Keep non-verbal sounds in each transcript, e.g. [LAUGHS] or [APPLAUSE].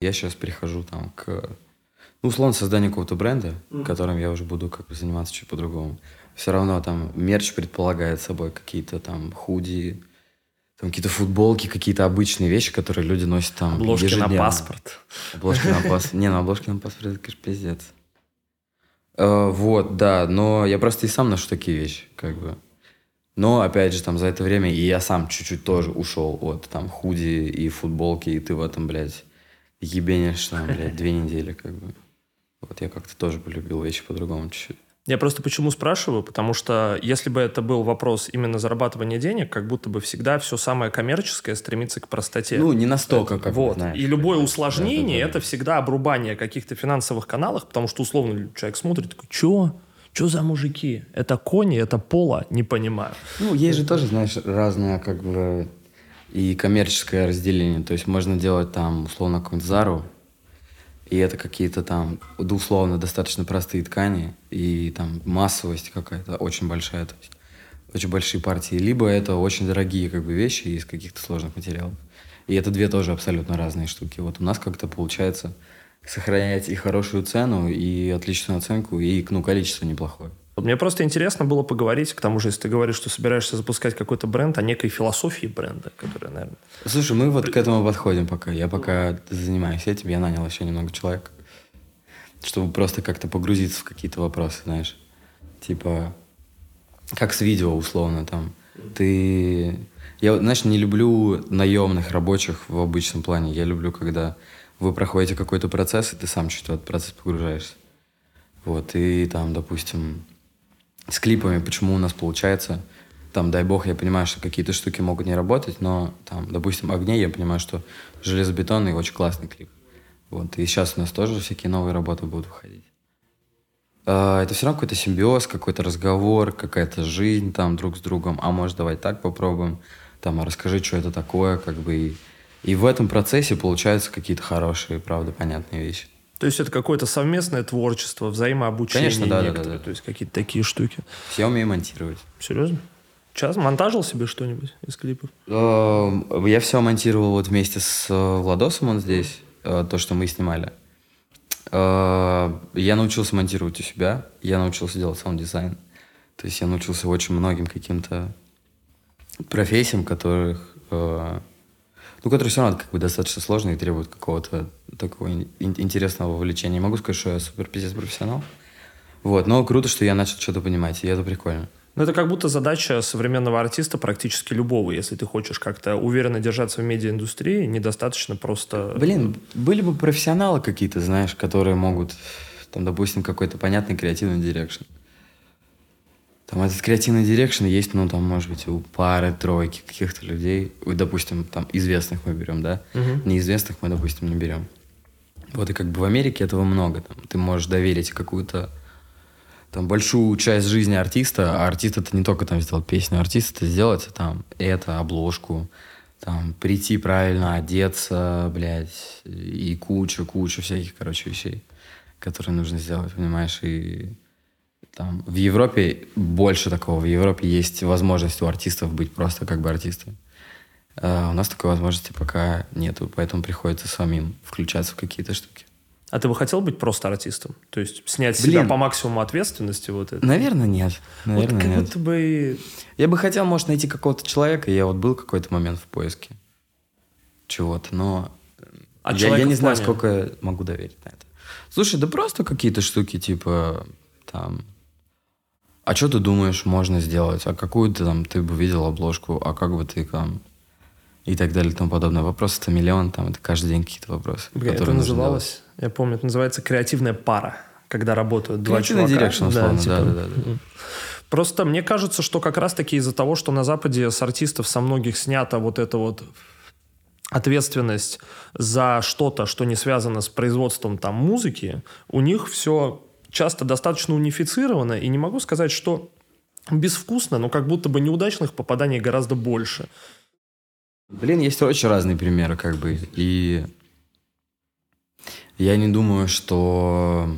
Я сейчас перехожу там к, ну, условно, созданию какого-то бренда, mm. которым я уже буду как бы заниматься чуть по-другому. Все равно там мерч предполагает собой какие-то там худи, там какие-то футболки, какие-то обычные вещи, которые люди носят там Обложки ежедневно. на паспорт. Обложки на паспорт. Не, ну обложки на паспорт, это, конечно, пиздец. Э, вот, да, но я просто и сам ношу такие вещи, как бы. Но, опять же, там за это время и я сам чуть-чуть тоже ушел от там худи и футболки, и ты в этом, блядь, ебенишь там, блядь, две недели, как бы. Вот я как-то тоже полюбил вещи по-другому чуть-чуть. Я просто почему спрашиваю, потому что если бы это был вопрос именно зарабатывания денег, как будто бы всегда все самое коммерческое стремится к простоте. Ну, не настолько, как вот. знаешь. И любое усложнение да, да, да. это всегда обрубание каких-то финансовых каналов, потому что условно человек смотрит такой, чё? Что за мужики? Это кони, это пола? Не понимаю. Ну, есть же тоже, знаешь, разное как бы и коммерческое разделение. То есть можно делать там, условно, какую-нибудь Зару, и это какие-то там, условно, достаточно простые ткани, и там массовость какая-то очень большая, то есть очень большие партии. Либо это очень дорогие как бы вещи из каких-то сложных материалов. И это две тоже абсолютно разные штуки. Вот у нас как-то получается сохранять и хорошую цену, и отличную оценку, и ну, количество неплохое. Мне просто интересно было поговорить, к тому же, если ты говоришь, что собираешься запускать какой-то бренд, о некой философии бренда, которая, наверное... Слушай, мы вот к этому подходим пока. Я пока занимаюсь этим, я нанял еще немного человек, чтобы просто как-то погрузиться в какие-то вопросы, знаешь. Типа, как с видео, условно, там. Ты... Я, знаешь, не люблю наемных рабочих в обычном плане. Я люблю, когда вы проходите какой-то процесс, и ты сам чуть в этот процесс погружаешься. Вот, и там, допустим, с клипами, почему у нас получается, там, дай бог, я понимаю, что какие-то штуки могут не работать, но там, допустим, «Огней» я понимаю, что железобетонный очень классный клип. Вот, и сейчас у нас тоже всякие новые работы будут выходить. А, это все равно какой-то симбиоз, какой-то разговор, какая-то жизнь там друг с другом. А может, давай так попробуем. Там, а расскажи, что это такое, как бы. И, и в этом процессе получаются какие-то хорошие, правда, понятные вещи. То есть это какое-то совместное творчество, взаимообучение Конечно, да, да, да, То есть какие-то такие штуки. Я умею монтировать. Серьезно? Сейчас монтажил себе что-нибудь из клипов? Эм, я все монтировал вот вместе с э, Владосом, он здесь, э, то, что мы снимали. Э, я научился монтировать у себя, я научился делать саунд-дизайн. То есть я научился очень многим каким-то профессиям, которых ну, который все равно как бы достаточно сложный и требует какого-то такого интересного вовлечения. Не могу сказать, что я супер пиздец профессионал. Вот, но круто, что я начал что-то понимать, и это прикольно. Ну, это как будто задача современного артиста практически любого. Если ты хочешь как-то уверенно держаться в медиаиндустрии, недостаточно просто... Блин, были бы профессионалы какие-то, знаешь, которые могут, там, допустим, какой-то понятный креативный direction. Там этот креативный direction есть, ну, там, может быть, у пары, тройки каких-то людей. Допустим, там, известных мы берем, да? Угу. Неизвестных мы, допустим, не берем. Вот и как бы в Америке этого много. Там, ты можешь доверить какую-то там большую часть жизни артиста, а артист это не только там сделать песню, артист это сделать там это, обложку, там прийти правильно, одеться, блядь, и куча-куча всяких, короче, вещей, которые нужно сделать, понимаешь, и там, в Европе больше такого. В Европе есть возможность у артистов быть просто как бы артистами. А у нас такой возможности пока нету, поэтому приходится самим включаться в какие-то штуки. А ты бы хотел быть просто артистом? То есть снять Блин. себя по максимуму ответственности? Вот это? Наверное, нет. Наверное, вот как нет. будто бы... Я бы хотел, может, найти какого-то человека. Я вот был какой-то момент в поиске чего-то, но а я, я не знаю, сколько могу доверить на это. Слушай, да просто какие-то штуки, типа, там, а что ты думаешь, можно сделать? А какую ты там, ты бы видел обложку? А как бы ты там... И так далее и тому подобное. Вопросы это миллион, там это каждый день какие-то вопросы. Бля, это называлось, я помню, это называется креативная пара, когда работают два чувака. direction, условно, да, типа, да, да, да. Просто мне кажется, что как раз-таки из-за того, что на Западе с артистов со многих снята вот эта вот ответственность за что-то, что не связано с производством там музыки, у них все часто достаточно унифицировано, и не могу сказать, что безвкусно, но как будто бы неудачных попаданий гораздо больше. Блин, есть очень разные примеры, как бы, и я не думаю, что...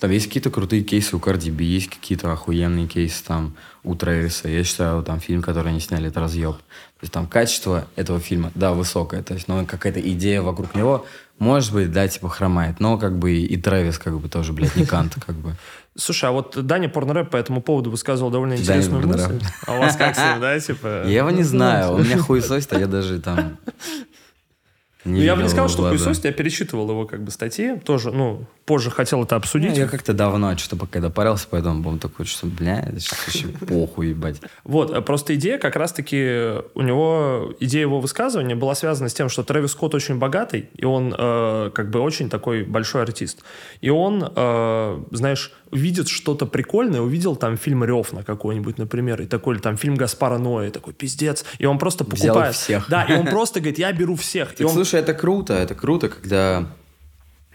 Там есть какие-то крутые кейсы у Карди Би, есть какие-то охуенные кейсы там у Трэвиса. Я считаю, там фильм, который они сняли, это разъеб. То есть там качество этого фильма, да, высокое. То есть, ну, какая-то идея вокруг него, может быть, да, типа хромает. Но как бы и Трэвис как бы тоже, блядь, не Кант, как бы. Слушай, а вот Даня Порнорэп по этому поводу высказывал довольно интересную мысль. А у вас как с ним, да, [LAUGHS] типа? Я его не знаю, он меня хуесосит, а я даже там [LAUGHS] не ну, я бы не сказал, что хуесосит, я перечитывал его как бы статьи, тоже, ну, позже хотел это обсудить. Ну, я как-то давно что-то когда парился, поэтому был такой, что, бля, это вообще похуй, ебать. Вот, а просто идея как раз-таки, у него, идея его высказывания была связана с тем, что Трэвис Скотт очень богатый, и он э, как бы очень такой большой артист. И он, э, знаешь, видит что-то прикольное, увидел там фильм «Рев» на какой-нибудь, например, и такой, или там фильм Гаспара Ноя, такой, пиздец, и он просто покупает. Взял всех. Да, и он просто говорит, я беру всех. Так, и он... Слушай, это круто, это круто, когда...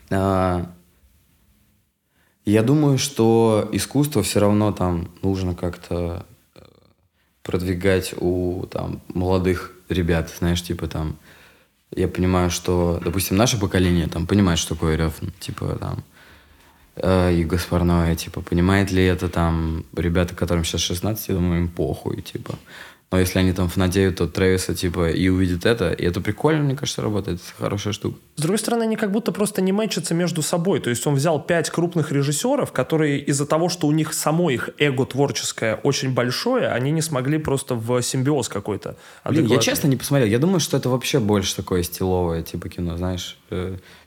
А, я думаю, что искусство все равно там нужно как-то э, продвигать у там молодых ребят, знаешь, типа там я понимаю, что, допустим, наше поколение там понимает, что такое РФ, типа там и Гаспарное, типа, понимает ли это там ребята, которым сейчас 16, я думаю, им похуй, типа. Но если они там фанатеют от Трэвиса, типа, и увидят это, и это прикольно, мне кажется, работает. Это хорошая штука. С другой стороны, они как будто просто не мэчатся между собой. То есть он взял пять крупных режиссеров, которые из-за того, что у них само их эго творческое очень большое, они не смогли просто в симбиоз какой-то. Блин, я честно не посмотрел. Я думаю, что это вообще больше такое стиловое, типа кино, знаешь.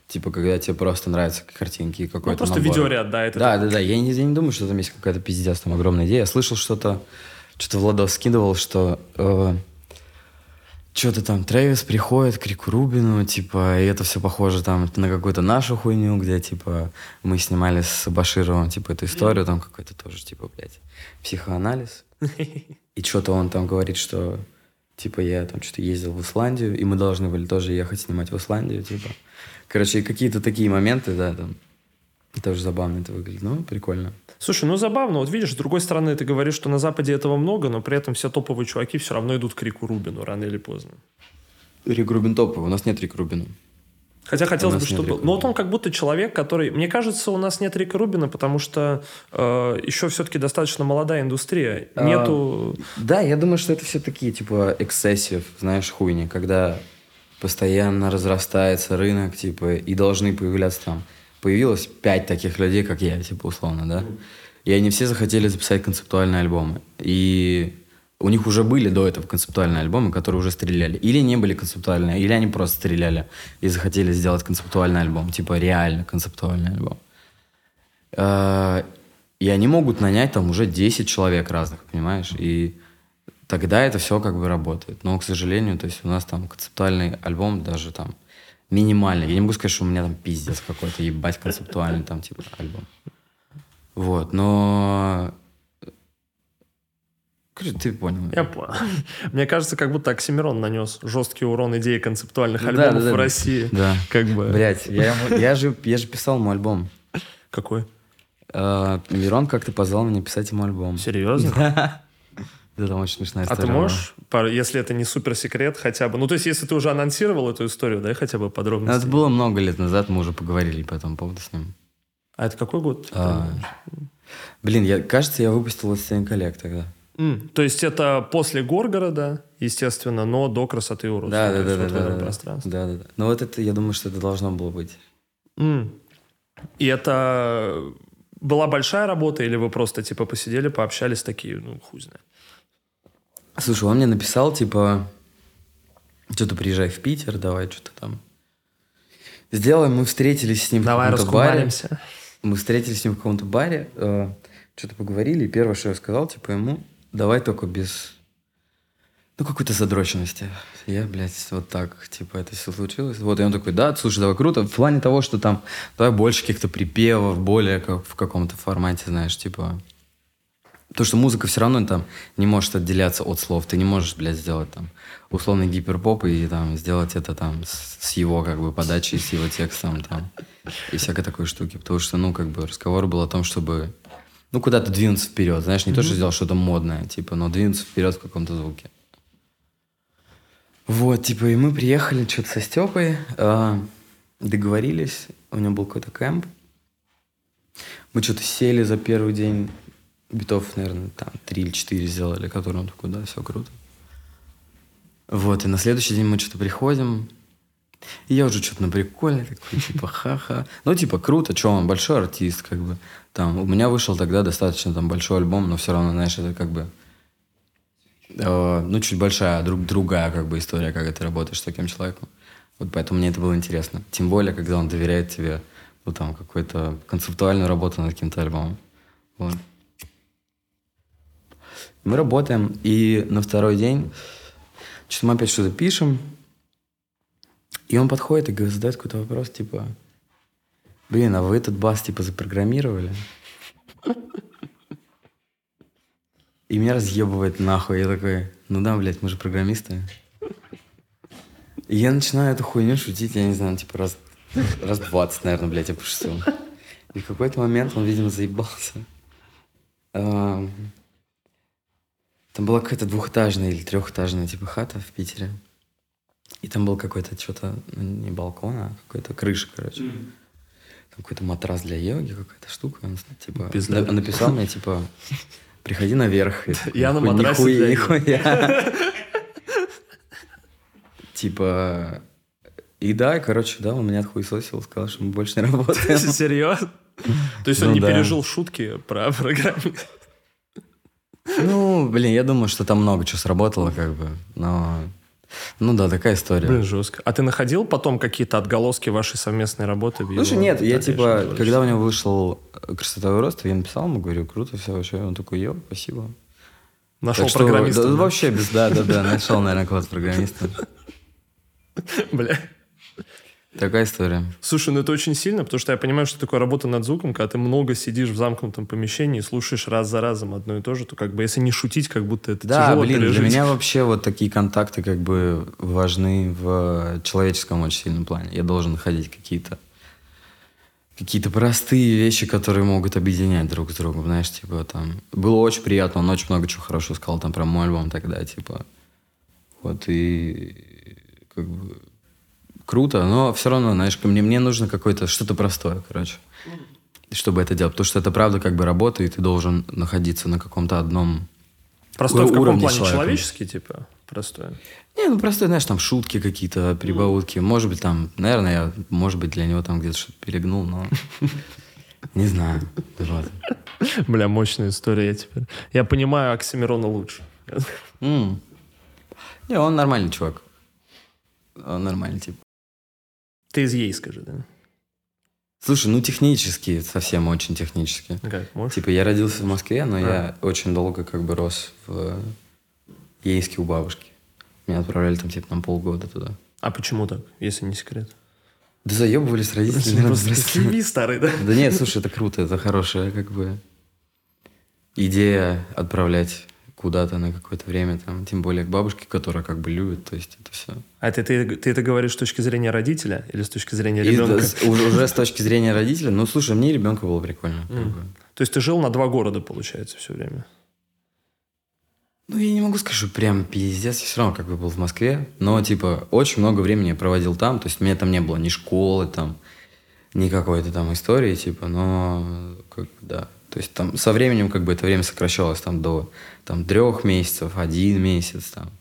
Типа, когда тебе просто нравятся картинки и какой-то Ну, просто набор. видеоряд, да. Это да, так. да, да. Я не, я не думаю, что там есть какая-то пиздец, там огромная идея. Я слышал что-то что-то Владос скидывал, что э, что-то там Трэвис приходит к Рику Рубину, типа, и это все похоже там на какую-то нашу хуйню, где, типа, мы снимали с Башировым, типа, эту историю, там какой-то тоже, типа, блядь, психоанализ. [LAUGHS] И что-то он там говорит, что, типа, я там что-то ездил в Исландию, и мы должны были тоже ехать снимать в Исландию, типа. Короче, какие-то такие моменты, да, там, тоже забавно это выглядит. Ну, прикольно. Слушай, ну забавно. Вот видишь, с другой стороны, ты говоришь, что на Западе этого много, но при этом все топовые чуваки все равно идут к Рику Рубину рано или поздно. Рик Рубин топовый. У нас нет Рика Рубина. Хотя хотелось бы, чтобы... Но вот он как будто человек, который... Мне кажется, у нас нет Рика Рубина, потому что э, еще все-таки достаточно молодая индустрия. А, Нету... Да, я думаю, что это все такие, типа, эксцессив, знаешь, хуйни, когда постоянно разрастается рынок, типа, и должны появляться там появилось пять таких людей, как я, типа, условно, да? И они все захотели записать концептуальные альбомы. И у них уже были до этого концептуальные альбомы, которые уже стреляли. Или не были концептуальные, или они просто стреляли и захотели сделать концептуальный альбом. Типа реально концептуальный альбом. А, и они могут нанять там уже 10 человек разных, понимаешь? И тогда это все как бы работает. Но, к сожалению, то есть у нас там концептуальный альбом даже там минимально. Я не могу сказать, что у меня там пиздец какой-то, ебать, концептуальный там, типа, альбом. Вот, но... Ты понял. Я понял. [LAUGHS] Мне кажется, как будто Оксимирон нанес жесткий урон идеи концептуальных альбомов да, да, да, в России. Да. Как бы. Блять, я, я, же, я же писал ему альбом. Какой? Uh, Мирон как-то позвал меня писать ему альбом. Серьезно? Да. Да, там очень смешная история. А ты можешь, если это не супер секрет, хотя бы... Ну, то есть, если ты уже анонсировал эту историю, дай хотя бы подробности. Это было много лет назад, мы уже поговорили по этому поводу с ним. А это какой год? А, блин, я, кажется, я выпустил «Осень коллект» тогда. Mm, то есть это после Горгорода, естественно, но до красоты уродства. Да, да, да, да, да, да, да, да, да. Ну вот это, я думаю, что это должно было быть. Mm. И это была большая работа, или вы просто типа посидели, пообщались такие, ну хуй знает. Слушай, он мне написал, типа, что-то приезжай в Питер, давай что-то там сделаем. Мы встретились с ним давай в каком-то баре. Мы встретились с ним в каком-то баре, э, что-то поговорили, и первое, что я сказал, типа, ему, давай только без, ну, какой-то задроченности. Я, блядь, вот так, типа, это все случилось. Вот, и он такой, да, слушай, давай круто. В плане того, что там, давай больше каких-то припевов, более как в каком-то формате, знаешь, типа, то, что музыка все равно там не может отделяться от слов. Ты не можешь, блядь, сделать там условный гиперпоп и там сделать это там с, с его как бы подачей, с его текстом там и всякой такой штуки. Потому что, ну, как бы разговор был о том, чтобы ну, куда-то двинуться вперед. Знаешь, не mm-hmm. то, что сделал что-то модное, типа, но двинуться вперед в каком-то звуке. Вот, типа, и мы приехали что-то со Степой, э, договорились, у него был какой-то кэмп, Мы что-то сели за первый день, битов, наверное, там три или четыре сделали, которые он такой, да, все круто. Вот, и на следующий день мы что-то приходим, и я уже что-то на приколе, такой, типа, ха-ха. Ну, типа, круто, что он большой артист, как бы. Там, у меня вышел тогда достаточно там большой альбом, но все равно, знаешь, это как бы, э, ну, чуть большая, друг, другая, как бы, история, как ты работаешь с таким человеком. Вот поэтому мне это было интересно. Тем более, когда он доверяет тебе, ну, там, какую-то концептуальную работу над каким-то альбомом. Вот. Мы работаем, и на второй день что-то мы опять что-то пишем, и он подходит и говорит, задает какой-то вопрос, типа, блин, а вы этот бас, типа, запрограммировали? И меня разъебывает нахуй. Я такой, ну да, блядь, мы же программисты. И я начинаю эту хуйню шутить, я не знаю, типа раз, раз 20, наверное, блядь, я пошутил. И в какой-то момент он, видимо, заебался. Там была какая-то двухэтажная или трехэтажная типа хата в Питере. И там был какой-то что-то, ну, не балкон, а какой-то крыша, короче. Mm. Там какой-то матрас для йоги, какая-то штука. Он, типа, Пизда. написал мне, типа, приходи наверх. Я на матрасе Нихуя, нихуя. [LAUGHS] Типа, и да, короче, да, он меня отхуесосил, сказал, что мы больше не работаем. Серьезно? То есть он ну не пережил шутки про программу? Ну, блин, я думаю, что там много чего сработало, как бы, но... Ну да, такая история. Блин, жестко. А ты находил потом какие-то отголоски вашей совместной работы? Слушай, нет, я типа, когда у него вышел «Красота рост», я написал ему, говорю, круто все вообще. Он такой, йо, спасибо. Нашел программиста. Да, да? Вообще без, да, да, да, нашел, наверное, кого-то программиста. Бля. Такая история. Слушай, ну это очень сильно, потому что я понимаю, что такое работа над звуком, когда ты много сидишь в замкнутом помещении и слушаешь раз за разом одно и то же, то как бы если не шутить, как будто это да, тяжело блин, пережить. для меня вообще вот такие контакты как бы важны в человеческом очень сильном плане. Я должен находить какие-то какие-то простые вещи, которые могут объединять друг с другом, знаешь, типа там... Было очень приятно, он очень много чего хорошо сказал там про мой альбом тогда, типа... Вот, и как бы круто, но все равно, знаешь, мне, мне нужно какое-то что-то простое, короче, чтобы это делать. Потому что это правда как бы работа, и ты должен находиться на каком-то одном Простой в каком плане? Человека. Человеческий, типа, простой? Не, ну простой, знаешь, там шутки какие-то, прибаутки. Может быть, там, наверное, я, может быть, для него там где-то что-то перегнул, но не знаю. Бля, мощная история теперь. Я понимаю Оксимирона лучше. Не, он нормальный чувак. Он нормальный тип. Ты из ей, скажи, да? Слушай, ну технически, совсем очень технически. Как, можешь? Типа я родился в Москве, но а. я очень долго как бы рос в Ейске у бабушки. Меня отправляли там типа на полгода туда. А почему так, если не секрет? Да заебывались родители. Просто [LAUGHS] старый, да? Да нет, слушай, это круто, это хорошая как бы идея отправлять куда-то на какое-то время, там, тем более к бабушке, которая как бы любит, то есть это все. А ты, ты, ты это говоришь с точки зрения родителя или с точки зрения ребенка? И, уже, уже с точки зрения родителя. Ну, слушай, мне ребенка было прикольно. Mm. Как бы. То есть ты жил на два города, получается, все время? Ну, я не могу сказать, что прям пиздец. Я все равно как бы был в Москве. Но, типа, очень много времени я проводил там. То есть, у меня там не было ни школы, там, ни какой-то там истории, типа, но, как, да. То есть, там со временем как бы это время сокращалось там до там, трех месяцев, один месяц там,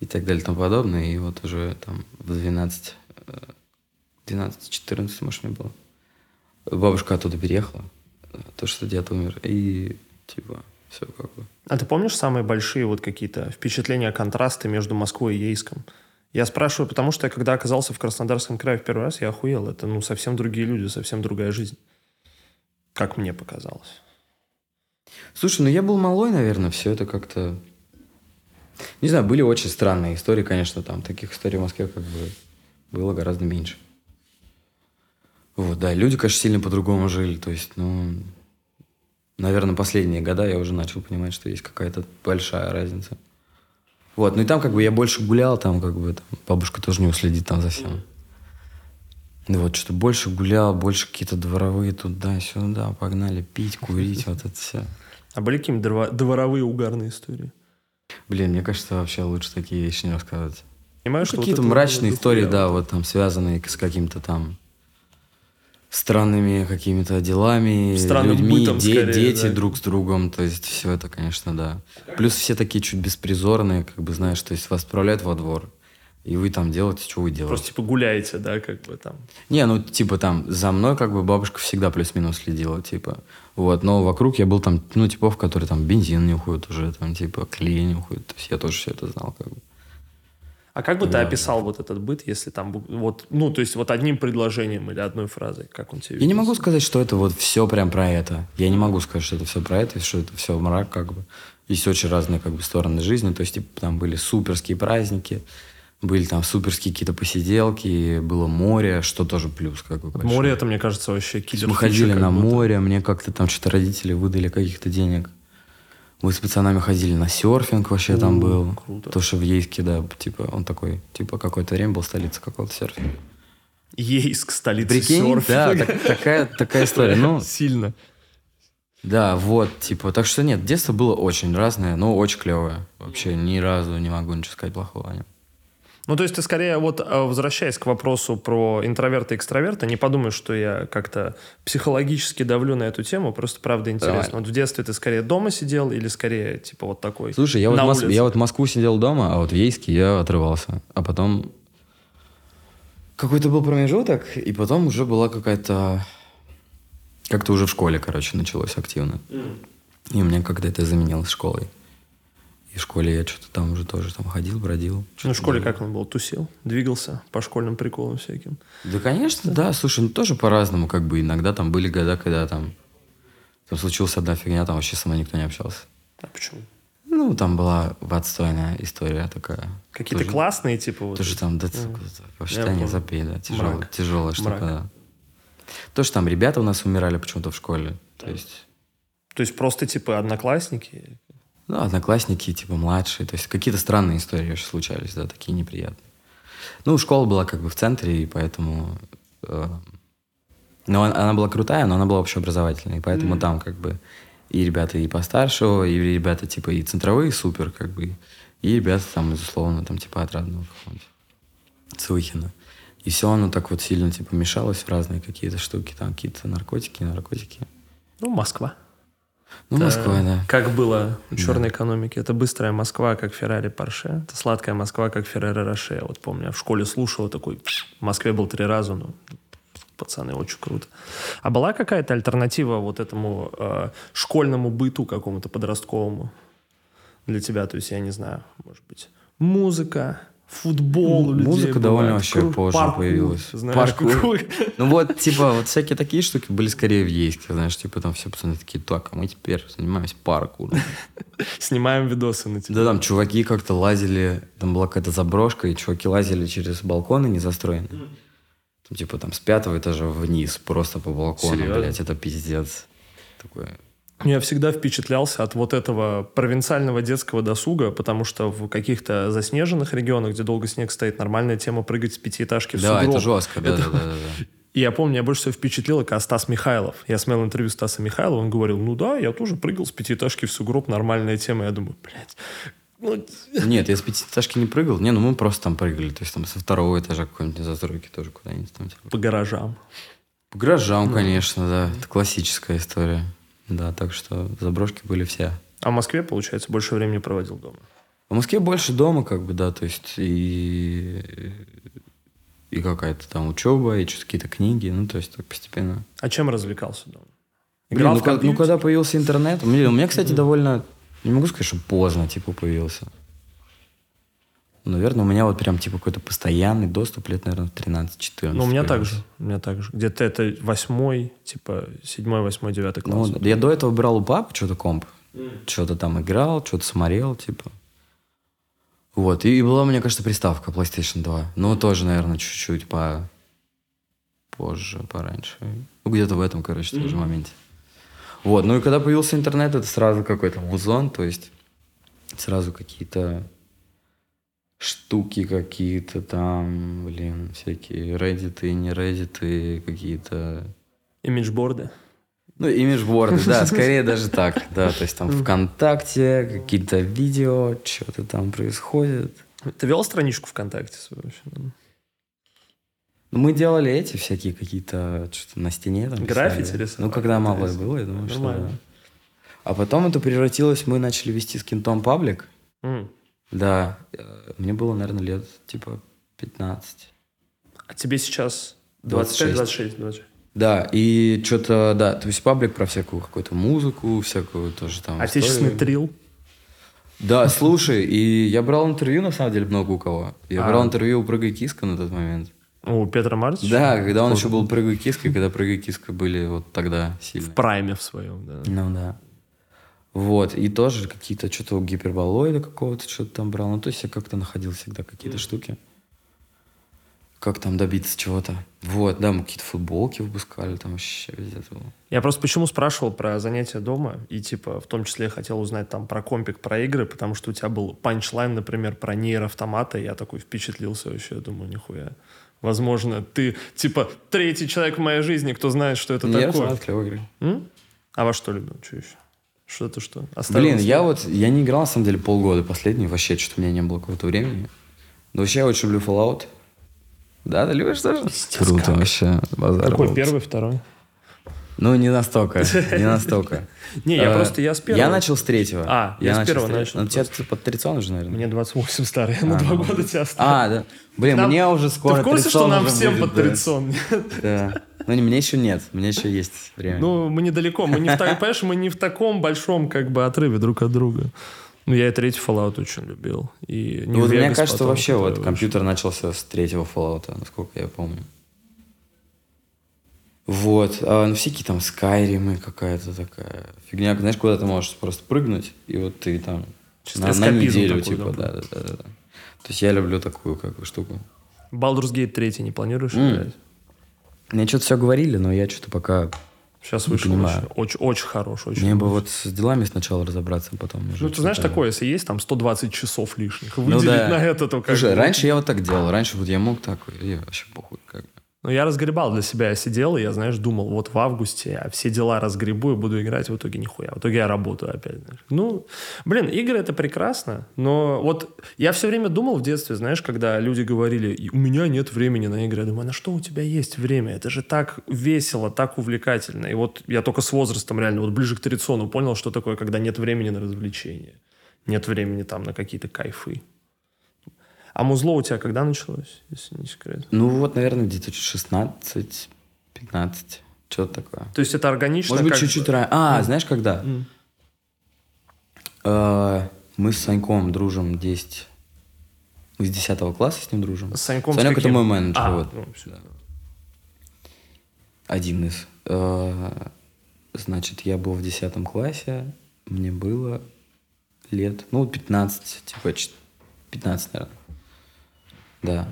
и так далее и тому подобное. И вот уже там в 12, 12-14, может, мне было. Бабушка оттуда переехала, то, что дед умер, и типа все как бы. А ты помнишь самые большие вот какие-то впечатления, контрасты между Москвой и Ейском? Я спрашиваю, потому что я когда оказался в Краснодарском крае в первый раз, я охуел. Это ну совсем другие люди, совсем другая жизнь. Как мне показалось. Слушай, ну я был малой, наверное, все это как-то... Не знаю, были очень странные истории, конечно, там таких историй в Москве как бы было гораздо меньше. Вот, да, люди, конечно, сильно по-другому жили, то есть, ну, наверное, последние года я уже начал понимать, что есть какая-то большая разница. Вот, ну и там как бы я больше гулял, там как бы там, бабушка тоже не уследит там за всем. Ну вот, что больше гулял, больше какие-то дворовые туда-сюда, погнали пить, курить, вот это все. А были какие-нибудь дворовые угарные истории? Блин, мне кажется, вообще лучше такие вещи не рассказывать. Понимаешь, ну, Какие-то вот мрачные истории, да, вот там связанные с каким-то там странными какими-то делами, Странным людьми, бытом, де- скорее, дети да. друг с другом, то есть все это, конечно, да. Плюс все такие чуть беспризорные, как бы, знаешь, то есть вас отправляют во двор, и вы там делаете, что вы делаете. Просто типа гуляете, да, как бы там. Не, ну, типа, там, за мной, как бы, бабушка всегда плюс-минус следила, типа. Вот, но вокруг я был там, ну, типов, которые там бензин нюхают уже, там, типа, клей нюхают. То есть я тоже все это знал, как бы. А как бы ты Да. описал вот этот быт, если там вот, ну, то есть вот одним предложением или одной фразой, как он тебе Я не могу сказать, что это вот все прям про это. Я не могу сказать, что это все про это, что это все мрак, как бы. Есть очень разные, как бы, стороны жизни. То есть, типа, там были суперские праздники, были там суперские какие-то посиделки, было море, что тоже плюс, как бы. большой. Море это, мне кажется, вообще киллер. Мы ходили на море, мне как-то там что-то родители выдали каких-то денег. Мы с пацанами ходили на серфинг вообще там О, был. круто. То, что в Ейске, да, типа, он такой, типа, какое-то время был столица какого-то серфинга. Ейск, столица Прикинь, да, серфинга. так- такая, такая история. Ну, [LAUGHS] Сильно. да, вот, типа, так что нет, детство было очень разное, но очень клевое. Вообще ни разу не могу ничего сказать плохого о нем. Ну, то есть ты скорее, вот э, возвращаясь к вопросу про интроверта и экстраверта, не подумай, что я как-то психологически давлю на эту тему, просто правда интересно. Нормально. Вот в детстве ты скорее дома сидел или скорее, типа, вот такой? Слушай, я вот, Мос- я вот в Москву сидел дома, а вот в Ейске я отрывался. А потом какой-то был промежуток, и потом уже была какая-то... Как-то уже в школе, короче, началось активно. И у меня как-то это заменилось школой. И в школе я что-то там уже тоже там ходил, бродил. Ну, в школе как он был? Тусил? Двигался по школьным приколам всяким? Да, конечно, да. Слушай, ну тоже по-разному, как бы. Иногда там были года, когда там, там случилась одна фигня, там вообще со мной никто не общался. А почему? Ну, там была отстойная история такая. Какие-то Тоже- классные, типа, вот... Тоже там, да, не понял. запей, да, тяжелая, Мрак. тяжелая штука, да. То, что там ребята у нас умирали почему-то в школе. То есть, То есть просто, типа, одноклассники? Ну, одноклассники, типа, младшие. То есть, какие-то странные истории вообще случались, да, такие неприятные. Ну, школа была как бы в центре, и поэтому... э, ну, она, она была крутая, но она была общеобразовательной, и поэтому там как бы и ребята и постарше, и ребята типа и центровые супер, как бы, и ребята там, безусловно, там типа отрадного какого-нибудь. Цухина. И все оно так вот сильно типа мешалось в разные какие-то штуки, там какие-то наркотики, наркотики. Ну, Москва. Ну, Москва, Э, да. Как было в черной экономике. Это быстрая Москва, как Феррари Порше. Это сладкая Москва, как Феррари Роше. Вот помню, я в школе слушал такой... В Москве был три раза, ну, пацаны, очень круто. А была какая-то альтернатива вот этому э, школьному быту какому-то подростковому для тебя? То есть, я не знаю, может быть, музыка, футбол у людей Музыка довольно бывает, вообще кру- позже паркур, появилась. Знаешь, Паркур. [LAUGHS] Ну вот, типа, вот всякие такие штуки были скорее в Ейске, знаешь, типа там все пацаны такие, так, а мы теперь занимаемся паркуром. [LAUGHS] Снимаем видосы на тебя. Да, там чуваки как-то лазили, там была какая-то заброшка, и чуваки лазили через балконы незастроенные. Там, типа там с пятого этажа вниз, просто по балкону, блядь, это пиздец. Такое. Я всегда впечатлялся от вот этого провинциального детского досуга, потому что в каких-то заснеженных регионах, где долго снег стоит, нормальная тема прыгать с пятиэтажки в Да, сугроб. это жестко, да, Это- да, да, да, да. [LAUGHS] И я помню, меня больше всего впечатлило, как Стас Михайлов. Я смотрел интервью Стаса Михайлова, он говорил, ну да, я тоже прыгал с пятиэтажки в сугроб, нормальная тема. Я думаю, блядь, ну, [LAUGHS] Нет, я с пятиэтажки не прыгал. Не, ну мы просто там прыгали. То есть там со второго этажа какой-нибудь застройки тоже куда-нибудь там. Типа. по гаражам. По гаражам, конечно, да. Это классическая история. Да, так что заброшки были все. А в Москве, получается, больше времени проводил дома. В Москве больше дома, как бы, да, то есть и, и какая-то там учеба, и какие-то книги, ну, то есть так постепенно. А чем развлекался дома? Блин, Играл ну, в ка- ну, компьютер? когда появился интернет, у меня, у меня, кстати, довольно, не могу сказать, что поздно, типа, появился. Наверное, у меня вот прям, типа, какой-то постоянный доступ лет, наверное, в 13-14. Ну, у меня так появился. же. У меня так же. Где-то это восьмой, типа седьмой, восьмой, девятый класс. Ну, я до этого брал у папы что-то комп. Что-то там играл, что-то смотрел, типа. Вот. И, была, мне кажется, приставка PlayStation 2. Ну, тоже, наверное, чуть-чуть по... позже, пораньше. Ну, где-то в этом, короче, тоже моменте. Вот. Ну, и когда появился интернет, это сразу какой-то музон, то есть сразу какие-то штуки какие-то там, блин, всякие реддиты, не реддиты, какие-то Имиджборды. ну, имиджборды, да, [LAUGHS] скорее даже так, да, то есть там ВКонтакте, какие-то видео, что-то там происходит. Ты вел страничку ВКонтакте свою вообще? Ну, мы делали эти всякие какие-то, что-то на стене там. Граффити рисовали? Ну, когда малое было, я думаю, что. А потом это превратилось, мы начали вести с кентом паблик. Да, э, мне было, наверное, лет типа 15. А тебе сейчас 26. 25, 26, 26. Да, и что-то, да, то есть паблик про всякую какую-то музыку, всякую тоже там Отечественный историю. трил. Да, слушай, и я брал интервью, на самом деле, много у кого. Я А. брал интервью у Прыгай Киска на тот момент. У Петра Мартича? Да, когда он Круто. еще был Прыгай Киска, когда Прыгай Киска были вот тогда сильно. В прайме в своем, да. Ну да. Вот, и тоже какие-то, что-то у гиперболоида какого-то что-то там брал. Ну, то есть я как-то находил всегда какие-то штуки. Как там добиться чего-то. Вот, да, мы какие-то футболки выпускали, там вообще везде было. Я просто почему спрашивал про занятия дома, и типа в том числе хотел узнать там про компик, про игры, потому что у тебя был панчлайн, например, про нейроавтоматы, я такой впечатлился вообще, я думаю, нихуя. Возможно, ты типа третий человек в моей жизни, кто знает, что это Не, такое. Рафаэль клевые игры. М? А во что любил? Что еще? Что это что? Оставил Блин, я вот, я не играл, на самом деле, полгода последний, вообще что-то у меня не было какого-то времени. Но вообще я очень люблю Fallout. Да, ты любишь тоже? Круто вообще. Базар Какой, был. первый, второй? Ну, не настолько, не настолько. [LAUGHS] Не, я Э, просто, я с первого. Я начал с третьего. А, я с первого начал Ну, тебе под 30 уже, наверное. Мне 28 старый, я на А, два ну. года тебя оставил. А, да. Блин, мне уже скоро Ты в курсе, 30 что нам всем под да. 30? Нет? Да. Ну, не, мне еще нет, мне еще есть время. Ну, мы недалеко, мы не в, [LAUGHS] понимаешь, мы не в таком большом как бы отрыве друг от друга. Ну, я и третий Fallout очень любил. И Ну, вот мне кажется, потом, вообще вот компьютер начался с третьего Fallout, насколько я помню. Вот. А, ну, всякие там Skyrim какая-то такая фигня. Знаешь, куда ты можешь просто прыгнуть, и вот ты там Чисто на, на неделю, такой, типа, да. да, да, да. То есть я люблю такую как бы штуку. Baldur's Gate 3 не планируешь М. играть? Мне что-то все говорили, но я что-то пока... Сейчас вышел понимаю. очень, очень, очень хорош. Очень Мне бы хорош. вот с делами сначала разобраться, а потом Ну, ты знаешь, такое, если есть там 120 часов лишних, Ну выделить да. на это, то как Слушай, бы- раньше я вот так делал. Раньше вот я мог так, и вообще похуй. Как бы. Ну, я разгребал для себя. Я сидел, и я, знаешь, думал, вот в августе я все дела разгребу и буду играть, в итоге нихуя. В итоге я работаю опять. знаешь. Ну, блин, игры это прекрасно, но вот я все время думал в детстве, знаешь, когда люди говорили, «И у меня нет времени на игры. Я думаю, «А на что у тебя есть время? Это же так весело, так увлекательно. И вот я только с возрастом реально, вот ближе к традициону понял, что такое, когда нет времени на развлечения. Нет времени там на какие-то кайфы. А музло у тебя когда началось, если не секрет? Ну вот, наверное, где-то 16, 15, что-то такое. То есть это органично? Может быть, чуть-чуть раньше. А, знаешь, когда? Э, Мы с Саньком дружим 10... Мы с 10 класса с ним дружим. С Саньком с Санек это каким? мой менеджер, А, вот. ну. Один из. Э, Значит, я был в 10 классе, мне было лет, ну, 15, типа, ч- 15, наверное. Да.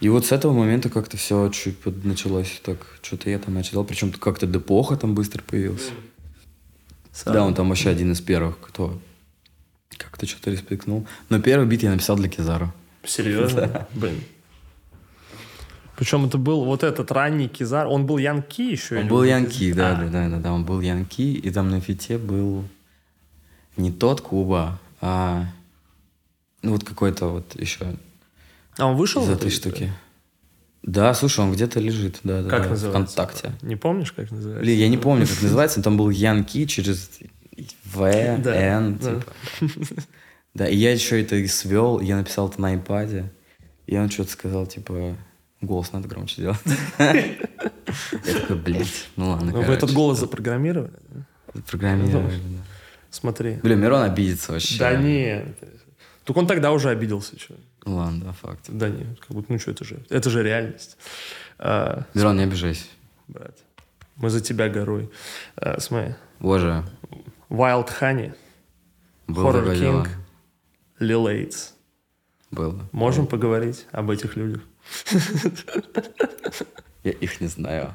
И вот с этого момента как-то все чуть началось так, что-то я там начал делать, причем как-то Депоха там быстро появился. Да, он там вообще один из первых, кто как-то что-то респектнул. Но первый бит я написал для Кизару. Серьезно? Блин. Причем это был вот этот ранний Кизар. Он был Янки еще? Он был Янки, да, А, да, да, да, да, он был Янки, и там на фите был не тот Куба, а ну вот какой-то вот еще А он вышел? из этой штуки. Да, слушай, он где-то лежит, да, Как да, называется? ВКонтакте. Не помнишь, как называется? Блин, я не помню, как называется, но там был Янки через В, Н, да. типа. Да, и я еще это и свел, я написал это на iPad, и он что-то сказал, типа, голос надо громче делать. Я такой, блядь, ну ладно, Вы этот голос запрограммировали? Программировали, да. Смотри. Блин, Мирон обидится вообще. Да нет. Только он тогда уже обиделся. Чё? Ладно, да, факт. Да нет, как будто, ну что, это же, это же реальность. А, Мирон, не обижайся. брат, мы за тебя горой. А, смотри, Боже, Wild Honey, было Horror. King, Lil Aids. Было. Можем поговорить об этих людях? Я их не знаю.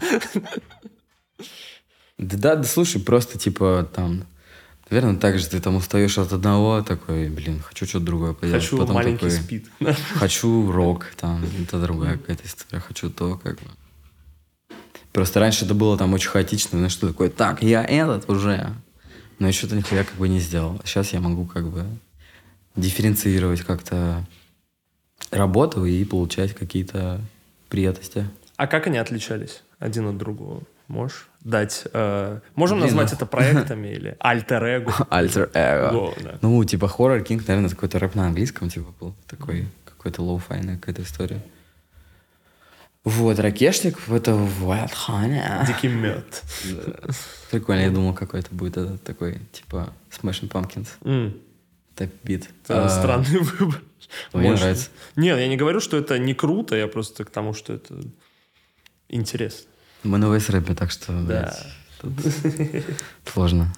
Да, да, слушай, просто типа там... Наверное, так же ты там устаешь от одного, такой, блин, хочу что-то другое поделать. Хочу Потом маленький такой, спид. Хочу рок, там, это другая какая-то история, хочу то, как бы. Просто раньше это было там очень хаотично, знаешь, что такое, так, я этот уже. Но я что-то нихуя как бы не сделал. Сейчас я могу как бы дифференцировать как-то работу и получать какие-то приятности. А как они отличались один от другого? Можешь дать... э, можем Блин, назвать ну- это проектами или [LAUGHS] альтер-эго? Альтер-эго. Го, да. Ну, типа, Horror King, наверное, какой-то рэп на английском, типа, был. Такой, какой-то lo-fi йная какая-то история. Вот, Ракешник, это Wild Honey. Дикий [LAUGHS] мед. Прикольно, я думал, какой это будет этот такой, типа, Smashing Pumpkins. Тэп-бит. это А, Странный [LAUGHS] выбор. Мне нравится. Нет, я не говорю, что это не круто, я просто к тому, что это интересно. Мы на VSRAP, так что, Да. блядь, тут [LAUGHS] сложно.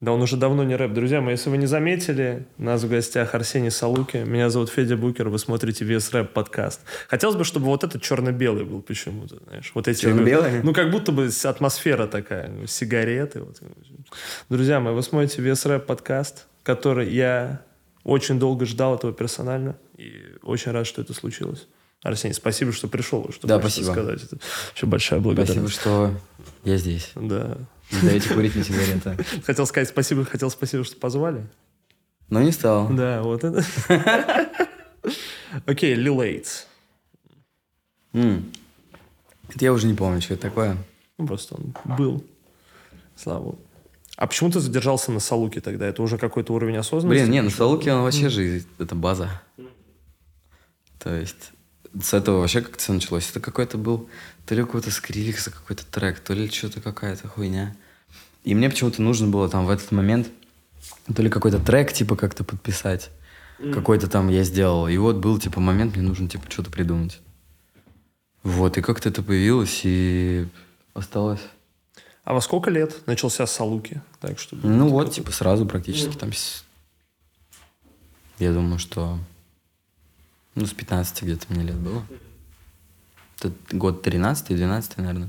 Да он уже давно не рэп. Друзья мои, если вы не заметили, у нас в гостях Арсений Салуки. Меня зовут Федя Букер, вы смотрите VSRAP подкаст. Хотелось бы, чтобы вот этот черно-белый был почему-то, знаешь. Вот эти, Черно-белый? Ну, как будто бы атмосфера такая, ну, сигареты. Вот. Друзья мои, вы смотрите вес рэп подкаст, который я очень долго ждал этого персонально. И очень рад, что это случилось. Арсений, спасибо, что пришел. Что Да, спасибо. сказать. Это еще большая благодарность. Спасибо, что я здесь. Да. Не даете курить на сигареты. [LAUGHS] Хотел сказать спасибо, хотел спасибо, что позвали. Но не стал. Да, вот это. [LAUGHS] Окей, Lil Эйтс. М. Это я уже не помню, что это такое. Ну, просто он был. Слава богу. А почему ты задержался на Салуке тогда? Это уже какой-то уровень осознанности? Блин, не, на Салуке он вообще же, это база. То есть с этого вообще как все началось. Это какой-то был, то ли какой-то скриликса какой-то трек, то ли что-то какая-то хуйня. И мне почему-то нужно было там в этот момент то ли какой-то трек типа как-то подписать. Какой-то там я сделал. И вот был типа момент, мне нужно типа что-то придумать. Вот, и как-то это появилось, и осталось. А во сколько лет начался Салуки? Так, чтобы... Ну вот, типа сразу практически там... с- Я думаю, что... Ну, с 15 где-то мне лет было. Это год 13 12 наверное.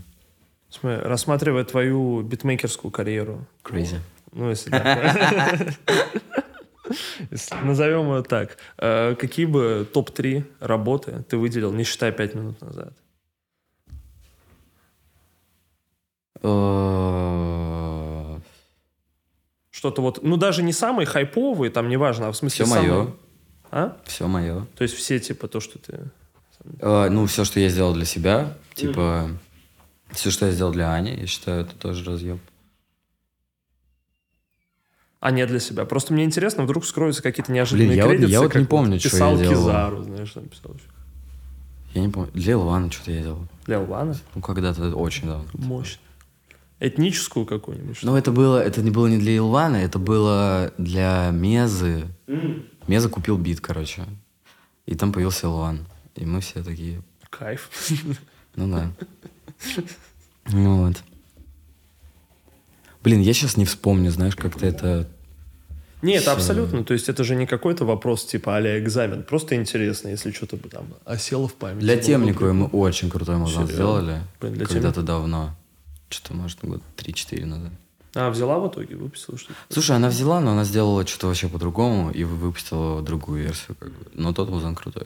Смотри, рассматривая твою битмейкерскую карьеру, Crazy. ну, если так, [LAUGHS] назовем ее так, э, какие бы топ-3 работы ты выделил, не считая 5 минут назад? Все Что-то вот, ну, даже не самые хайповые, там, неважно, а в смысле мое. А? Все мое. То есть все, типа, то, что ты... ну, все, что я сделал для себя, типа... Все, что я сделал для Ани, я считаю, это тоже разъеб. А не для себя. Просто мне интересно, вдруг скроются какие-то неожиданные Блин, я вот- кредиты. я вот не помню, что я делал. Кизару, знаешь, там писал. еще. Я не помню. Для Илвана что-то я делал. Для Улана? Ну, когда-то очень давно. Мощно. Этническую какую-нибудь? Ну, это было, это не было не для Илвана, это было для Мезы. Меза купил бит, короче. И там появился Илван. И мы все такие, Кайф. ну да. Ну вот. Блин, я сейчас не вспомню, знаешь, как-то это... Нет, Всё. абсолютно. То есть это же не какой-то вопрос типа а экзамен. Просто интересно, если что-то бы там осело в памяти. Для было бы темниковой мы очень крутой музон сделали. Когда-то давно. Что-то, может, год 3-4 назад. А, взяла в итоге, выпустила что-то? Слушай, она взяла, но она сделала что-то вообще по-другому и выпустила другую версию. Как бы. Но тот музон крутой.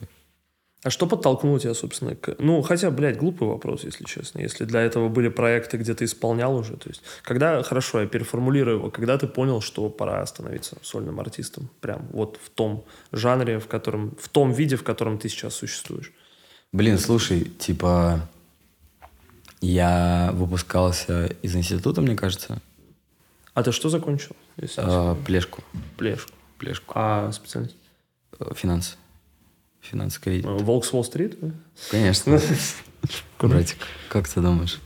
А что подтолкнуло тебя, собственно, к... Ну, хотя, блядь, глупый вопрос, если честно. Если для этого были проекты, где ты исполнял уже. То есть, когда, хорошо, я переформулирую его, когда ты понял, что пора становиться сольным артистом? Прям вот в том жанре, в котором... В том виде, в котором ты сейчас существуешь. Блин, слушай, типа, я выпускался из института, мне кажется, А ты что закончил? Э, плешку, Плешку. плешку, А специальность? э, финансы, финансы кредит. Волк с Уолл-стрит? да? Конечно, [LAUGHS] братик, как ты думаешь?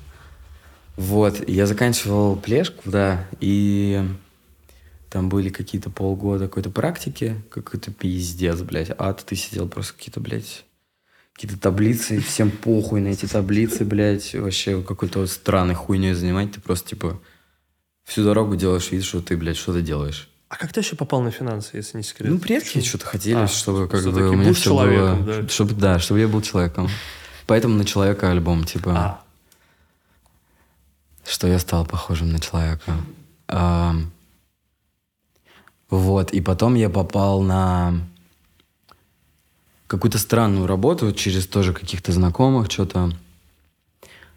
Вот, я заканчивал плешку, да, и там были какие-то полгода какой-то практики, какой-то пиздец, блядь, ад, ты сидел просто какие-то, блядь, какие-то таблицы, всем похуй на эти таблицы, блядь, вообще какой-то странной хуйней занимать, ты просто, типа, всю дорогу делаешь вид, что ты, блядь, что-то делаешь. А как ты вообще попал на финансы, если не секрет? Ну, предки что-то хотели, А, чтобы как бы у меня все человеком, было... да. Чтобы, да, чтобы я был человеком. Поэтому на человека альбом, типа... А, что я стал похожим на человека. Ам, вот, и потом я попал на какую-то странную работу через тоже каких-то знакомых, что-то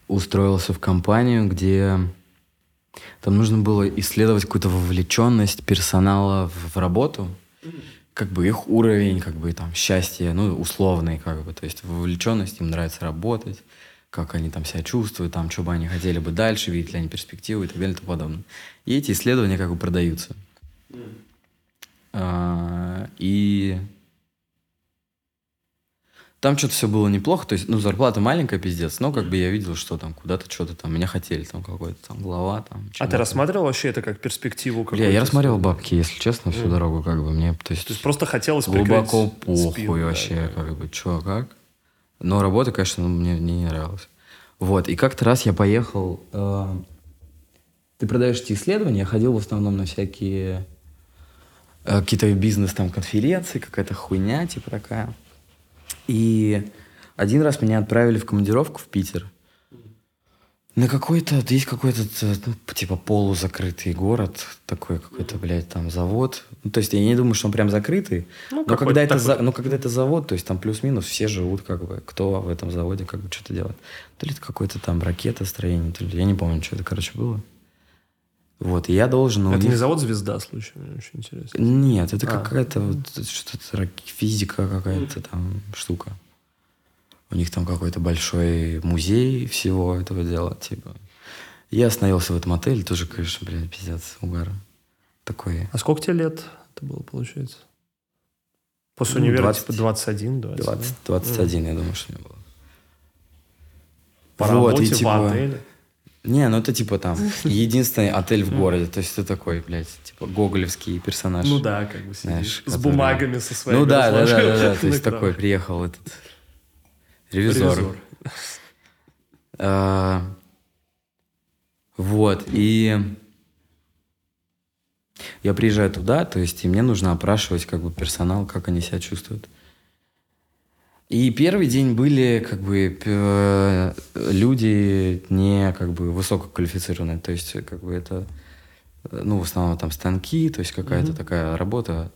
устроился в компанию, где там нужно было исследовать какую-то вовлеченность персонала в, в работу. как бы их уровень, как бы там счастье, ну, условный, как бы, то есть вовлеченность, им нравится работать, как они там себя чувствуют, там, что бы они хотели бы дальше, видят ли они перспективу и так далее и тому подобное. И эти исследования как бы продаются. А, и там что-то все было неплохо, то есть, ну, зарплата маленькая, пиздец, но как бы я видел, что там куда-то что-то там, меня хотели, там какой-то там глава, там. А ты рассматривал вообще это как перспективу? Бля, я рассматривал бабки, если честно, всю дорогу, как бы, мне, то есть... То есть просто хотелось Глубоко похуй спину, вообще, да, как бы, что, как. Но работа, конечно, ну, мне, мне не нравилась. Вот, и как-то раз я поехал... Э, ты продаешь эти исследования, я ходил в основном на всякие э, какие-то бизнес там конференции, какая-то хуйня, типа такая. И один раз меня отправили в командировку в Питер. На какой-то, есть какой-то, ну, типа, полузакрытый город, такой какой-то, блядь, там завод. Ну, то есть я не думаю, что он прям закрытый. Ну, но, когда это, за, но когда это завод, то есть там плюс-минус все живут, как бы, кто в этом заводе как бы что-то делает. То ли это какое-то там ракетостроение, то ли, я не помню, что это, короче, было. Вот, и я должен... Это них... не завод «Звезда», случайно, очень интересно. Нет, это а. какая-то вот, что-то физика какая-то там штука. У них там какой-то большой музей всего этого дела, типа. Я остановился в этом отеле, тоже, конечно, блин, пиздец, угар. Такой. А сколько тебе лет это было, получается? После ну, универа, 20, типа, 21, 20? 20 21, mm. я думаю, что мне было. По вот, работе, и, типа, в отеле? Не, ну это типа там [LAUGHS] единственный отель в городе. То есть ты такой, блядь, типа гоголевский персонаж. Ну да, как бы знаешь, С бумагами со своими. Ну да, да, да, да, да. То есть такой приехал этот ревизор. А, вот, и я приезжаю туда, то есть и мне нужно опрашивать как бы персонал, как они себя чувствуют. И первый день были как бы люди не как бы высококвалифицированные, то есть как бы это ну в основном там станки, то есть какая-то mm-hmm. такая работа,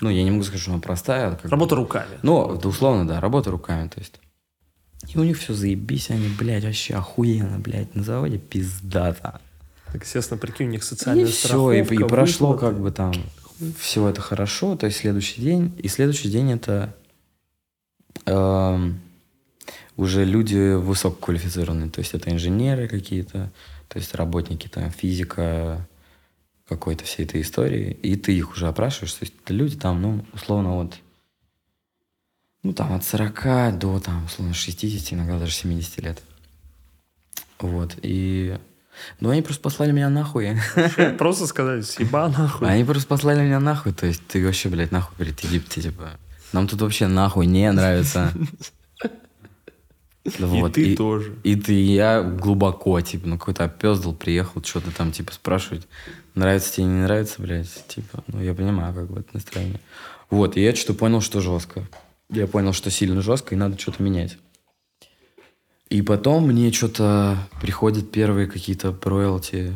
ну я не могу сказать, что она простая. Как работа бы, руками. Ну да, условно да, работа руками, то есть. И у них все заебись, они, блядь, вообще охуенно, блядь, на заводе пиздата. Так, естественно, прикинь, у них социальная и все, и, и прошло как бы там все это хорошо, то есть следующий день, и следующий день это э, уже люди высококвалифицированные, то есть это инженеры какие-то, то есть работники там физика какой-то всей этой истории, и ты их уже опрашиваешь, то есть это люди там, ну, условно, вот, ну, там, от 40 до, там, условно, 60, иногда даже 70 лет. Вот, и... Ну, они просто послали меня нахуй. [LAUGHS] Просто сказали, съеба нахуй. Они просто послали меня нахуй, то есть ты вообще, блядь, нахуй, блядь, иди, типа... Нам тут вообще нахуй не нравится. [LAUGHS] Вот. И ты и, тоже. И ты, я глубоко, типа, ну какой-то опездал, приехал, что-то там, типа, спрашивать, нравится тебе, не нравится, блядь, типа, ну я понимаю, как бы это настроение. Вот, и я что-то понял, что жестко. Я понял, что сильно жестко, и надо что-то менять. И потом мне что-то приходят первые какие-то роялти,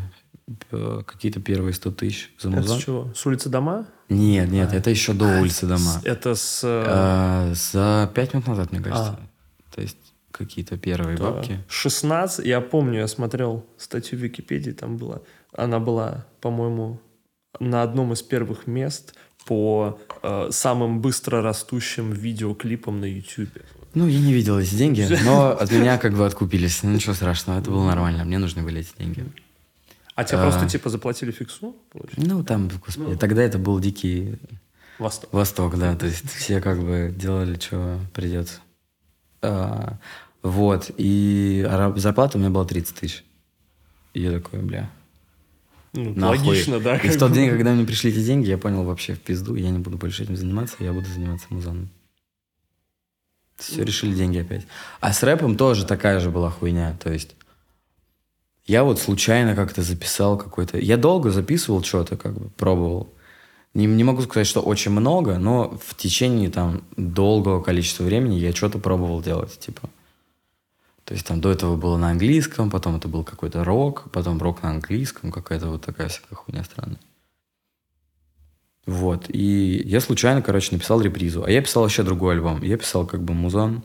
э, какие-то первые 100 тысяч за музон. Это с чего? С улицы Дома? Нет, нет, а, это еще до а, улицы дома. Это с... А, за пять минут назад, мне кажется. А. То есть какие-то первые да. бабки. 16, я помню, я смотрел статью в Википедии, там была, она была, по-моему, на одном из первых мест по э, самым быстро растущим видеоклипам на YouTube. Ну, я не видел эти деньги, [LAUGHS] но от меня как бы откупились. Ну, ничего страшного, это было нормально. Мне нужны были эти деньги. А тебе а, просто типа заплатили фиксу? Получается? Ну, там, господи, ну, тогда это был дикий Восток. Восток, да. То есть все как бы делали, что придется. А, вот. И зарплата у меня была 30 тысяч. И я такой, бля. Ну, логично, да. И в тот день, когда мне пришли эти деньги, я понял вообще в пизду, я не буду больше этим заниматься, я буду заниматься музоном. Все, решили деньги опять. А с рэпом тоже такая же была хуйня. То есть я вот случайно как-то записал какой-то... Я долго записывал что-то, как бы, пробовал. Не, не могу сказать, что очень много, но в течение там долгого количества времени я что-то пробовал делать, типа. То есть там до этого было на английском, потом это был какой-то рок, потом рок на английском, какая-то вот такая всякая хуйня странная. Вот. И я случайно, короче, написал репризу. А я писал еще другой альбом. Я писал как бы музон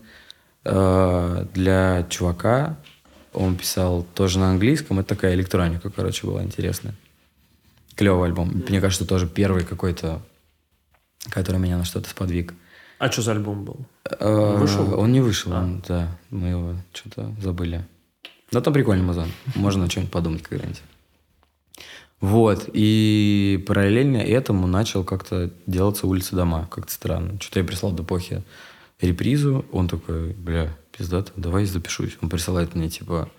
э, для чувака, он писал тоже на английском. Это такая электроника, короче, была интересная. Клевый альбом. Мне кажется, тоже первый какой-то который меня на что-то сподвиг. А что за альбом был? Э, вышел? Он не вышел, А. он, да, мы его что-то забыли. Но там прикольный музон, можно что-нибудь подумать когда-нибудь. Вот, и параллельно этому начал как-то делаться улицы дома, как-то странно. Что-то я прислал до Похи репризу, он такой, бля, пиздато, давай запишусь. Он присылает мне, типа,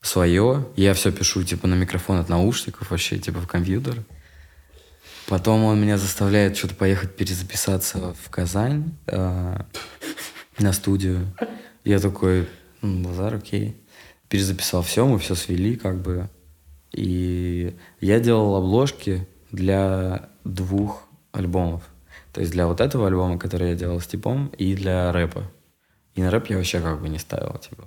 свое, я все пишу, типа, на микрофон от наушников вообще, типа, в компьютер. Потом он меня заставляет что-то поехать перезаписаться в Казань э, на студию. Я такой, «М, базар, окей. Перезаписал все, мы все свели, как бы. И я делал обложки для двух альбомов. То есть для вот этого альбома, который я делал с типом, и для рэпа. И на рэп я вообще как бы не ставил, типа.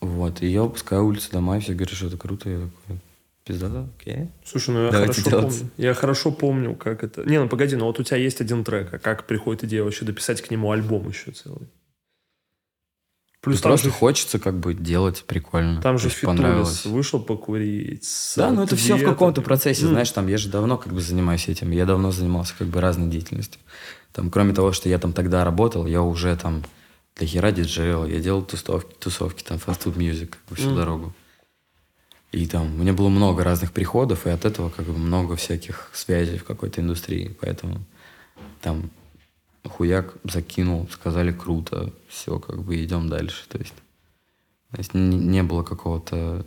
Вот, и я выпускаю улицы дома, и все говорят, что это круто. Я такой, пиздата, окей. Слушай, ну я Давайте хорошо делать. помню. Я хорошо помню, как это... Не, ну погоди, ну вот у тебя есть один трек, а как приходит идея вообще дописать к нему альбом еще целый? Плюс Плюс там просто же, хочется как бы делать прикольно. там же понравилось. вышел покурить. Да, ну это все в каком-то процессе, М. знаешь, там я же давно как бы занимаюсь этим, я давно занимался как бы разной деятельностью. Там, кроме того, что я там тогда работал, я уже там для хера диджейл, я делал тусовки, тусовки там, fast food music, всю М. дорогу. И там у меня было много разных приходов, и от этого как бы много всяких связей в какой-то индустрии, поэтому там хуяк закинул, сказали круто, все, как бы идем дальше, то есть, то есть не, не было какого-то...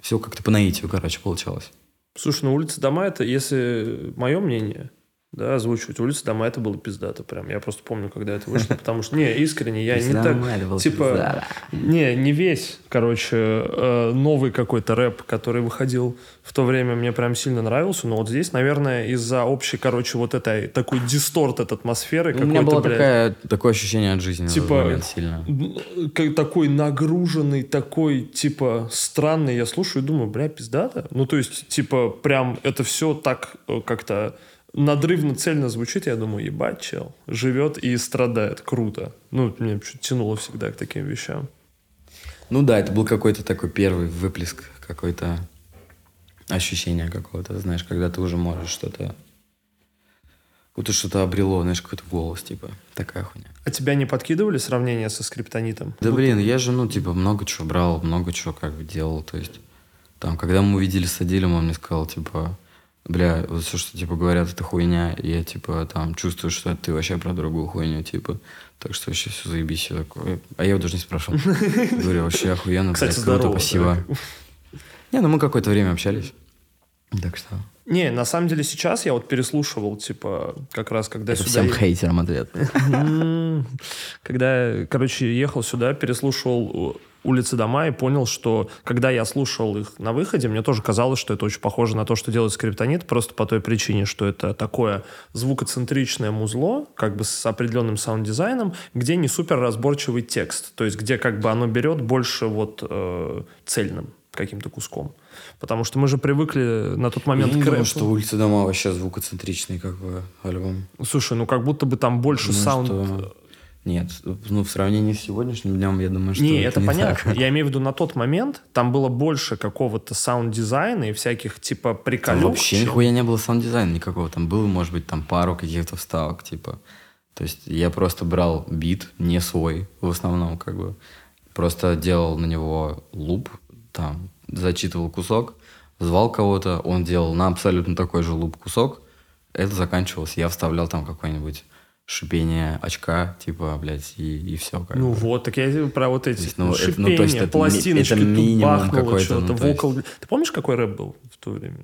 Все как-то по наитию, короче, получалось. Слушай, ну улица дома это, если мое мнение, да, озвучивать, улица дома это было пиздато прям. Я просто помню, когда это вышло, [LAUGHS] потому что, не, искренне, я не так... Типа, не, не весь, короче, э, новый какой-то рэп, который выходил в то время, мне прям сильно нравился, но вот здесь, наверное, из-за общей, короче, вот этой, такой дисторт от атмосферы У меня было такая, такое ощущение от жизни Типа, сильно. как такой нагруженный, такой, типа, странный. Я слушаю и думаю, бля, пиздата. Ну, то есть, типа, прям это все так э, как-то надрывно, цельно звучит. Я думаю, ебать, чел, живет и страдает. Круто. Ну, мне чуть тянуло всегда к таким вещам. Ну да, это был какой-то такой первый выплеск, какой-то ощущение какого-то, знаешь, когда ты уже можешь что-то... Будто что-то обрело, знаешь, какой-то голос, типа, такая хуйня. А тебя не подкидывали сравнения со скриптонитом? Да блин, я же, ну, типа, много чего брал, много чего как бы делал, то есть, там, когда мы увидели с Адилем, он мне сказал, типа, бля, вот все, что, типа, говорят, это хуйня, и я, типа, там, чувствую, что ты вообще про другую хуйню, типа, так что вообще все заебись, я такой, а я его даже не спрашивал. [LAUGHS] Говорю, вообще охуенно, Кстати, блядь, круто, спасибо. Не, ну мы какое-то время общались, так что... Не, на самом деле сейчас я вот переслушивал, типа, как раз когда Это сюда... всем хейтерам ответ. [LAUGHS] Когда, короче, ехал сюда, переслушивал улицы дома и понял, что когда я слушал их на выходе, мне тоже казалось, что это очень похоже на то, что делает скриптонит, просто по той причине, что это такое звукоцентричное музло, как бы с определенным саунд-дизайном, где не супер разборчивый текст, то есть где как бы оно берет больше вот э, цельным каким-то куском. Потому что мы же привыкли на тот Я момент не к рэпу. что «Улица дома» вообще звукоцентричный как бы альбом. Слушай, ну как будто бы там больше Думаю, саунд... что- Нет, ну в сравнении с сегодняшним днем, я думаю, что Не, это, понятно. так. Я имею в виду на тот момент там было больше какого-то саунд-дизайна и всяких типа Там приколюк. вообще чем- нихуя не было саунд-дизайна никакого. Там было, может быть, там пару каких-то вставок, типа. То есть я просто брал бит, не свой, в основном, как бы. Просто делал на него луп, там, зачитывал кусок, звал кого-то, он делал на абсолютно такой же луп кусок. Это заканчивалось, я вставлял там какое-нибудь шипение очка, типа, блядь, и, и все. Как Ну бы. вот, так я про вот эти есть, ну, это- шипения, ну, то есть это пластиночки, это тут минимум бахнуло какой-то, что-то, ну, то есть- вокал. Ты помнишь, какой рэп был в то время?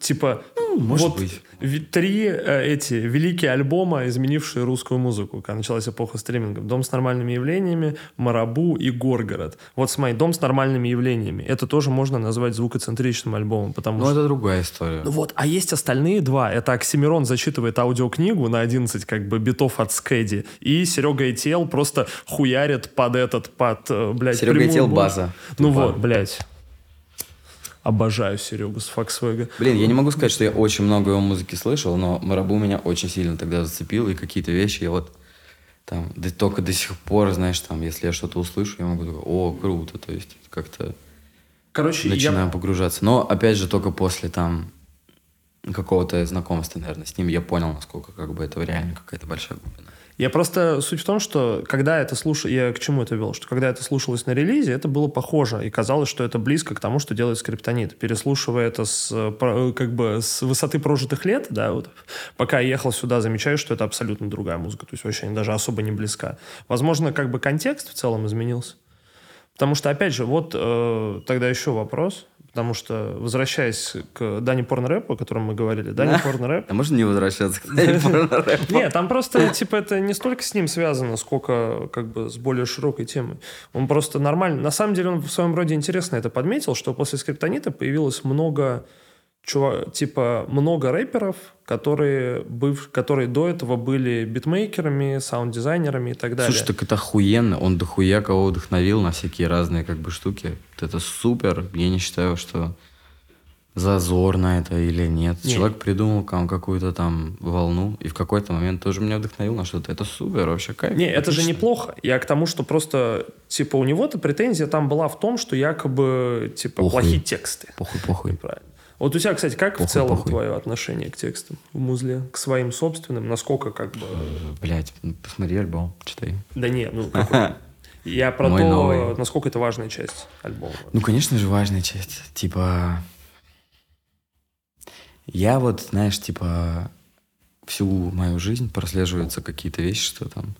Типа, может вот быть. три э, эти великие альбома, изменившие русскую музыку, когда началась эпоха стримингов. «Дом с нормальными явлениями», «Марабу» и «Горгород». Вот смотри, «Дом с нормальными явлениями». Это тоже можно назвать звукоцентричным альбомом, потому Ну, что... это другая история. Ну вот, а есть остальные два. Это Оксимирон зачитывает аудиокнигу на 11 как бы битов от Скэди, и Серега Этел просто хуярит под этот, под, э, блядь, Серега Этел бошь. база. Ну Тупо. вот, блядь. Обожаю Серегу с Фоксвега. Блин, я не могу сказать, что я очень много его музыки слышал, но Марабу меня очень сильно тогда зацепил, и какие-то вещи я вот там да, только до сих пор, знаешь, там, если я что-то услышу, я могу такой, о, круто, то есть как-то Короче, начинаю я... погружаться. Но, опять же, только после там какого-то знакомства, наверное, с ним, я понял, насколько как бы это реально какая-то большая глубина. Я просто... Суть в том, что когда это слушал... Я к чему это вел? Что когда это слушалось на релизе, это было похоже. И казалось, что это близко к тому, что делает скриптонит. Переслушивая это с, как бы, с высоты прожитых лет, да, вот, пока я ехал сюда, замечаю, что это абсолютно другая музыка. То есть вообще даже особо не близка. Возможно, как бы контекст в целом изменился. Потому что, опять же, вот э, тогда еще вопрос. Потому что, возвращаясь к Дани Порнорэпу, о котором мы говорили, Дани Порнорэп... А можно не возвращаться к Дани [LAUGHS] Порнорэпу? Нет, там просто, типа, это не столько с ним связано, сколько, как бы, с более широкой темой. Он просто нормально... На самом деле, он в своем роде интересно это подметил, что после Скриптонита появилось много чувак, типа много рэперов, которые, быв, которые до этого были битмейкерами, саунд-дизайнерами и так далее. Слушай, так это охуенно. Он дохуя кого вдохновил на всякие разные как бы штуки. Это супер. Я не считаю, что зазорно это или нет. нет. Человек придумал какую-то там волну и в какой-то момент тоже меня вдохновил на что-то. Это супер, вообще кайф. Не, это же неплохо. Я к тому, что просто, типа, у него-то претензия там была в том, что якобы, типа, похуй. плохие тексты. Похуй, похуй. Правильно. Вот у тебя, кстати, как похуй, в целом похуй. твое отношение к текстам в музле? К своим собственным? Насколько как бы... Блять, ну, посмотри альбом, читай. Да не, ну [LAUGHS] Я про Мой то, новый. насколько это важная часть альбома. Ну, конечно же, важная часть. Типа... Я вот, знаешь, типа, всю мою жизнь прослеживаются какие-то вещи, что там...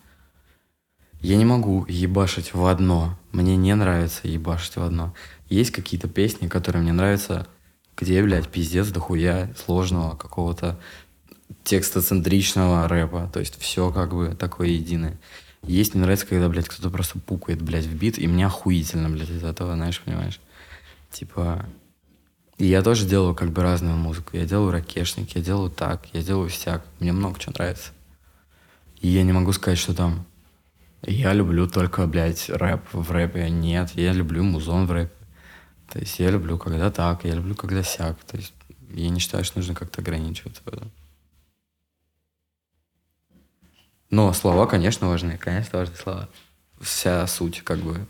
Я не могу ебашить в одно. Мне не нравится ебашить в одно. Есть какие-то песни, которые мне нравятся где, блядь, пиздец дохуя сложного какого-то текстоцентричного рэпа. То есть все как бы такое единое. Есть, мне нравится, когда, блядь, кто-то просто пукает, блядь, в бит, и мне охуительно, блядь, из этого, знаешь, понимаешь? Типа... И я тоже делаю как бы разную музыку. Я делаю ракешник, я делаю так, я делаю всяк. Мне много чего нравится. И я не могу сказать, что там... Я люблю только, блядь, рэп в рэпе. Нет, я люблю музон в рэпе. То есть я люблю, когда так, я люблю, когда сяк. То есть я не считаю, что нужно как-то этом. Но слова, конечно, важны. Конечно, важны слова. Вся суть, как бы,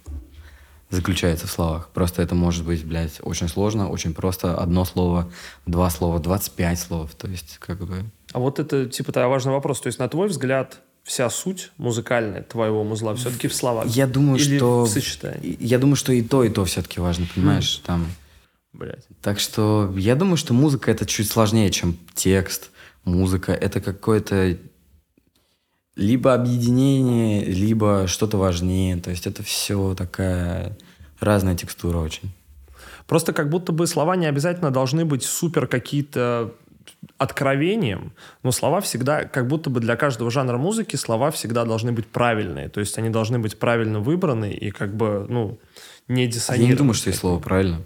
заключается в словах. Просто это может быть, блядь, очень сложно, очень просто. Одно слово, два слова, 25 слов. То есть, как бы... А вот это, типа, важный вопрос. То есть, на твой взгляд, вся суть музыкальная твоего музла все-таки в словах? Я думаю, Или что... в сочетании? Я думаю, что и то, и то все-таки важно, понимаешь? Mm. Там... Блять. Так что я думаю, что музыка это чуть сложнее, чем текст. Музыка это какое-то либо объединение, либо что-то важнее. То есть это все такая разная текстура очень. Просто как будто бы слова не обязательно должны быть супер какие-то откровением, но слова всегда, как будто бы для каждого жанра музыки слова всегда должны быть правильные. То есть они должны быть правильно выбраны и как бы, ну, не диссонировать. Я не думаю, что есть слово правильно.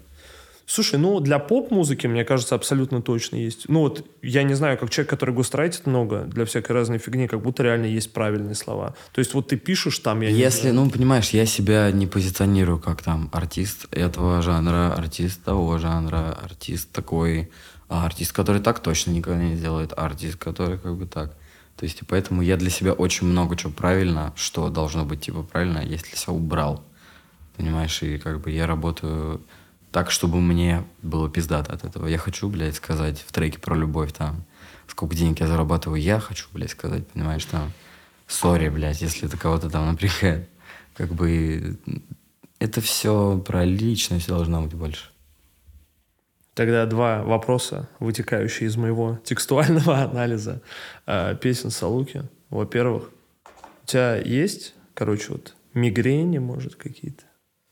Слушай, ну для поп-музыки, мне кажется, абсолютно точно есть. Ну вот, я не знаю, как человек, который густрайтит много для всякой разной фигни, как будто реально есть правильные слова. То есть вот ты пишешь там, я Если, не знаю. ну, понимаешь, я себя не позиционирую как там артист этого жанра, артист того жанра, артист такой, а артист, который так точно никогда не сделает, а артист, который как бы так. То есть, и поэтому я для себя очень много чего правильно, что должно быть типа правильно, если для себя убрал. Понимаешь, и как бы я работаю так, чтобы мне было пиздато от этого. Я хочу, блядь, сказать в треке про любовь там, сколько денег я зарабатываю, я хочу, блядь, сказать, понимаешь, там, сори, блядь, если это кого-то там напрягает. Как бы это все про личность должно быть больше. Тогда два вопроса, вытекающие из моего текстуального [LAUGHS] анализа э, песен Салуки. Во-первых, у тебя есть, короче, вот мигрени, может, какие-то?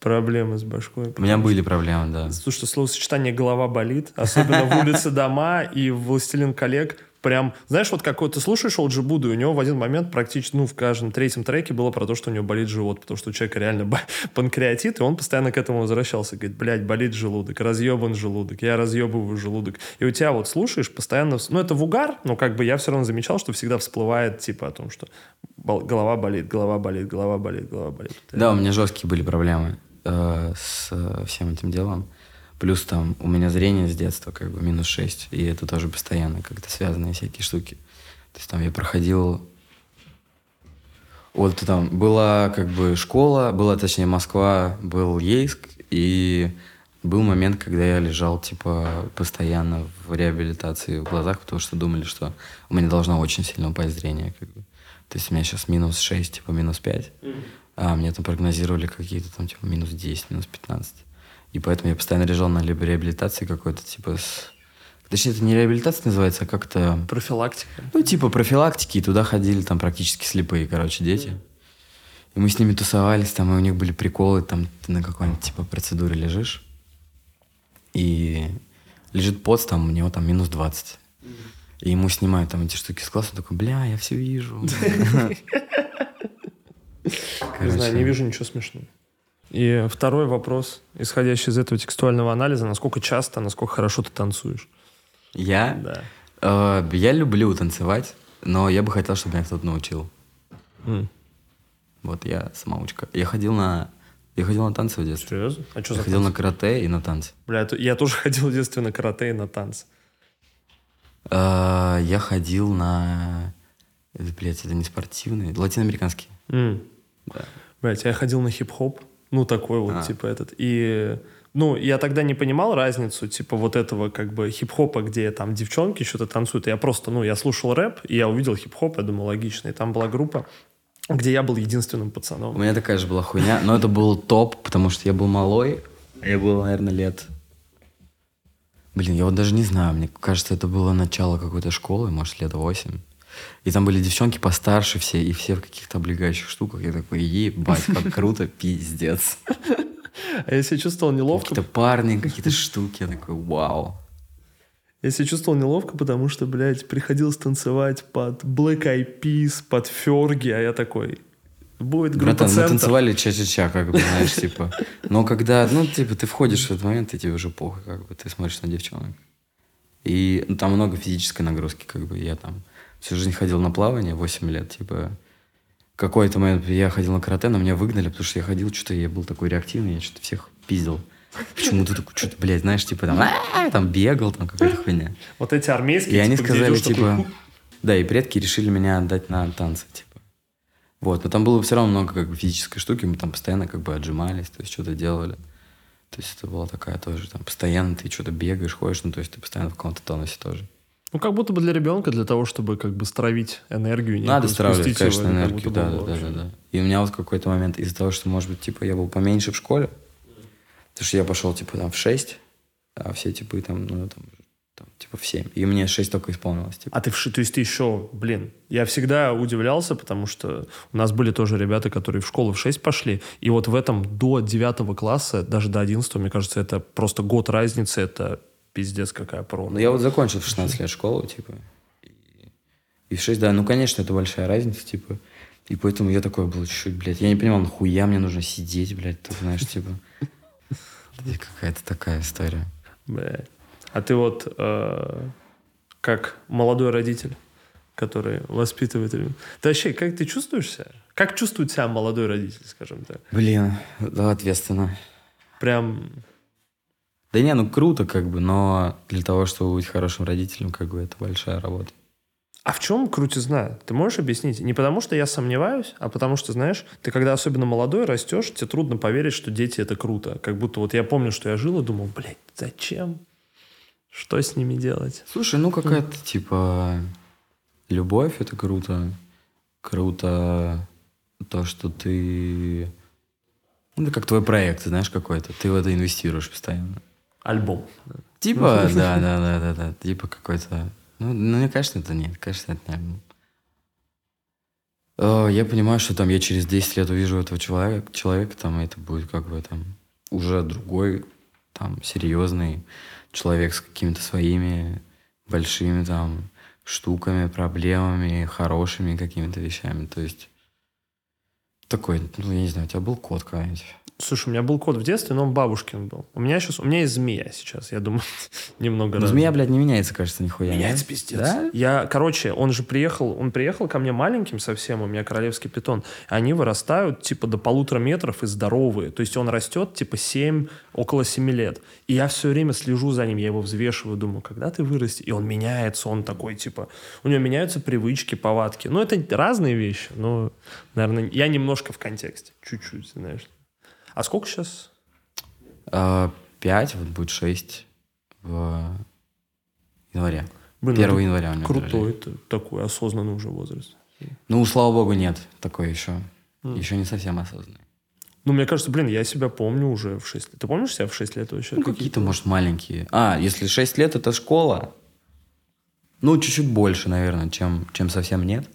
Проблемы с башкой. У меня были проблемы, да. Что словосочетание «голова болит», особенно в «Улице дома» и в «Властелин коллег», прям, знаешь, вот какой ты слушаешь Олджи Буду, и у него в один момент практически, ну, в каждом третьем треке было про то, что у него болит живот, потому что у человека реально [LAUGHS] панкреатит, и он постоянно к этому возвращался. Говорит, блядь, болит желудок, разъебан желудок, я разъебываю желудок. И у тебя вот слушаешь постоянно, ну, это вугар, но как бы я все равно замечал, что всегда всплывает, типа, о том, что голова болит, голова болит, голова болит, голова болит. Да, у меня жесткие были проблемы э, с э, всем этим делом. Плюс там у меня зрение с детства как бы минус 6, и это тоже постоянно как-то связанные всякие штуки. То есть там я проходил... Вот там была как бы школа, была точнее Москва, был Ейск, и Был момент, когда я лежал, типа, постоянно в реабилитации в глазах, потому что думали, что у меня должно очень сильно упасть зрение. Как бы. То есть у меня сейчас минус 6, типа, минус 5. А мне там прогнозировали какие-то там, типа, минус 10, минус 15. И поэтому я постоянно лежал на либо реабилитации какой-то, типа, с... Точнее, это не реабилитация называется, а как-то... Профилактика. Ну, типа профилактики, и туда ходили там практически слепые, короче, дети. И мы с ними тусовались, там, и у них были приколы, там, ты на какой-нибудь, типа, процедуре лежишь, и лежит поц, там, у него там минус 20. И ему снимают там эти штуки с класса, он такой, бля, я все вижу. [LAUGHS] Не знаю, не вижу ничего смешного. И второй вопрос, исходящий из этого текстуального анализа, насколько часто, насколько хорошо ты танцуешь? Я? Да. Э, Я люблю танцевать, но я бы хотел, чтобы меня кто-то научил. М, Вот я самоучка. Я ходил на... Я ходил на танцы в детстве. Серьезно? А что Я за ходил на танцы? карате и на танцы. Бля, я тоже [LAUGHS] ходил в детстве на карате и на танцы. Э, Я ходил на... это, Блядь, это не спортивный, латиноамериканский. М. Да. Блядь, я ходил на хип-хоп, ну, такой вот, А. типа этот. И, ну, я тогда не понимал разницу, типа, вот этого, как бы, хип-хопа, где там девчонки что-то танцуют. Я просто, ну, я слушал рэп, и я увидел хип-хоп, я думал, логично. И там была группа, где я был единственным У пацаном. меня такая же была хуйня, но это был топ, потому что я был малой. Я был, наверное, лет... Блин, я вот даже не знаю, мне кажется, это было начало какой-то школы, может, лет 8. И там были девчонки постарше все, и все в каких-то облегающих штуках. Я такой, ебать, как [LAUGHS] круто, пиздец. А я себя чувствовал неловко. Какие-то парни, какие-то штуки. Я такой, вау. Я себя чувствовал неловко, потому что, блядь, приходилось танцевать под Black Eyed Peas, под Ферги, а я такой... Будет группа Братан, мы танцевали ча-ча-ча, как бы, знаешь, [LAUGHS] типа. Но когда, ну, типа, ты входишь в этот момент, и тебе уже похуй, как бы, ты смотришь на девчонок. И ну, там много физической нагрузки, как бы, я там всю жизнь ходил на плавание, 8 лет, типа, какой-то момент я ходил на карате, но меня выгнали, потому что я ходил, что-то я был такой реактивный, я что-то всех пиздил. Почему-то такой, что-то, блядь, знаешь, типа там, там бегал, там какая-то [LAUGHS] хуйня. Вот эти армейские, И они типа, сказали, типа... Да, и предки решили меня отдать на танцы, типа. Вот, но там было все равно много как бы физической штуки, мы там постоянно как бы отжимались, то есть что-то делали. То есть это была такая тоже, там, постоянно ты что-то бегаешь, ходишь, ну, то есть ты постоянно в каком-то тонусе тоже. Ну, как будто бы для ребенка, для того, чтобы как бы стравить энергию. Надо спустить конечно, его, энергию, да, да, да, да, да. И у меня вот какой-то момент из-за того, что, может быть, типа, я был поменьше в школе, потому что я пошел, типа, там, в 6, а все, типа, там, ну, там, там, типа, в 7. И мне 6 только исполнилось, типа. А ты, в то есть ты еще, блин, я всегда удивлялся, потому что у нас были тоже ребята, которые в школу в 6 пошли, и вот в этом до 9 класса, даже до 11, мне кажется, это просто год разницы, это пиздец какая прорва. Ну, я вот закончил в 16 лет школу, типа. И, и в 6, да, ну, конечно, это большая разница, типа. И поэтому я такой был чуть-чуть, блядь. Я не понимал, нахуя мне нужно сидеть, блядь, ты знаешь, типа. Какая-то такая история. Бля. А ты вот э, как молодой родитель, который воспитывает ребенка, ты вообще как ты чувствуешь себя? Как чувствует себя молодой родитель, скажем так? Блин, да, ответственно. Прям Да не, ну круто, как бы, но для того, чтобы быть хорошим родителем, как бы, это большая работа. А в чем крутизна? Ты можешь объяснить? Не потому, что я сомневаюсь, а потому что, знаешь, ты когда особенно молодой растешь, тебе трудно поверить, что дети — это круто. Как будто вот я помню, что я жил и думал, блядь, зачем? Что с ними делать? Слушай, ну какая-то, типа, любовь, это круто. Круто то, что ты... Ну, это как твой проект, знаешь, какой-то. Ты в это инвестируешь постоянно. Альбом. Типа, да, да, да, да, да. Типа какой-то... Ну, ну, мне кажется, это нет. Кажется, это не... Э, Я понимаю, что там я через 10 лет увижу этого человека, человека там, и это будет как бы там уже другой, там, серьезный человек с какими-то своими большими там штуками, проблемами, хорошими какими-то вещами. То есть такой, ну, я не знаю, у тебя был кот какой-нибудь? Слушай, у меня был кот в детстве, но он бабушкин был. У меня сейчас, у меня есть змея сейчас, я думаю, [LAUGHS] немного Ну, раз- змея, блядь, не меняется, кажется, нихуя. Меняется да? пиздец. Да? Я, короче, он же приехал, он приехал ко мне маленьким совсем, у меня королевский питон. Они вырастают типа до полутора метров и здоровые. То есть он растет типа 7, около 7 лет. И я все время слежу за ним, я его взвешиваю, думаю, когда ты вырастешь? И он меняется, он такой типа, у него меняются привычки, повадки. Ну, это разные вещи, но, наверное, я немножко в контексте, чуть-чуть, знаешь. А сколько сейчас? А, 5, вот будет 6 в январе. Блин, 1 это января у меня Крутой это такой осознанный уже возраст. Ну, слава богу, нет такой еще. М. Еще не совсем осознанный. Ну, мне кажется, блин, я себя помню уже в 6 лет. Ты помнишь себя в 6 лет вообще? Ну, какие-то, может, маленькие. А, если 6 лет, это школа. Ну, чуть-чуть больше, наверное, чем, чем совсем нет.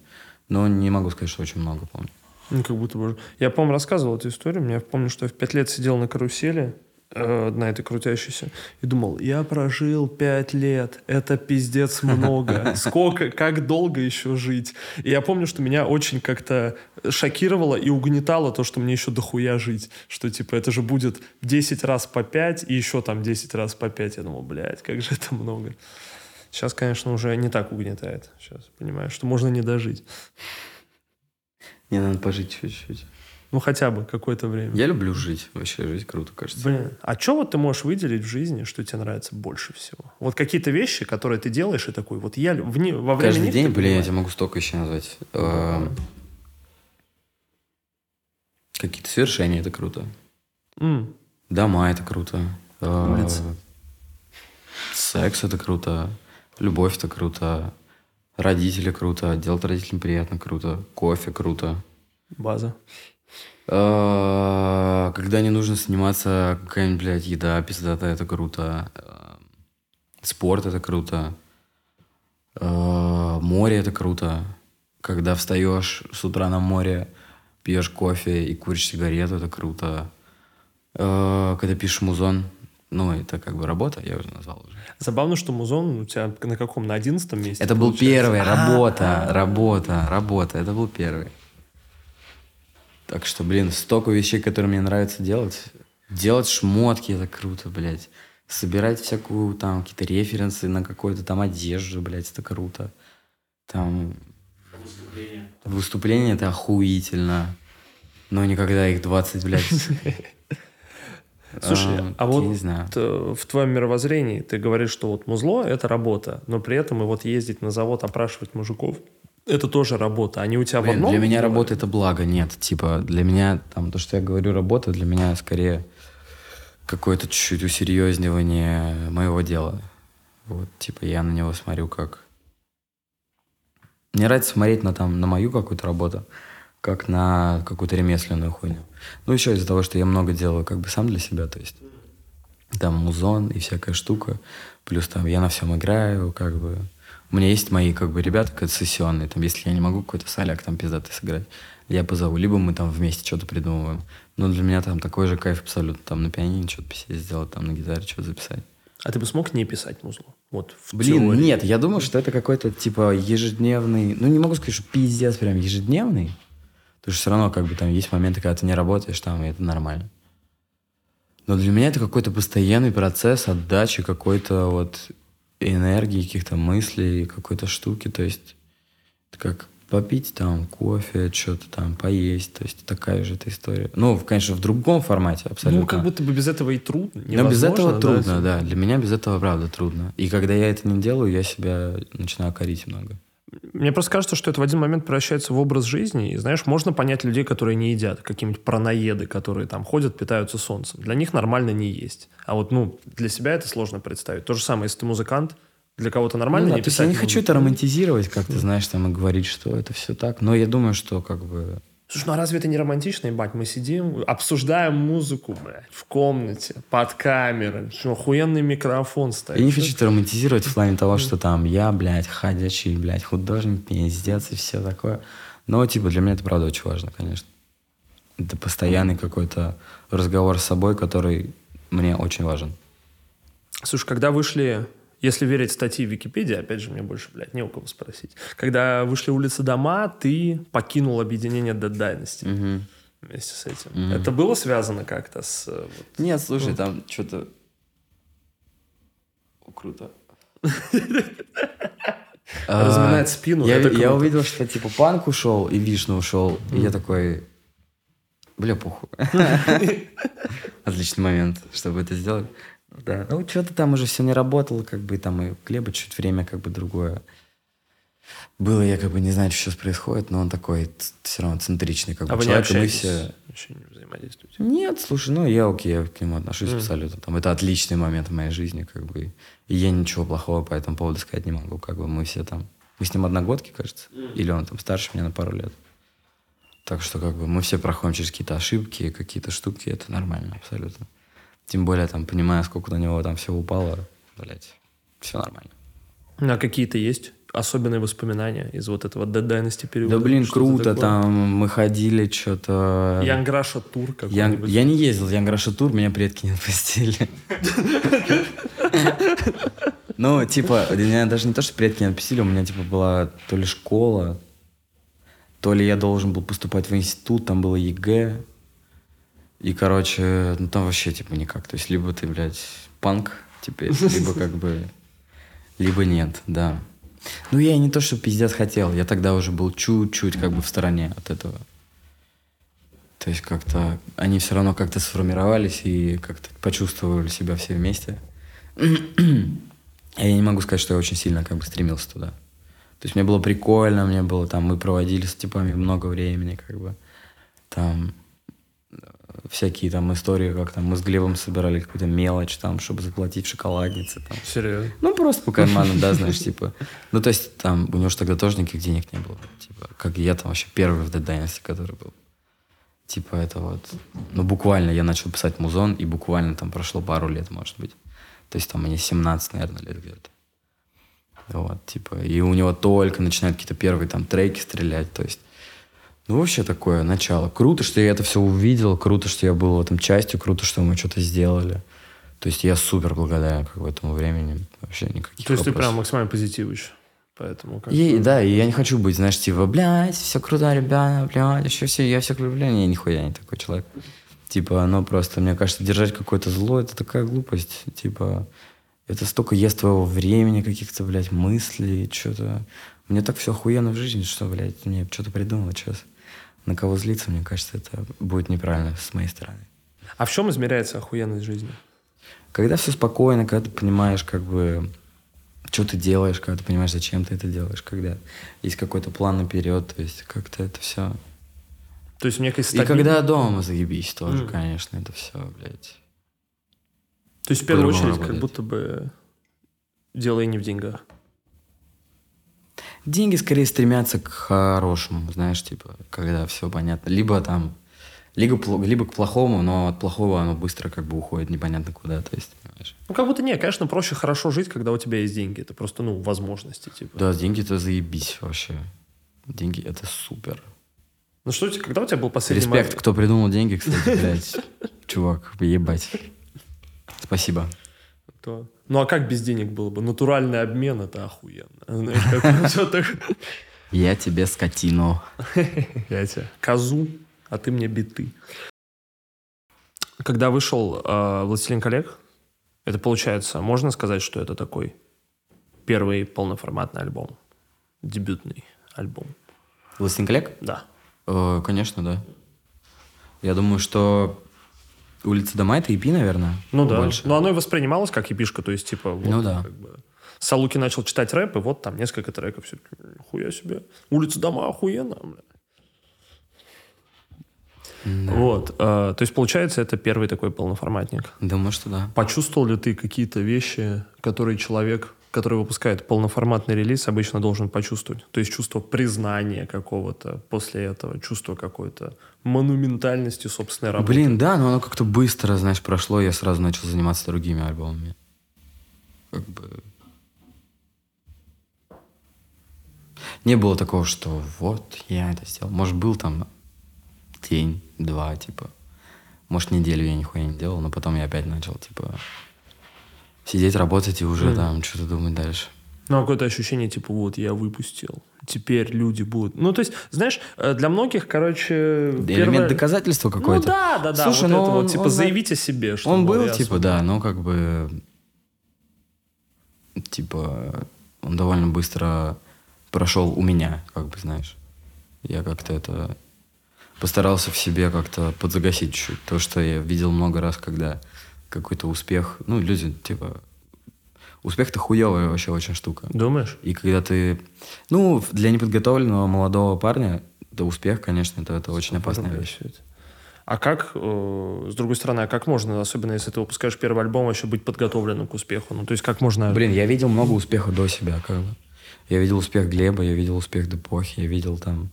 Но не могу сказать, что очень много помню. Ну, как будто бы... Я, по-моему, рассказывал эту историю. Я помню, что я в 5 лет сидел на карусели, э, на этой крутящейся, и думал, я прожил 5 лет, это пиздец много. [LAUGHS] Сколько, как долго еще жить? И я помню, что меня очень как-то шокировало и угнетало то, что мне еще дохуя жить. Что, типа, это же будет 10 раз по 5 и еще там 10 раз по 5. Я думал, блядь, как же это много. Сейчас, конечно, уже не так угнетает. Сейчас понимаю, что можно не дожить. Мне надо пожить чуть-чуть. Ну, хотя бы какое-то время. Я люблю жить. Вообще жить круто, кажется. Блин, а что вот ты можешь выделить в жизни, что тебе нравится больше всего? Вот какие-то вещи, которые ты делаешь, и такой, вот я в не- во время Каждый день, блин, я тебе могу столько еще назвать. Эм, Какие-то свершения, это круто. Дома, это круто. Э. Секс, это круто. Любовь, это круто. Родители, круто. Делать родителям приятно, круто. Кофе, круто. База. Э, Когда не нужно сниматься, какая-нибудь, блядь, еда пиздатая, это круто. Э, Спорт, это круто. Э, Море, это круто. Когда встаешь с утра на море, пьешь кофе и куришь сигарету, это круто. Когда пишешь музон, ну, это как бы работа, я уже назвал уже. Забавно, что музон у тебя на каком? На одиннадцатом месте? Это был получается? первый, А, работа, а. работа, работа. Это был первый. Так что, блин, столько вещей, которые мне нравится делать. Делать шмотки, это круто, блядь. Собирать всякую там какие-то референсы на какую-то там одежду, блядь, это круто. Там выступление это охуительно. Но никогда их 20, блядь. [LAUGHS] Слушай, А, а вот не знаю. т- в твоем мировоззрении ты говоришь, что вот музло — это работа, но при этом и вот ездить на завод, опрашивать мужиков — это тоже работа. Они у тебя в Блин, одном... для меня бывают? работа это благо, нет. Типа, для меня, там, то, что я говорю, работа, для меня скорее какое-то чуть-чуть усерьезнивание моего дела. Вот, типа, я на него смотрю как... Мне нравится смотреть на, там, на мою какую-то работу, как на какую-то ремесленную хуйню. Ну, еще из-за того, что я много делаю как бы сам для себя, то есть там музон и всякая штука. Плюс там я на всем играю, как бы. У меня есть мои, как бы, ребята, как сессионные. Там, если я не могу какой-то соляк там пиздатый сыграть, я позову. Либо мы там вместе что-то придумываем. Но для меня там такой же кайф абсолютно. Там на пианине что-то посидеть, сделать, там на гитаре что-то записать. А ты бы смог не писать музло? Вот в Блин, теории. нет, я думаю, что это какой-то, типа, ежедневный... Ну, не могу сказать, что пиздец прям ежедневный. Потому что все равно, как бы, там есть моменты, когда ты не работаешь там, и это нормально. Но для меня это какой-то постоянный процесс отдачи какой-то вот энергии, каких-то мыслей, какой-то штуки. То есть это как попить там кофе, что-то там поесть. То есть такая же эта история. Ну, конечно, в другом формате абсолютно. Ну, как будто бы без этого и трудно. Но без этого Невозможно, трудно, да. Для меня без этого, правда, трудно. И когда я это не делаю, я себя начинаю корить много. Мне просто кажется, что это в один момент превращается в образ жизни. И, знаешь, можно понять людей, которые не едят. Какие-нибудь параноеды, которые там ходят, питаются солнцем. Для них нормально не есть. А вот, ну, для себя это сложно представить. То же самое, если ты музыкант, для кого-то нормально Ну да, не то писать я не хочу это романтизировать, как ты знаешь, там и говорить, что это все так. Но я думаю, что как бы... Слушай, ну а разве это не романтично, ебать? Мы сидим, обсуждаем музыку, блядь, в комнате, под камерой. Что, охуенный микрофон стоит. Я не хочу это романтизировать в плане того, что там я, блядь, ходячий, блядь, художник, пиздец и все такое. Но, типа, для меня это правда очень важно, конечно. Это постоянный какой-то разговор с собой, который мне очень важен. Слушай, когда вышли, если верить статье в Википедии, опять же, мне больше, блядь, не у кого спросить. Когда вышли улицы дома, ты покинул объединение Dead Dynasty вместе с этим. Мгм. Это было связано как-то с... э, вот, Нет, слушай, там что-то... Круто. [LAUGHS] Разминать спину, Я, это я увидел, что типа панк ушел и Вишна ушел. И я такой... Бля, похуй. [LAUGHS] Отличный момент, чтобы это сделать. Да. Ну, что-то там уже все не работало, как бы там и Глеба чуть время как бы другое. Было, я как бы не знаю, что сейчас происходит, но он такой все равно центричный как А бы вы не человек, мы общаетесь? все... Вообще не взаимодействуете? Нет, слушай, ну я окей, я к нему отношусь Мгм. абсолютно. Там, это отличный момент в моей жизни, как бы. И я ничего плохого по этому поводу сказать не могу. Как бы мы все там... Мы с ним одногодки, кажется. Или он там старше меня на пару лет. Так что как бы мы все проходим через какие-то ошибки, какие-то штуки. Это нормально абсолютно. Тем более, там, понимая, сколько на него там всего упало, блядь, все нормально. А какие-то есть особенные воспоминания из вот этого Dead Dynasty периода? Да, блин, круто. такое? Там мы ходили, что-то... Янграша тур Я, какой-нибудь. я не ездил Янграша тур, меня предки не отпустили. Ну, типа, меня даже не то, что предки не отпустили, у меня, типа, была то ли школа, то ли я должен был поступать в институт, там было ЕГЭ. И, короче, ну там вообще, типа, никак. То есть, либо ты, блядь, панк теперь, либо как бы... Либо нет, да. Ну, я не то, что пиздец хотел. Я тогда уже был чуть-чуть как бы в стороне от этого. То есть как-то они все равно как-то сформировались и как-то почувствовали себя все вместе. А я не могу сказать, что я очень сильно как бы стремился туда. То есть мне было прикольно, мне было там, мы проводили с типами много времени, как бы. Там всякие там истории, как там мы с Глебом собирали какую-то мелочь там, чтобы заплатить в шоколаднице там. Серьезно? Ну, просто по карману, да, знаешь, типа. Ну, то есть, там, у него же тогда тоже никаких денег не было. Типа, как я там вообще первый в Dead Dynasty, который был. Типа, это вот... Ну, буквально я начал писать музон, и буквально там прошло пару лет, может быть. То есть, там, мне 17, наверное, лет где-то. Вот, типа, и у него только начинают какие-то первые там треки стрелять, то есть, ну, вообще такое начало. Круто, что я это все увидел, круто, что я был в этом частью, круто, что мы что-то сделали. То есть я супер благодарен как бы этому времени. Вообще никаких То есть ты вопросов. прям максимально позитивыч. Поэтому как И, да, и я не хочу быть, знаешь, типа, блядь, все круто, ребята, блядь, еще все, я всех люблю. Не, нихуя не такой человек. Типа, ну просто, мне кажется, держать какое-то зло, это такая глупость. Типа, это столько ест твоего времени, каких-то, блядь, мыслей, что-то. Мне так все охуенно в жизни, что, блядь, мне что-то придумал сейчас. На кого злиться, мне кажется, это будет неправильно с моей стороны. А в чем измеряется охуенность жизни? Когда все спокойно, когда ты понимаешь, как бы, что ты делаешь, когда ты понимаешь, зачем ты это делаешь, когда есть какой-то план наперед, то есть как-то это все. То есть, мне кажется, И когда дома заебись тоже, Мгм. конечно, это все, блядь. То есть, в первую очередь, как работает. будто бы дело и не в деньгах. Деньги скорее стремятся к хорошему, знаешь, типа, когда все понятно. Либо там, либо, либо к плохому, но от плохого оно быстро как бы уходит непонятно куда, то есть, понимаешь. Ну, как будто нет, конечно, проще хорошо жить, когда у тебя есть деньги. Это просто, ну, возможности, типа. Да, деньги-то заебись вообще. Деньги — это супер. Ну, что когда у тебя был последний Респект, момент? кто придумал деньги, кстати, блядь. Чувак, ебать. Спасибо. То- Ну, а как без денег было бы? Натуральный обмен — это охуенно. Знаешь, как всё так... Я тебе скотину. Я тебе козу, а ты мне биты. Когда вышел э, «Властелин коллег», это получается, можно сказать, что это такой первый полноформатный альбом, дебютный альбом. Властелин коллег? Да. Э, Конечно, да. Я думаю, что улица Дома — это EP, наверное. Ну да. Больше. Но оно и воспринималось как епишка, то есть типа... Вот, Ну да. как бы, Салуки начал читать рэп, и вот там несколько треков. Все, хуя себе. Улица дома охуенно, бля. Вот. э, то есть, получается, это первый такой полноформатник. Думаю, что да. Почувствовал ли ты какие-то вещи, которые человек, который выпускает полноформатный релиз, обычно должен почувствовать? То есть чувство признания какого-то после этого, чувство какой-то монументальности собственной работы. Блин, да, но оно как-то быстро, знаешь, прошло, я сразу начал заниматься другими альбомами. Как бы... Не было такого, что вот, я это сделал. Может, был там день, два, типа. Может, неделю я нихуя не делал, но потом я опять начал, типа, сидеть, работать и уже Мгм. там что-то думать дальше. Ну, какое-то ощущение, типа, вот, я выпустил. Теперь люди будут... Ну, то есть, знаешь, э, для многих, короче... Элемент первое- доказательства Ну какой-то. да, да, да. Слушай, вот ну это он- вот, типа, он, заявить о себе. Что, Он был, я типа, супер. да, но как бы... Типа, он довольно быстро прошел у меня, как бы, знаешь. Я как-то это... Постарался в себе как-то подзагасить чуть-чуть. То, что я видел много раз, когда какой-то успех... Ну, люди, типа... Успех это хуевая вообще очень штука. Думаешь? И когда ты... Ну, для неподготовленного молодого парня, да успех, конечно, это, это очень опасная вещь. А как, э, с другой стороны, а как можно, особенно если ты выпускаешь первый альбом, еще быть подготовленным к успеху? Ну, то есть как можно... Блин, я видел много успеха до себя, как бы. Я видел успех Глеба, я видел успех Депохи, я видел там...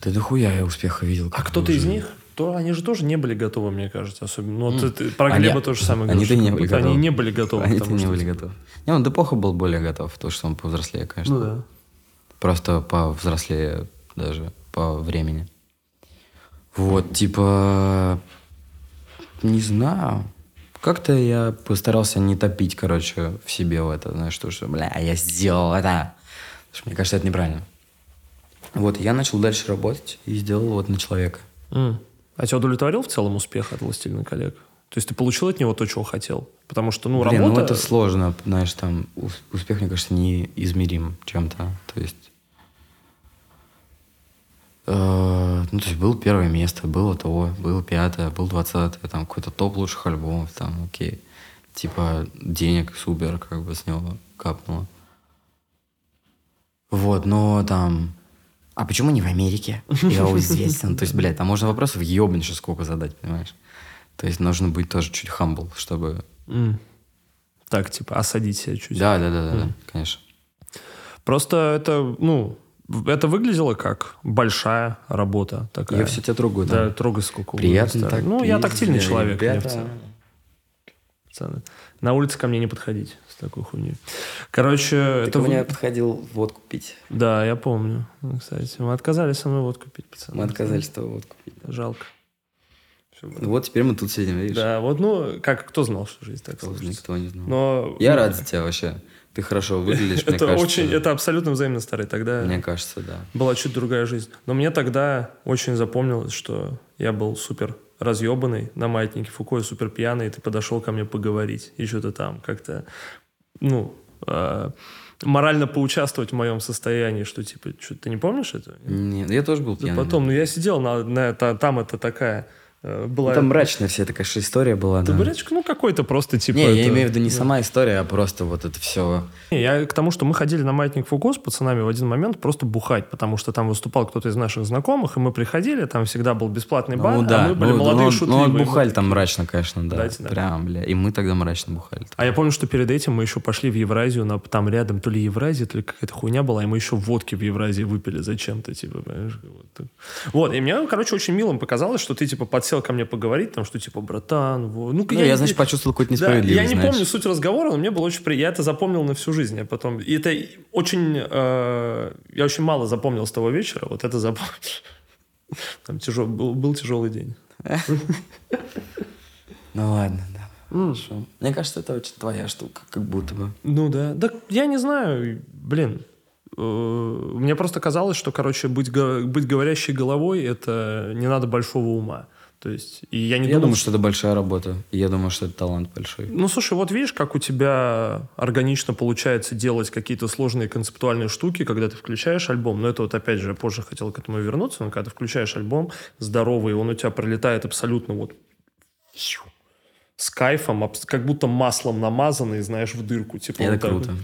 Да дохуя я успеха видел. А кто-то из них? То они же тоже не были готовы, мне кажется, особенно. Ну, вот ты, про Глеба они, то же самое Они-то не были готовы. Они не были готовы. Они-то не были готовы. Не, он Депоха был более готов, то, что он повзрослее, конечно. Ну да. Просто повзрослее даже по времени. Вот, типа... Не знаю. Как-то я постарался не топить, короче, в себе в это, знаешь, что, что, бля, я сделал это. Потому что, мне кажется, это неправильно. Вот, я начал дальше работать и сделал вот на человека. Mm. А тебя удовлетворил в целом успех от «Властелина коллег»? То есть ты получил от него то, чего хотел? Потому что, ну, Блин, работа... ну это сложно, знаешь, там успех, мне кажется, неизмерим чем-то. То есть... Э, ну, то есть было первое место, было то, было пятое, был двадцатое, там какой-то топ лучших альбомов, там, окей. Типа денег супер, как бы с него капнуло. Вот, но там а почему не в Америке? Я известен. [LAUGHS] То есть, блядь, там можно вопросов ебанище сколько задать, понимаешь? То есть нужно быть тоже чуть хамбл, чтобы... Так, типа, осадить себя чуть. Да, да, да, да, конечно. Просто это, ну, это выглядело как большая работа такая. Я все тебя трогаю, да? Да, трогай сколько Приятно так. Ну, я тактильный человек. На улице ко мне не подходить такой хуйней. Короче... Ты это... ко мне подходил водку пить. Да, я помню. Ну, кстати, мы отказались со мной водку пить, пацаны. Мы отказались с тобой водку пить. Жалко. Ну вот теперь мы тут сидим, видишь? Да, вот, ну, как, кто знал, что жизнь так сложится? Никто не знал. Но... Я рад за тебя вообще. Ты хорошо [LAUGHS] выглядишь, мне это кажется. Очень, это абсолютно взаимно старый. Тогда мне кажется, да. Была чуть другая жизнь. Но мне тогда очень запомнилось, что я был супер разъебанный на маятнике Фуко и супер пьяный, и ты подошел ко мне поговорить. И что-то там как-то ну, э, морально поучаствовать в моем состоянии, что типа, что ты не помнишь это? Нет, я тоже был пьяный. Да потом, ну я сидел на, на это, там это такая была... Ну, там мрачная вся такая же история была. Да, да. мрачка, ну какой-то просто типа... Не, это... я имею в виду не да. сама история, а просто вот это все. Не, я к тому, что мы ходили на маятник Фуко с пацанами в один момент просто бухать, потому что там выступал кто-то из наших знакомых, и мы приходили, там всегда был бесплатный бар, ну, да. а мы были ну, молодые ну, шутливые. Ну, бухали там мрачно, конечно, да. Дайте, да. Прям, бля. И мы тогда мрачно бухали. А я помню, что перед этим мы еще пошли в Евразию, на, там рядом то ли Евразия, то ли какая-то хуйня была, и мы еще водки в Евразии выпили зачем-то, типа, понимаешь? Вот, вот, и мне, короче, очень милым показалось, что ты, типа, подсел ко мне поговорить, говорить, там, что типа, братан, вот. Ну, ну я, я, значит, почувствовал какую-то несправедливость, да, Я не знаешь. помню суть разговора, но мне было очень приятно. Я это запомнил на всю жизнь. Я потом... И это очень... Э, я очень мало запомнил с того вечера. Вот это запомнил. [LAUGHS] Там тяжел, был, был тяжелый день. [LAUGHS] Ну ладно, да. Хорошо. Мне кажется, это очень твоя штука, как будто бы. Ну да. Да я не знаю, блин. Э, мне просто казалось, что, короче, быть, быть говорящей головой это не надо большого ума. То есть, и я не я думал, думаю, что это большая работа. И я думаю, что это талант большой. Ну, слушай, вот видишь, как у тебя органично получается делать какие-то сложные концептуальные штуки, когда ты включаешь альбом. Но это вот опять же, я позже хотел к этому вернуться, но когда ты включаешь альбом здоровый, он у тебя пролетает абсолютно вот с кайфом, как будто маслом намазанный, знаешь, в дырку. Типа, это вот круто.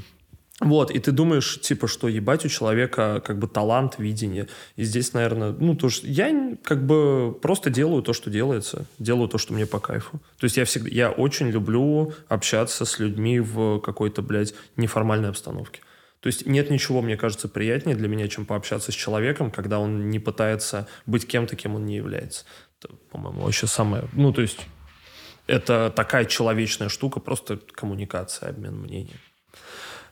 Вот, и ты думаешь, типа, что ебать у человека как бы талант, видение. И здесь, наверное, ну, то, что я как бы просто делаю то, что делается. Делаю то, что мне по кайфу. То есть я всегда, я очень люблю общаться с людьми в какой-то, блядь, неформальной обстановке. То есть нет ничего, мне кажется, приятнее для меня, чем пообщаться с человеком, когда он не пытается быть кем-то, кем он не является. Это, по-моему, вообще самое... Ну, то есть это такая человечная штука, просто коммуникация, обмен мнением.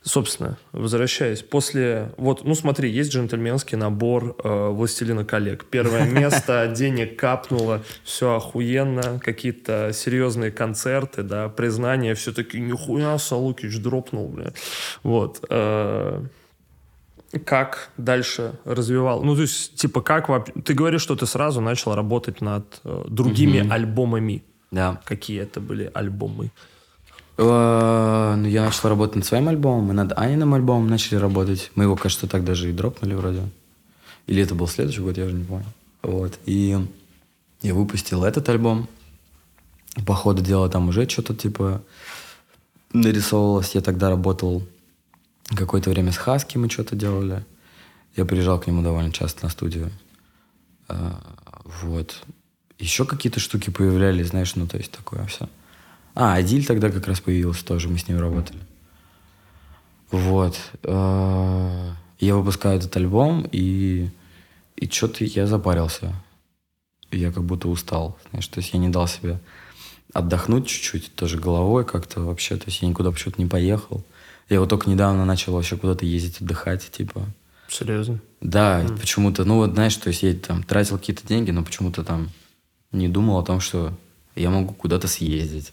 Собственно, возвращаясь, после... Вот, ну смотри, есть джентльменский набор э, «Властелина коллег». Первое [LAUGHS] место, денег капнуло, все охуенно, какие-то серьезные концерты, да, признание, все-таки нихуя Салукич дропнул, бля. Вот. Э, как дальше развивал? Ну, то есть, типа, как вообще... Ты говоришь, что ты сразу начал работать над э, другими mm-hmm. альбомами. Да. Какие это были альбомы? Э, ну, я начал работать над своим альбомом, и над Аниным альбомом начали работать. Мы его, кажется, так даже и дропнули вроде. Или это был следующий год, я уже не помню. Вот. И я выпустил этот альбом. По ходу дела там уже что-то типа нарисовывалось. Я тогда работал какое-то время с Хаски, мы что-то делали. Я приезжал к нему довольно часто на студию. А, вот. Еще какие-то штуки появлялись, знаешь, ну, то есть такое все. А, Адиль тогда как раз появился тоже, мы с ним работали. Вот. А, я выпускаю этот альбом, и, и что-то я запарился. Я как будто устал, знаешь, то есть я не дал себе отдохнуть чуть-чуть, тоже головой как-то вообще, то есть я никуда почему-то не поехал. Я вот только недавно начал вообще куда-то ездить отдыхать, типа. Серьезно? Да, mm. почему-то, ну вот знаешь, то есть я там тратил какие-то деньги, но почему-то там не думал о том, что я могу куда-то съездить.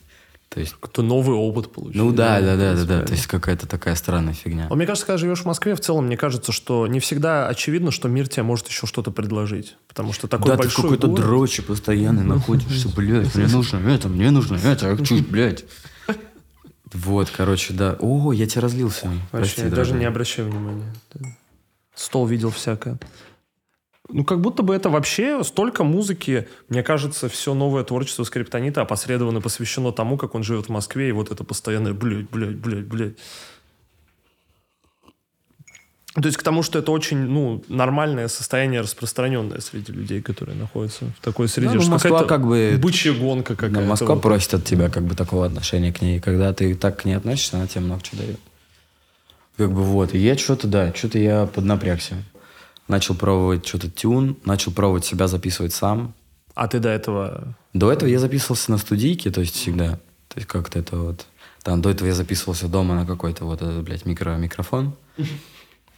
То есть... Какой-то новый опыт получить. Ну да, да, да, да, да, то есть какая-то такая странная фигня. А мне кажется, когда живешь в Москве, в целом, мне кажется, что не всегда очевидно, что мир тебе может еще что-то предложить. Потому что такой да, большой ты какой-то город... дрочи постоянно находишься, блядь, мне нужно это, мне нужно это, а чуть, блядь. [LAUGHS] Вот, короче, да. О, я тебя разлился. Вообще, Прости, даже не обращай внимания. Стол видел всякое. Ну, как будто бы это вообще столько музыки, мне кажется, все новое творчество Скриптонита опосредованно посвящено тому, как он живет в Москве, и вот это постоянное блядь, блядь, блядь, блядь. То есть к тому, что это очень ну, нормальное состояние, распространенное среди людей, которые находятся в такой среде. Да, ну, Москва как бы... Бычья гонка какая-то. Да, Москва вот. просит от тебя как бы такого отношения к ней. Когда ты так к ней относишься, она тебе много чего дает. Как бы вот. И я что-то, да, что-то я поднапрягся начал пробовать что-то тюн, начал пробовать себя записывать сам. А ты до этого? До этого я записывался на студийке, то есть всегда. То есть как-то это вот... Там до этого я записывался дома на какой-то вот этот, блядь, микро микрофон. [LAUGHS]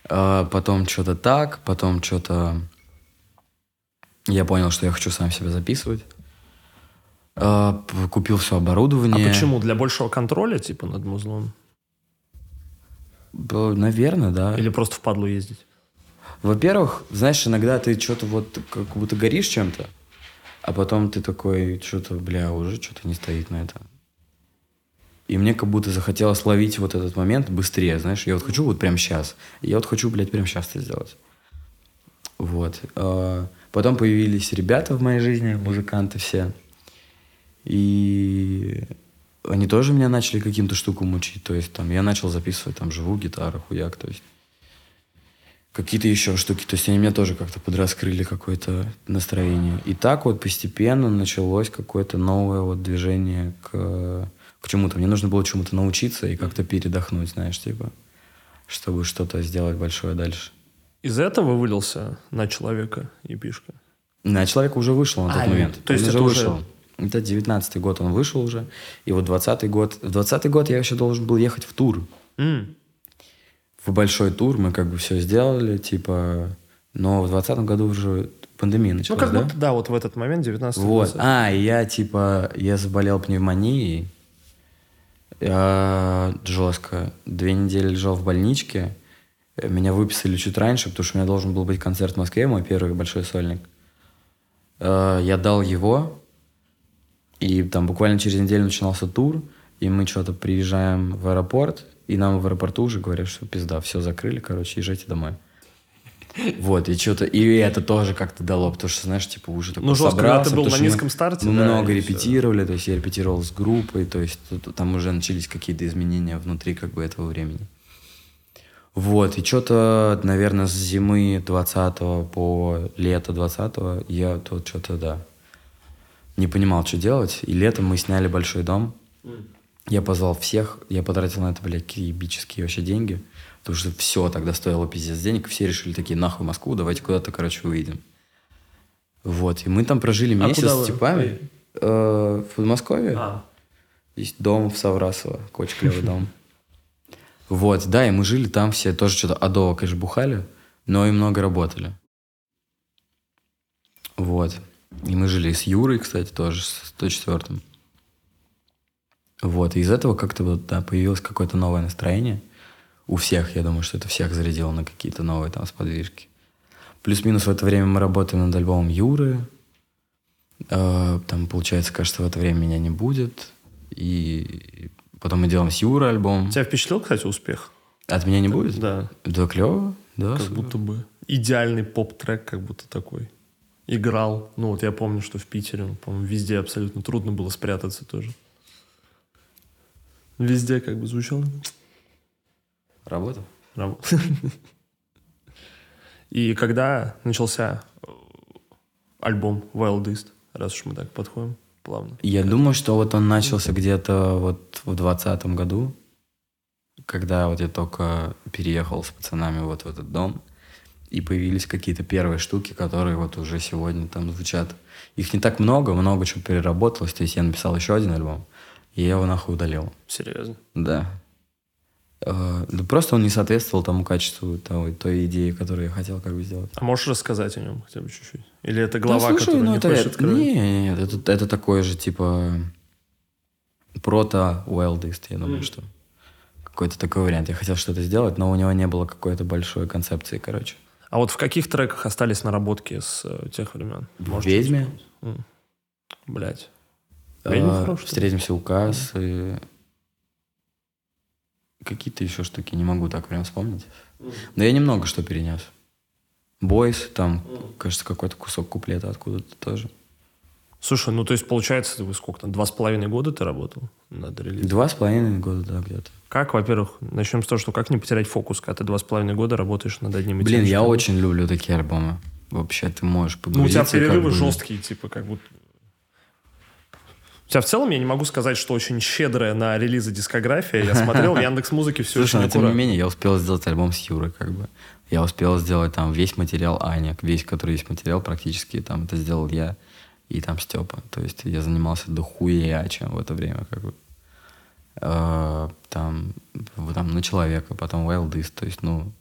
А потом что-то так, потом что-то... Я понял, что я хочу сам себя записывать. А, купил все оборудование. А почему? Для большего контроля, типа, над музлом? Наверное, да. Или просто в падлу ездить? Во-первых, знаешь, иногда ты что-то вот как будто горишь чем-то, а потом ты такой, что-то, бля, уже что-то не стоит на это. И мне как будто захотелось ловить вот этот момент быстрее, знаешь. Я вот хочу вот прямо сейчас. Я вот хочу, блядь, прямо сейчас это сделать. Вот. А, потом появились ребята в моей жизни, музыканты все. И они тоже меня начали каким-то штукам учить. То есть там я начал записывать там живую гитару, хуяк. То есть какие-то еще штуки. То есть они меня тоже как-то подраскрыли какое-то настроение. И так вот постепенно началось какое-то новое вот движение к, к чему-то. Мне нужно было чему-то научиться и как-то передохнуть, знаешь, типа, чтобы что-то сделать большое дальше. Из этого вылился на человека и пишка? На человека уже вышел на тот а, момент. То есть он это уже вышел. Это девятнадцатый год он вышел уже. И вот двадцатый год... В двадцатый год я еще должен был ехать в тур. Mm в большой тур, мы как бы все сделали, типа, но в двадцатом году уже пандемия началась, Ну, как да? будто, да, вот в этот момент, 19 Вот. А, я, типа, я заболел пневмонией, я жестко. Две недели лежал в больничке, меня выписали чуть раньше, потому что у меня должен был быть концерт в Москве, мой первый большой сольник. Э, я дал его, и там буквально через неделю начинался тур, и мы что-то приезжаем в аэропорт, и нам в аэропорту уже говорят, что пизда, все закрыли, короче, езжайте домой. Вот, и что-то, и это тоже как-то дало, потому что, знаешь, типа, уже такой Ну, жестко, собрался, ты был на низком старте, Мы да, много репетировали, все. то есть я репетировал с группой, то есть там уже начались какие-то изменения внутри как бы этого времени. Вот, и что-то, наверное, с зимы 20 по лето 20 я тут что-то, да, не понимал, что делать. И летом мы сняли большой дом. Mm. Я позвал всех, я потратил на это, блядь, кибические вообще деньги. Потому что все тогда стоило пиздец денег. Все решили такие, нахуй Москву, давайте куда-то, короче, выйдем. Вот, и мы там прожили а месяц с типами. Э, в Подмосковье. А. Есть дом в Саврасово, очень клевый дом. Вот, да, и мы жили там все, тоже что-то адово, конечно, бухали, но и много работали. Вот. И мы жили с Юрой, кстати, тоже, с 104-м. Вот, и из этого как-то вот, да, появилось какое-то новое настроение. У всех, я думаю, что это всех зарядило на какие-то новые там сподвижки. Плюс-минус в это время мы работаем над альбомом Юры. Э, там, получается, кажется, в это время меня не будет. И потом мы делаем с Юрой альбом. Тебя впечатлил, кстати, успех? От меня не будет? Да. Да, клево. Да, как супер. будто бы идеальный поп-трек, как будто такой. Играл. Ну, вот я помню, что в Питере, по-моему, везде абсолютно трудно было спрятаться тоже. Везде как бы звучало. Работа? Раб- [LAUGHS] И когда начался э, альбом Wildest, раз уж мы так подходим плавно. Я думаю, что вот он начался где-то вот в двадцатом году, когда вот я только переехал с пацанами вот в этот дом, и появились какие-то первые штуки, которые вот уже сегодня там звучат. Их не так много, много чего переработалось, то есть я написал еще один альбом, и я его нахуй удалил. Серьезно. Да. Э, Да просто он не соответствовал тому качеству той, той идеи, которую я хотел как бы сделать. А можешь рассказать о нем хотя бы чуть-чуть? Или это глава, Да, слушай, которую ну не это, хочешь открывать? не, нет, это, это такое же, типа, прото Wildest, я думаю, Мгм. что какой-то такой вариант. Я хотел что-то сделать, но у него не было какой-то большой концепции, короче. А вот в каких треках остались наработки с э, тех времен? В Можете «Ведьме» вспомнить? «Ведьма» хорошая. встретимся у кассы, какие-то еще штуки, не могу так прям вспомнить. Но я немного что перенес. Бойс, там, кажется, какой-то кусок куплета откуда-то тоже. Слушай, ну то есть получается, вы сколько там, два с половиной года ты работал над релизом? Два с половиной года, да, где-то. Как, во-первых, начнем с того, что как не потерять фокус, когда ты два с половиной года работаешь над одним и тем Блин, я очень люблю такие альбомы. Вообще, ты можешь Ну, у погрузиться. тебя перерывы как бы. жесткие, типа, как будто... Тебя в целом, я не могу сказать, что очень щедрая на релизы дискография. Я смотрел, в [LAUGHS] Яндекс Музыки все Слушай, очень но тем не менее, я успел сделать альбом с Юрой, как бы. Я успел сделать там весь материал Аня, весь, который есть материал, практически там это сделал я и там Степа. То есть я занимался до хуя чем в это время, как бы. Э, Там, там на человека, потом Wildest, то есть, ну,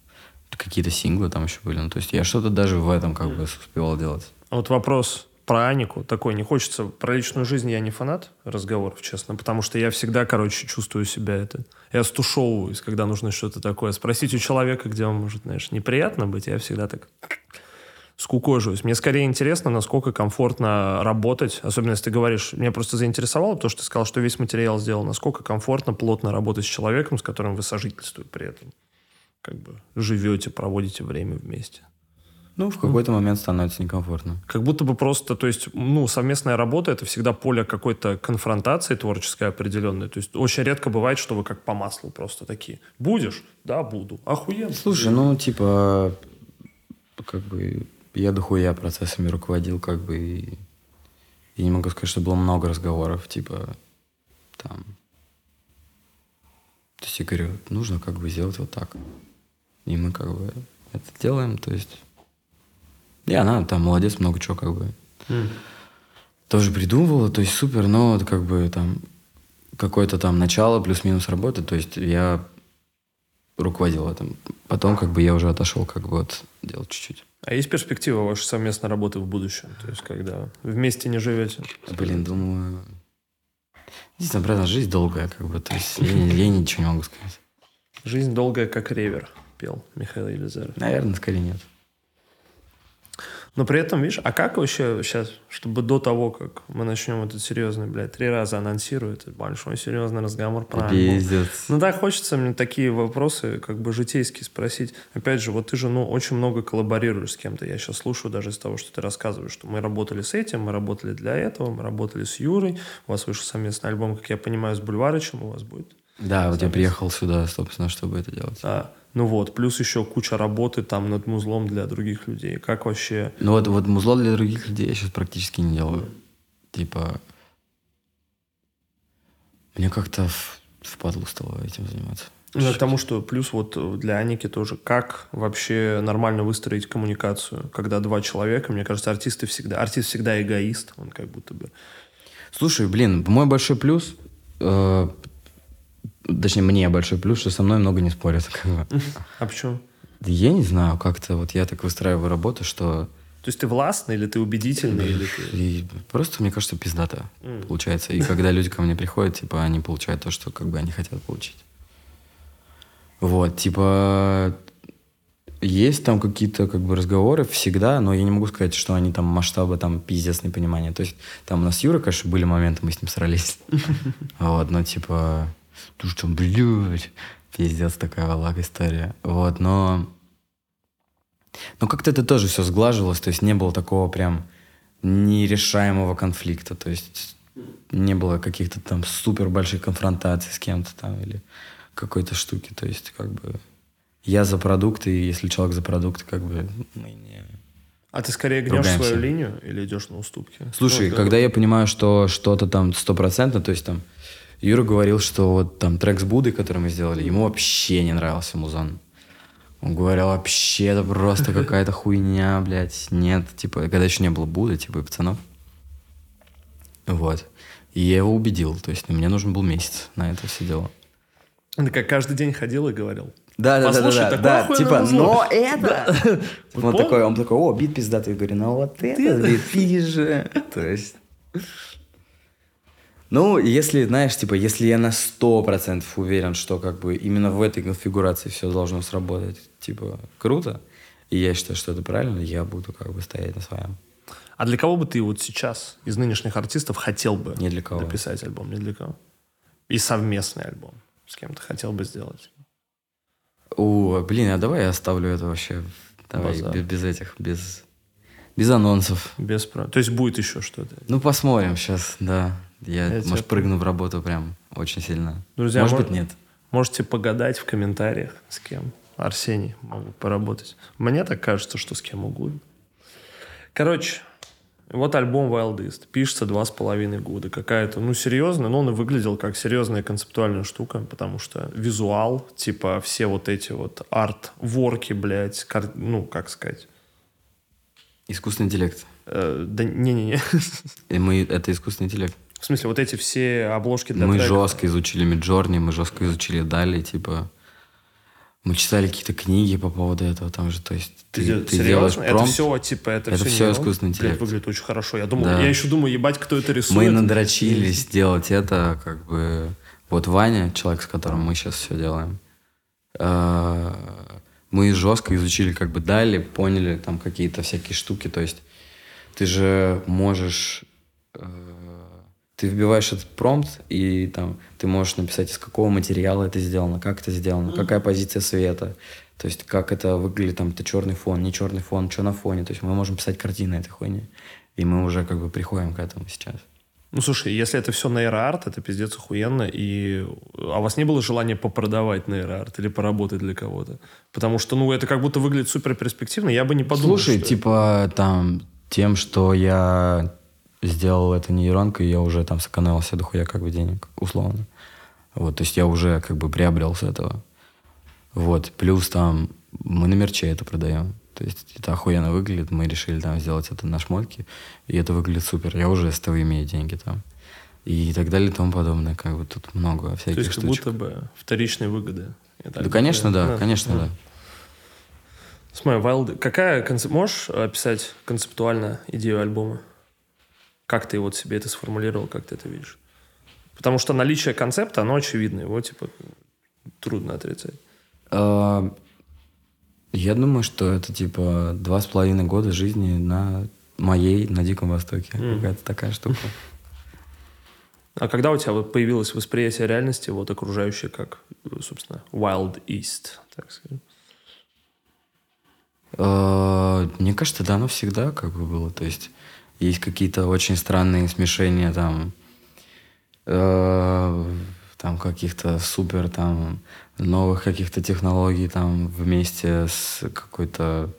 какие-то синглы там еще были. Ну, то есть я что-то даже в этом как бы успевал делать. А Вот вопрос про Анику такой. Не хочется... Про личную жизнь я не фанат разговоров, честно, потому что я всегда, короче, чувствую себя это... Я стушевываюсь, когда нужно что-то такое. Спросить у человека, где он может, знаешь, неприятно быть, я всегда так скукоживаюсь. Мне скорее интересно, насколько комфортно работать, особенно если ты говоришь, меня просто заинтересовало то, что ты сказал, что весь материал сделал, насколько комфортно, плотно работать с человеком, с которым вы сожительствуете при этом. Как бы живете, проводите время вместе. Ну, в какой-то момент становится некомфортно. Как будто бы просто, то есть, ну, совместная работа — это всегда поле какой-то конфронтации творческой определенной. То есть очень редко бывает, что вы как по маслу просто такие. Будешь? Да, буду. Охуенно. Слушай, ну, типа, как бы, я дохуя процессами руководил, как бы, и я не могу сказать, что было много разговоров, типа, там. То есть я говорю, нужно как бы сделать вот так. И мы как бы это делаем, то есть... И она там молодец, много чего как бы М. тоже придумывала, то есть супер, но как бы там какое-то там начало плюс-минус работы, то есть я руководил этим. Потом как бы я уже отошел как бы вот делать чуть-чуть. А есть перспектива вашей совместной работы в будущем? То есть когда вместе не живете? Блин, думаю... Здесь, обратно, жизнь долгая, как бы, то есть я, я ничего не могу сказать. Жизнь долгая, как ревер, пел Михаил Елизаров. Наверное, скорее нет. Но при этом, видишь, а как вообще сейчас, чтобы до того, как мы начнем этот серьезный, блядь, три раза анонсирую этот большой серьезный разговор про. Пиздец. Ну да, хочется мне такие вопросы, как бы житейские спросить. Опять же, вот ты же, ну, очень много коллаборируешь с кем-то. Я сейчас слушаю даже из того, что ты рассказываешь, что мы работали с этим, мы работали для этого, мы работали с Юрой. У вас вышел совместный альбом, как я понимаю, с Бульварычем у вас будет. Да, вот я приехал сюда, собственно, чтобы это делать. А, ну вот, плюс еще куча работы там над музлом для других людей. Как вообще... Ну вот, вот музло для других людей я сейчас практически не делаю. Типа... Мне как-то впадло стало этим заниматься. Ну, к тому, что плюс вот для Аники тоже, как вообще нормально выстроить коммуникацию, когда два человека, мне кажется, артисты всегда, артист всегда эгоист, он как будто бы... Слушай, блин, мой большой плюс, э, точнее, мне большой плюс, что со мной много не спорят. А почему? Да я не знаю, как-то вот я так выстраиваю работу, что То есть ты властный, или ты убедительный, или ты... и просто, мне кажется, пиздато М. получается. И когда люди ко мне приходят, типа, они получают то, что как бы они хотят получить. Вот, типа, есть там какие-то как бы разговоры всегда, но я не могу сказать, что они там масштаба там пиздец непонимания. То есть там у нас с Юрой, конечно, были моменты, мы с ним срались. [LAUGHS] Вот, но типа, ты что, блядь, пиздец такая лаг история. Вот, но... Но как-то это тоже все сглаживалось, то есть не было такого прям нерешаемого конфликта. То есть Не было каких-то там супер больших конфронтаций с кем-то там или какой-то штуки. То есть, как бы, я за продукты, и если человек за продукты, как бы, мы не... А ты скорее гнешь Ругаемся. свою линию или идешь на уступки? Слушай, Ну, когда я понимаю, что что-то там стопроцентно, то есть там Юра говорил, что вот там трек с Будой, который мы сделали, ему вообще не нравился музон. Он говорил, вообще это просто какая-то хуйня, блядь. Нет, типа, когда еще не было Буды, типа, и пацанов. Вот. И я его убедил. То есть мне нужен был месяц на это все дело. Ты как каждый день ходил и говорил. Да, да, да, да, да, да, типа, но это... [LAUGHS] Он [LAUGHS] такой, он такой, о, бит пиздатый. Я говорю, ну вот [LAUGHS] это, бит, же. То есть... Ну, если, знаешь, типа, если я на сто процентов уверен, что как бы именно в этой конфигурации все должно сработать, типа, круто, и я считаю, что это правильно, я буду как бы стоять на своем. А для кого бы ты вот сейчас из нынешних артистов хотел бы Ни для кого. написать альбом? Ни для кого. И совместный альбом. С кем ты хотел бы сделать? О, блин, а давай я оставлю это вообще. Давай, Базар. без, без этих, без, без анонсов. Без про... То есть будет еще что-то. Ну, посмотрим сейчас, да. Я, Я тебя может, прыгну в работу прям очень сильно. Друзья, может мож- быть, нет. Можете погадать в комментариях, с кем Арсений могут поработать. Мне так кажется, что с кем угодно. Короче, вот альбом Wildest. Пишется два с половиной года. Какая-то, ну, серьезная, но он и выглядел как серьезная концептуальная штука, потому что визуал, типа все вот эти вот арт-ворки, блядь, кар- ну, как сказать, Искусственный интеллект. э, да не-не-не. Мы, это искусственный интеллект. В смысле, вот эти все обложки для мы треков. жестко изучили Миджорни, мы жестко изучили Дали, типа... Мы читали какие-то книги по поводу этого, там же, то есть ты, Ты, ты делаешь серьезно? Это промпт, все, типа, это, Это все, нейрон? искусственный Блядь, интеллект. выглядит очень хорошо. Я думал, Да. я еще думаю, ебать, кто это рисует. мы надрочились сделать это, как бы... Вот Ваня, человек, с которым мы сейчас все делаем, э, мы жестко изучили как бы Дали, поняли там какие-то всякие штуки, то есть ты же можешь... ты вбиваешь этот промпт, и там ты можешь написать, из какого материала это сделано, как это сделано, какая позиция света, то есть как это выглядит, там, это черный фон, не черный фон, что на фоне. То есть мы можем писать картины этой хуйни. И мы уже как бы приходим к этому сейчас. Ну, слушай, если это все нейроарт, это пиздец охуенно. И... А у вас не было желания попродавать нейроарт или поработать для кого-то? Потому что, ну, это как будто выглядит супер перспективно. Я бы не подумал, Слушай, что- типа там тем, что я сделал это нейронкой, я уже там сэкономил себе дохуя как бы денег, условно. Вот, то есть я уже как бы приобрел с этого. Вот, плюс там мы на мерче это продаем. То есть это охуенно выглядит, мы решили там сделать это на шмотке, и это выглядит супер. Я уже с того имею деньги там. И так далее и тому подобное. Как бы тут много всяких То есть как штучек. будто бы вторичные выгоды. Да, конечно, да, понимаю. конечно, да. Смотри, Wild... Какая концеп... Можешь описать концептуально идею альбома? Как ты вот себе это сформулировал, как ты это видишь? Потому что наличие концепта, оно очевидно. Его, типа, трудно отрицать. А, Я думаю, что это типа два с половиной года жизни на моей, на Диком Востоке. Какая-то такая штука. А когда у тебя появилось восприятие реальности, вот окружающее, как, собственно, Wild East, так сказать? А, Мне кажется, да, оно всегда как бы было. То есть есть какие-то очень странные смешения там, э, там каких-то супер там новых каких-то технологий там вместе с какой-то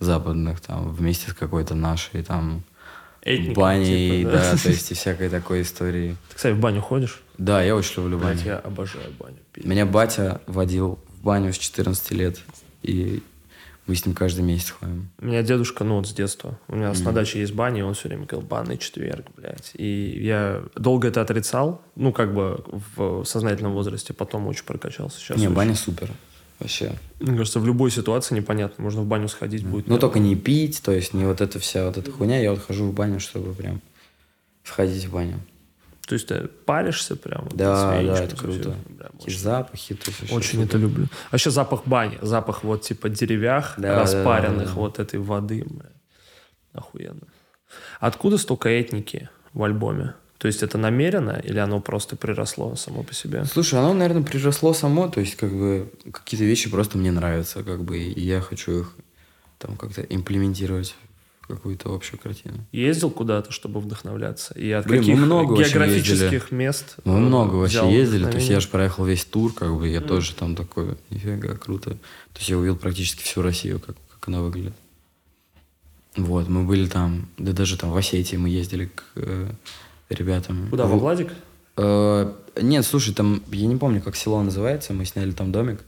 западных там вместе с какой-то нашей там Этникой, баней, типа, да, то есть и [LAUGHS] всякой такой истории. Ты, кстати, в баню ходишь? Да, я очень люблю баню. Блядь, я обожаю баню. Меня батя водил в баню с 14 лет, и мы с ним каждый месяц ходим. У меня дедушка, ну, вот с детства. У меня на даче есть баня, и он все время говорил, банный четверг, блядь. И я долго это отрицал, ну, как бы в сознательном возрасте, потом очень прокачался. Сейчас Не, очень- баня супер. Вообще. Мне кажется, в любой ситуации непонятно. Можно в баню сходить, будет... Ну, только не пить, то есть не вот эта вся вот эта хуйня. Я вот хожу в баню, чтобы прям сходить в баню. То есть ты паришься прям? Да, да, это круто. всем. Бля, И очень- запахи, то есть вообще Очень это люблю. Вообще запах бани, запах вот типа деревях, Да, распаренных, да, да, да. вот этой воды. бля. Охуенно. Откуда столько этники в альбоме? То есть это намеренно или оно просто приросло само по себе? Слушай, оно, наверное, приросло само, то есть как бы какие-то вещи просто мне нравятся, как бы, и я хочу их там как-то имплементировать какую-то общую картину. Ездил куда-то, чтобы вдохновляться? И от Блин, мы каких много очень географических мест? Мы э, много вообще ездили, то есть я же проехал весь тур, как бы я тоже там такой, нифига, круто. То есть я увидел практически всю Россию, как, как она выглядит. Вот, мы были там, да даже там в Осетии мы ездили к э, ребятам. Куда, во Владик? Э, нет, слушай, там, я не помню, как село называется, мы сняли там домик.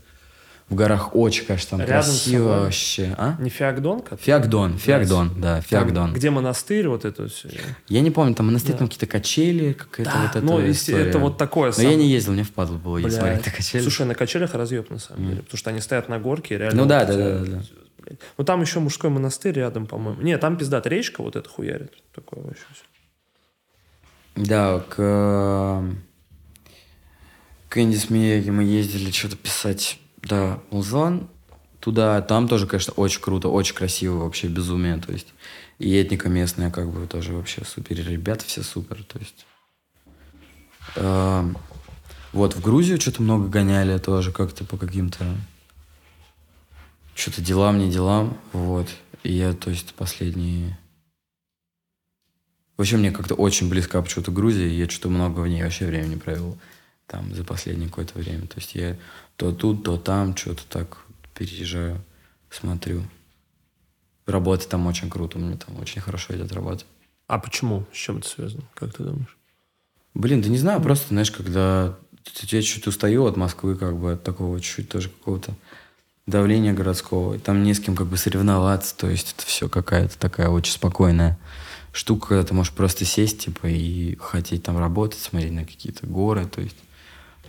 В горах очень, конечно, там Рядом красиво вообще. А? Не Феогдонка? Феогдон, Феогдон, да, Там, Феогдон. где монастырь, вот это все. Я не помню, там монастырь, Да. там какие-то качели, какая-то вот эта ну, история. это вот такое Но я сам- не ездил, мне впадло было Бля. смотреть на качели. Слушай, на качелях разъеб, на самом деле. Потому что они стоят на горке, реально... Ну да, вот да, да, да, да. Ну там еще мужской монастырь рядом, по-моему. Не, там пиздата речка вот эта хуярит. Такое вообще всё. Да, к Кэнди Смеяги мы ездили что-то писать. Да, Музон. Туда, там тоже, конечно, очень круто, очень красиво, вообще безумие, то есть. И этника местная, как бы, тоже вообще супер. И ребята все супер, то есть. Эм, вот, в Грузию что-то много гоняли тоже, как-то по каким-то... Что-то делам, не делам, вот. И я, то есть, последние... Вообще мне как-то очень близко почему-то Грузия, и я что-то много в ней вообще времени провел там за последнее какое-то время. То есть я то тут, то там что-то так переезжаю, смотрю. Работа там очень круто, мне там очень хорошо идет работа. А почему? С чем это связано? Как ты думаешь? Блин, да не знаю, просто, знаешь, когда я чуть-чуть устаю от Москвы, как бы от такого чуть-чуть тоже какого-то давления городского, и там не с кем как бы соревноваться, то есть это все какая-то такая очень спокойная штука, когда ты можешь просто сесть, типа, и хотеть там работать, смотреть на какие-то горы, то есть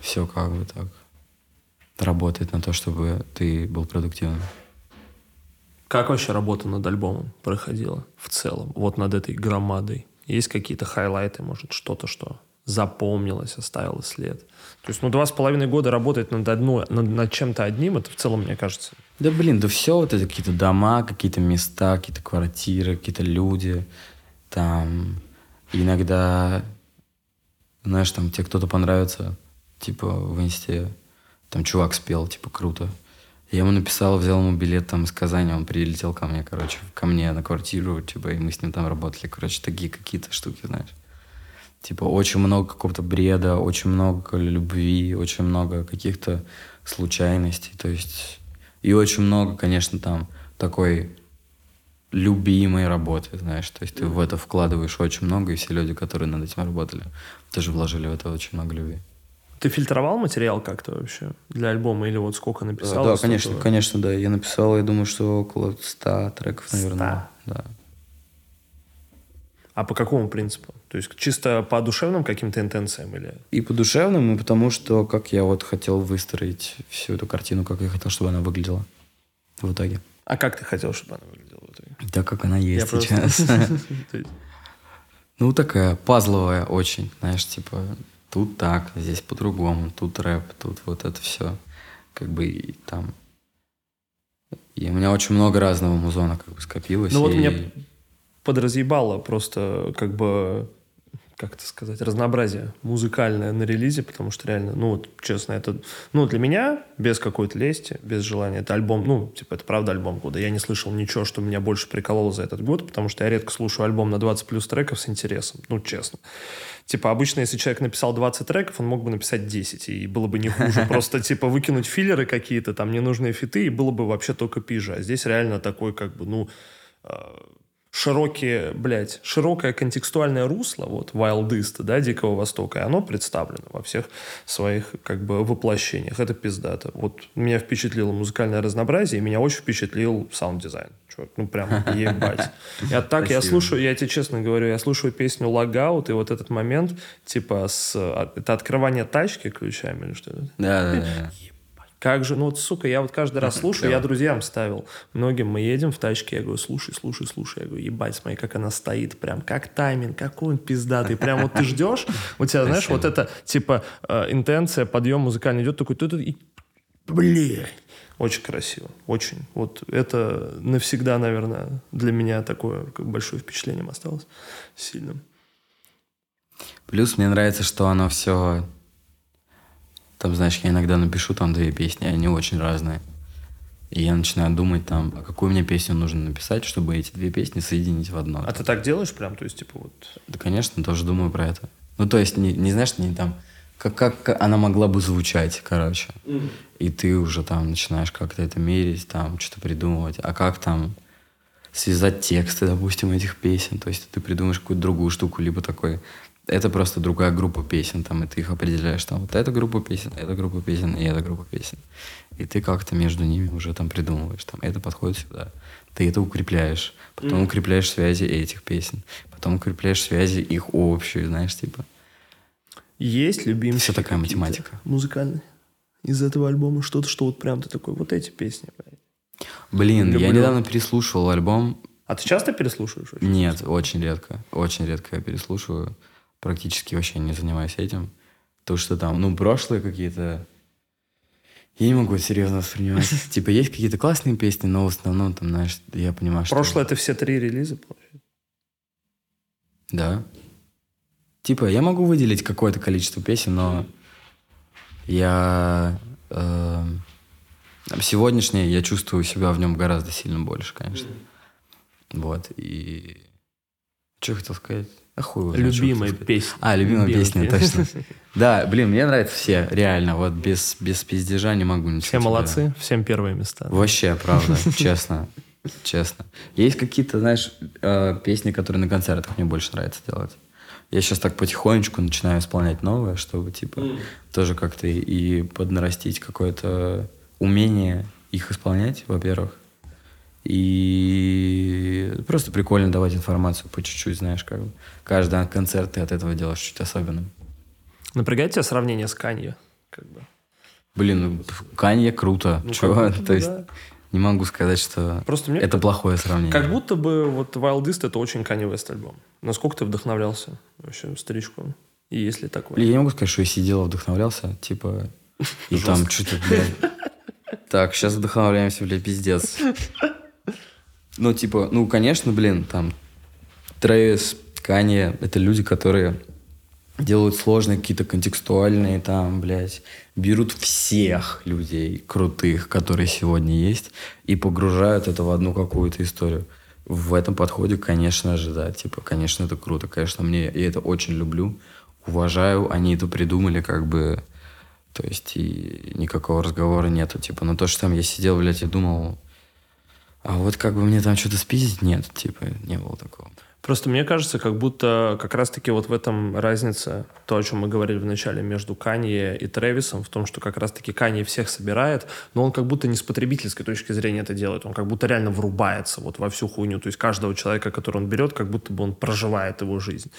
все как бы так работает на то, чтобы ты был продуктивным. Как вообще работа над альбомом проходила в целом? Вот над этой громадой. Есть какие-то хайлайты, может, что-то, что запомнилось, оставило след? То есть, ну, два с половиной года работать над, одной, над, над чем-то одним, это в целом, мне кажется, Да блин, да все вот это какие-то дома, какие-то места, какие-то квартиры, какие-то люди. Там иногда, знаешь, там тебе кто-то понравится, типа в инсте, там чувак спел, типа круто. Я ему написал, взял ему билет там из Казани, он прилетел ко мне, короче, ко мне на квартиру, типа, и мы с ним там работали, короче, такие какие-то штуки, знаешь. Типа, очень много какого-то бреда, очень много любви, очень много каких-то случайностей, то есть... И очень много, конечно, там такой любимой работы, знаешь, то есть ты в это вкладываешь очень много, и все люди, которые над этим работали, тоже вложили в это очень много любви. Ты фильтровал материал как-то вообще для альбома? Или вот сколько написал? да, столько- конечно, конечно, да. Я написал, я думаю, что около 100 треков, наверное. Да. А по какому принципу? То есть чисто по душевным каким-то интенциям или... И по душевным, и потому что как я вот хотел выстроить всю эту картину, как я хотел, чтобы она выглядела в итоге. А как ты хотел, чтобы она выглядела в итоге? Так, как она есть Я сейчас. [LAUGHS] [LAUGHS] Ну, такая пазловая очень, знаешь, типа, тут так, здесь по-другому, тут рэп, тут вот это все, как бы и там. И у меня очень много разного музона как бы скопилось. Ну вот и- мне подразъебало просто как бы как это сказать, разнообразие музыкальное на релизе, потому что реально, ну вот, честно, это, ну, для меня, без какой-то лести, без желания, это альбом, ну, типа, это правда альбом года. Я не слышал ничего, что меня больше прикололо за этот год, потому что я редко слушаю альбом на 20 плюс треков с интересом, ну, честно. Типа, обычно, если человек написал 20 треков, он мог бы написать 10, и было бы не хуже. [LAUGHS] Просто, типа, выкинуть филлеры какие-то, там, ненужные фиты, и было бы вообще только пижа. А здесь реально такой, как бы, ну, широкие, блядь, широкое контекстуальное русло, вот, Wild East, да, Дикого Востока, и оно представлено во всех своих, как бы, воплощениях. Это пиздато. Вот меня впечатлило музыкальное разнообразие, и меня очень впечатлил саунд-дизайн. Чувак, ну, прям ебать. Я [LAUGHS] так, я слушаю, я тебе честно говорю, я слушаю песню «Logout», и вот этот момент, типа, с, а, это открывание тачки ключами или что-то. Да, да, да. Как же, ну вот, сука, я вот каждый раз слушаю, я друзьям ставил. Многим мы едем в тачке, я говорю, слушай, слушай, слушай. Я говорю, ебать, смотри, как она стоит, прям как тайминг, какой он пиздатый. Прям вот ты ждешь, у тебя, знаешь, вот это, типа, э, интенция, подъем музыкальный идет, такой, тут и Блин. Очень красиво, очень. Вот это навсегда, наверное, для меня такое как большое впечатлением осталось сильным. Плюс мне нравится, что оно все... Там, знаешь, я иногда напишу там две песни, они очень разные. И я начинаю думать там, а какую мне песню нужно написать, чтобы эти две песни соединить в одно. А ты так делаешь прям? То есть, типа, вот... Да, конечно, тоже думаю про это. Ну, то есть, не, не знаешь, не там, как, как она могла бы звучать, короче. Mm-hmm. И ты уже там начинаешь как-то это мерить, там, что-то придумывать. А как там связать тексты, допустим, этих песен. То есть ты придумаешь какую-то другую штуку, либо такой... Это просто другая группа песен, там, и ты их определяешь, там, вот эта группа песен, эта группа песен и эта группа песен. И ты как-то между ними уже там придумываешь, там, это подходит сюда. Ты это укрепляешь, потом mm. укрепляешь связи этих песен, потом укрепляешь связи их общие, знаешь, типа. Есть любимые. Все такая математика. Музыкальные. Из этого альбома что-то, что вот прям ты такой, вот эти песни. Блин, Люблю. я недавно переслушивал альбом. А ты часто переслушиваешь? Очень Нет, часто? очень редко. Очень редко я переслушиваю. Практически вообще не занимаюсь этим. То, что там, ну, прошлые какие-то... Я не могу серьезно воспринимать. [LAUGHS] Типа, есть какие-то классные песни, но в основном, там, знаешь, я понимаю, что... Прошлое — это все три релиза, получается? Да. Типа, я могу выделить какое-то количество песен, но я... Э, Сегодняшний я чувствую себя в нем гораздо сильно больше, конечно. Вот, и... Что хотел сказать? А хуй Любимая песня. А, любимая, любимая песня, точно. [LAUGHS] Да, блин, мне нравятся все, реально. Вот без, без пиздежа не могу ничего. Все молодцы, всем первые места. Вообще, правда, [LAUGHS] честно. Честно. Есть какие-то, знаешь, э, песни, которые на концертах мне больше нравится делать. Я сейчас так потихонечку начинаю исполнять новое, чтобы, типа, тоже как-то и поднарастить какое-то умение их исполнять, во-первых. И просто прикольно давать информацию по чуть-чуть, знаешь, как бы. Каждый концерт ты от этого делаешь чуть особенным. Напрягает тебя сравнение с Канье? Как бы? Блин, ну, Канье круто. Ну, Чего? То да. есть не могу сказать, что Просто мне это плохое сравнение. Как будто бы вот Wildist это очень Kanye West альбом. Насколько ты вдохновлялся вообще старичком? И если такое? Я не могу сказать, что я сидел вдохновлялся, типа, и там что-то, так, сейчас вдохновляемся, бля, пиздец. Ну, типа, ну, конечно, блин, там, Трэвис, Канье, это люди, которые делают сложные какие-то контекстуальные там, блядь, берут всех людей крутых, которые сегодня есть, и погружают это в одну какую-то историю. В этом подходе, конечно же, да, типа, конечно, это круто, конечно, мне, я это очень люблю, уважаю, они это придумали, как бы, то есть и никакого разговора нету. Типа, ну то, что там я сидел, блядь, и думал, а вот как бы мне там что-то спиздить, нет, типа, не было такого. Просто мне кажется, как будто как раз-таки вот в этом разница, то, о чем мы говорили в начале, между Канье и Трэвисом, в том, что как раз-таки Канье всех собирает, но он как будто не с потребительской точки зрения это делает, он как будто реально врубается вот во всю хуйню, то есть каждого человека, который он берет, как будто бы он проживает его жизнь.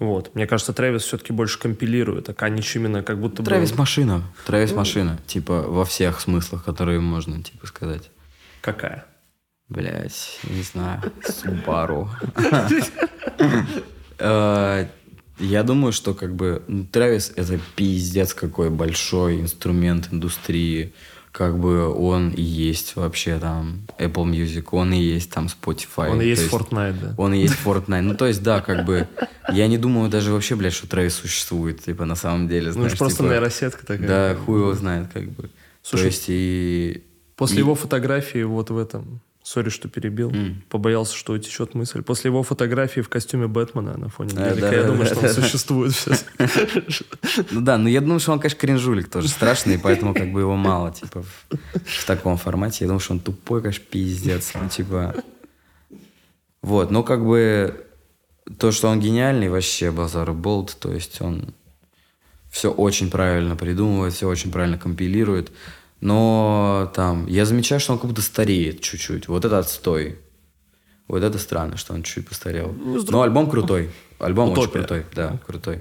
Вот. Мне кажется, Трэвис все-таки больше компилирует, а Канье именно как будто бы... Трэвис машина, Трэвис ну... машина, типа во всех смыслах, которые можно, типа, сказать. Какая? Блять, не знаю, Субару. [LAUGHS] Э, я думаю, что как бы ну, Трэвис это пиздец какой большой инструмент индустрии. Как бы он и есть вообще там Apple Music, он и есть там Spotify. Он и есть, Fortnite, да. Он и есть Fortnite. Ну, то есть, да, как бы я не думаю даже вообще, блядь, что Трэвис существует, типа, на самом деле. Ну, это просто типа, нейросетка такая. Да, хуй его знает, как бы. Слушай, то есть и... После и... его фотографии вот в этом Сори, что перебил. Mm. Побоялся, что утечет мысль. После его фотографии в костюме Бэтмена на фоне а, да, я да, думаю, да, что да, он да. существует сейчас. [LAUGHS] Ну да, но я думаю, что он, конечно, кринжулик тоже страшный, поэтому как бы его мало, типа, в таком формате. Я думаю, что он тупой, конечно, пиздец. Ну, типа... Вот, но как бы то, что он гениальный, вообще базар болт, то есть он все очень правильно придумывает, все очень правильно компилирует. Но там, я замечаю, что он как будто стареет чуть-чуть. Вот это отстой. Вот это странно, что он чуть-чуть постарел. Ну, Но альбом крутой. Альбом Утопия. очень крутой, да, крутой.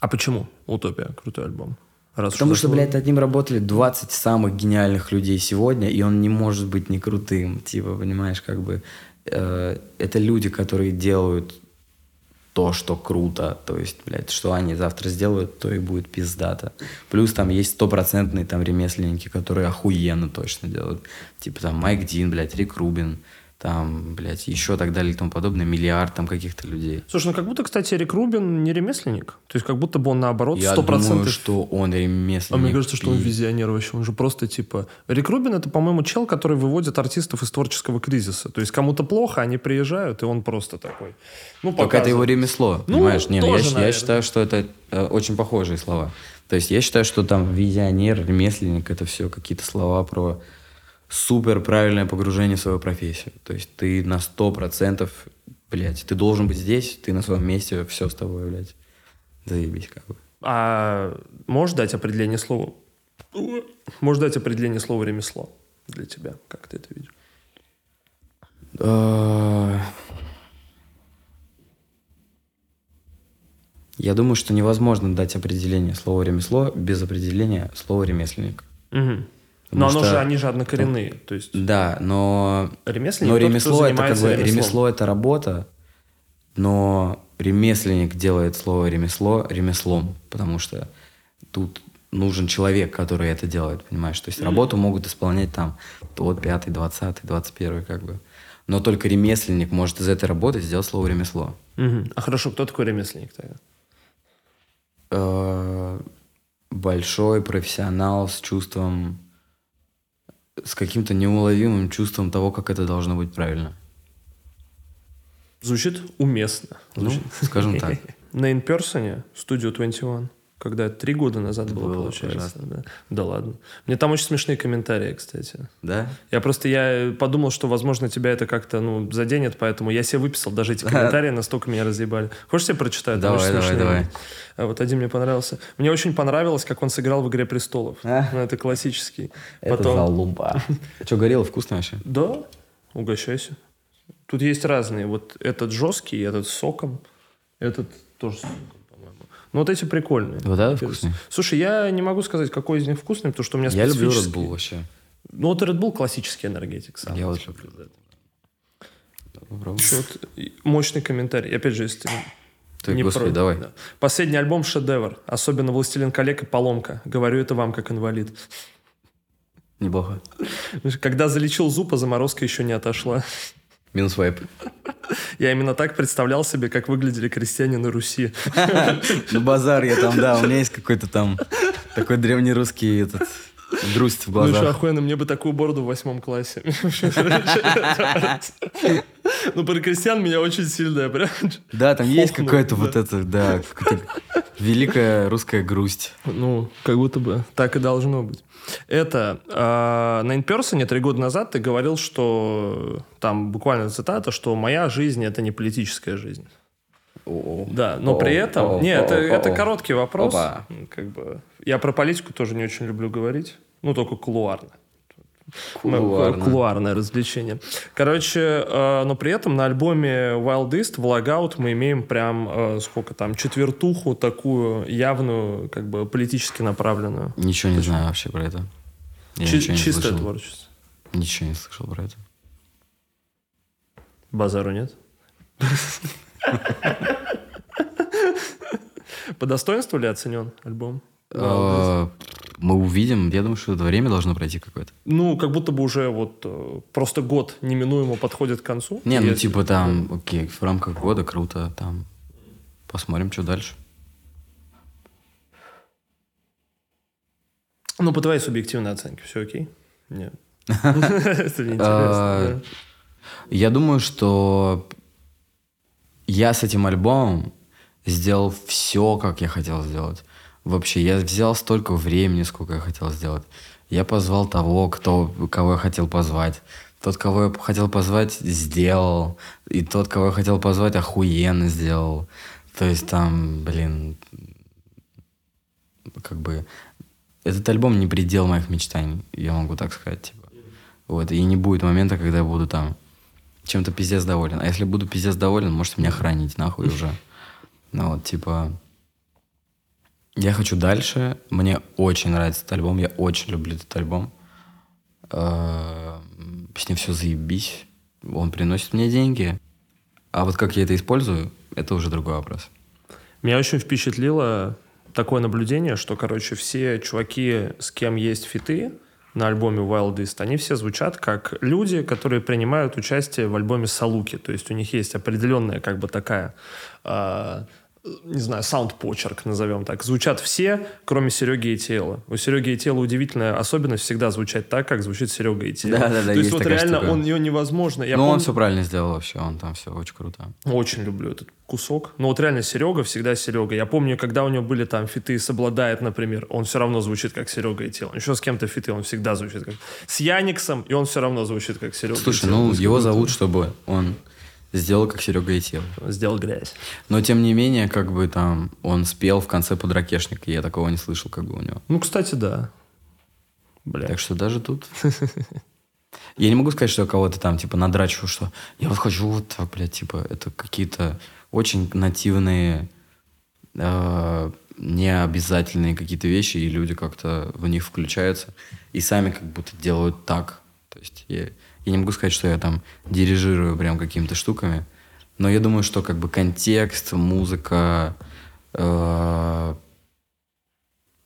А почему Утопия крутой альбом? Раз Потому что, блядь, над ним работали 20 самых гениальных людей сегодня, и он не может быть не крутым. Типа, понимаешь, как бы... Э, это люди, которые делают то, что круто, то есть, блядь, что они завтра сделают, то и будет пиздато. Плюс там есть стопроцентные там ремесленники, которые охуенно точно делают. Типа там Майк Дин, блядь, Рик Рубин, там, блядь, еще так далее и тому подобное, миллиард там каких-то людей. Слушай, ну как будто, кстати, Эрик Рубин не ремесленник. То есть как будто бы он наоборот Я 100%... думаю, что он ремесленник. А мне кажется, что он визионер вообще. Он же просто типа... Рик Рубин это, по-моему, чел, который выводит артистов из творческого кризиса. То есть кому-то плохо, они приезжают, и он просто такой. Ну, Только это показывает. его ремесло, Ну, понимаешь? Не, ну, я, тоже, я наверное. считаю, что это э, очень похожие слова. То есть я считаю, что там визионер, ремесленник, это все какие-то слова про супер правильное погружение в свою профессию. То есть ты на сто процентов, блядь, ты должен быть здесь, ты на своем месте, все с тобой, блядь. Заебись как бы. А можешь дать определение слова? Можешь дать определение слова ремесло для тебя? Как ты это видишь? А, Я думаю, что невозможно дать определение слова ремесло без определения слова ремесленник. Мгм. Но оно что- же, они же однокоренные. То есть Да, но ремесленник Но тот, ремесло это как бы ремеслом. ремесло это работа, но ремесленник делает слово ремесло ремеслом, потому что тут нужен человек, который это делает, понимаешь? То есть работу могут исполнять там тот, пятый, двадцатый, двадцать первый, как бы. Но только ремесленник может из этой работы сделать слово ремесло. Мгм. А хорошо, кто такой ремесленник тогда? Э, Большой профессионал с чувством, с каким-то неуловимым чувством того, как это должно быть правильно. Звучит уместно. Ну, Звучит. скажем так. [LAUGHS] На инперсоне, студию 21, когда три года назад было, Было получается. ужасно. Да. да ладно. Мне там очень смешные комментарии, кстати. Да? Я просто я подумал, что, возможно, тебя это как-то ну, заденет, поэтому я себе выписал даже эти [LAUGHS] комментарии, настолько меня разъебали. Хочешь, я прочитаю? Там Давай, очень давай, смешные. давай. А Вот один мне понравился. Мне очень понравилось, как он сыграл в «Игре престолов». А? Ну, это классический. Это Потом... залупа. [LAUGHS] Что, горело вкусно вообще? Да, угощайся. Тут есть разные. Вот этот жесткий, этот с соком, этот тоже с соком, по-моему. Ну, вот эти прикольные. Вот это вкусный? Слушай, я не могу сказать, какой из них вкусный, потому что у меня Я люблю Red специфический. Bull вообще. Ну, вот Red Bull классический энергетик сам. Я вот люблю. Вот и мощный комментарий. Опять же, если ты не господи, против, давай. да. Последний альбом шедевр. Особенно «Властелин коллег» и «Поломка». Говорю это вам, как инвалид. Неплохо. Когда залечил зуб, а заморозка еще не отошла. Минус вайп. Я именно так представлял себе, как выглядели крестьяне на Руси. [LAUGHS] Ну, базар я там, да, у меня есть какой-то там такой древнерусский этот грусть в Ну, еще глазах. охуенно, мне бы такую бороду в восьмом классе. Ну, про крестьян меня очень сильно прям... Да, там есть да. вот это, да, какая-то великая русская грусть. Ну, как будто бы так и должно быть. Это э, на инперсоне три года назад ты говорил, что там буквально цитата, что моя жизнь это не политическая жизнь. Да, но при этом... Не, это, это короткий вопрос. Как бы, я про политику тоже не очень люблю говорить. Ну, только кулуарно. Кулуарно. Кулуарное развлечение. Короче, э, но при этом на альбоме Wild East, в Logout мы имеем прям, э, сколько там, четвертуху такую явную, как бы политически направленную. Ничего не знаю вообще про это. Я Чи- ничего не чистое слышал. творчество. Ничего не слышал про это. Базару нет? [LAUGHS] По достоинству ли оценен альбом? А, Мы увидим, я думаю, что это время должно пройти какое-то. Ну, как будто бы уже вот э, просто год неминуемо подходит к концу. Не, ну типа там, окей, в рамках года круто, там посмотрим, что дальше. Ну, по твоей субъективной оценке все окей? Нет. [LAUGHS] Это А, неинтересно. да. Я думаю, что я с этим альбомом сделал все, как я хотел сделать. Вообще, я взял столько времени, сколько я хотел сделать. Я позвал того, кто, кого я хотел позвать. Тот, кого я хотел позвать, сделал. И тот, кого я хотел позвать, охуенно сделал. То есть там, блин, как бы... Этот альбом не предел моих мечтаний, я могу так сказать, типа. Вот, и не будет момента, когда я буду там чем-то пиздец доволен. А если буду пиздец доволен, можете меня хранить нахуй уже. Ну вот, типа... Я хочу дальше. Мне очень нравится этот альбом. Я очень люблю этот альбом. Э, С ним все заебись. Он приносит мне деньги. А вот как я это использую, это уже другой вопрос. Меня очень впечатлило такое наблюдение, что, короче, все чуваки, с кем есть фиты, на альбоме Wildest, они все звучат как люди, которые принимают участие в альбоме Салуки. То есть у них есть определенная как бы такая э, не знаю, саунд-почерк, назовем так. Звучат все, кроме Сереги и Тела. У Сереги и Тела удивительная особенность всегда звучать так, как звучит Серега и Тела. Да, да, да. То есть, вот реально штука. он ее невозможно. Я ну, помню... он все правильно сделал вообще, он там все очень круто. Очень люблю этот кусок. Но вот реально Серега всегда Серега. Я помню, когда у него были там фиты «Собладает», например, он все равно звучит как Серега и Тело. Еще с кем-то фиты, он всегда звучит как... С Яниксом, и он все равно звучит как Серега Слушай, ну его зовут, чтобы он Сделал, как Серега и Тел. Сделал грязь. Но, тем не менее, как бы там он спел в конце под ракешник, и я такого не слышал, как бы у него. Ну, кстати, да. Бля. Так что даже тут... Я не могу сказать, что я кого-то там, типа, надрачиваю, что я вот хочу вот так, блядь, типа, это какие-то очень нативные, э, необязательные какие-то вещи, и люди как-то в них включаются и сами как будто делают так. То есть я, я не могу сказать, что я там дирижирую прям какими-то штуками, но я думаю, что как бы контекст, музыка, э,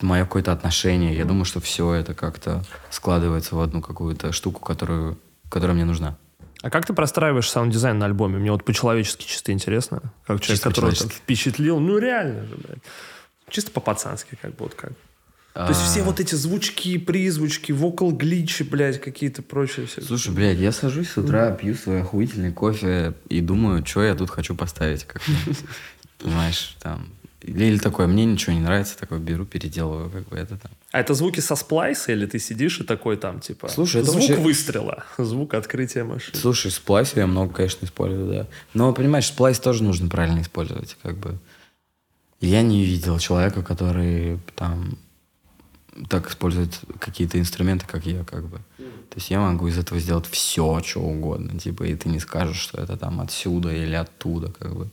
мое какое-то отношение, я думаю, что все это как-то складывается в одну какую-то штуку, которую, которая мне нужна. А как ты простраиваешь саунд-дизайн на альбоме? Мне вот по-человечески чисто интересно. Как человек, чисто который впечатлил. Ну, реально же, блядь. Чисто по-пацански, как бы вот как. То есть все а. вот эти звучки, призвучки, вокал глитчи, блядь, какие-то прочие все. Слушай, блядь, я сажусь с утра, пью свой охуительный кофе и думаю, что я тут хочу поставить. Как [LAUGHS] Понимаешь, там... Или такое, мне ничего не нравится, такое беру, переделываю, как бы это там. А это звуки со сплайса, или ты сидишь и такой там, типа, Слушай, это звук вообще... выстрела, [LAUGHS] звук открытия машины? Слушай, сплайс я много, конечно, использую, да. Но, понимаешь, сплайс тоже нужно правильно использовать, как бы. Я не видел человека, который там так использовать какие-то инструменты, как я, как бы. То есть я могу из этого сделать все, что угодно, типа, и ты не скажешь, что это там отсюда или оттуда, как бы.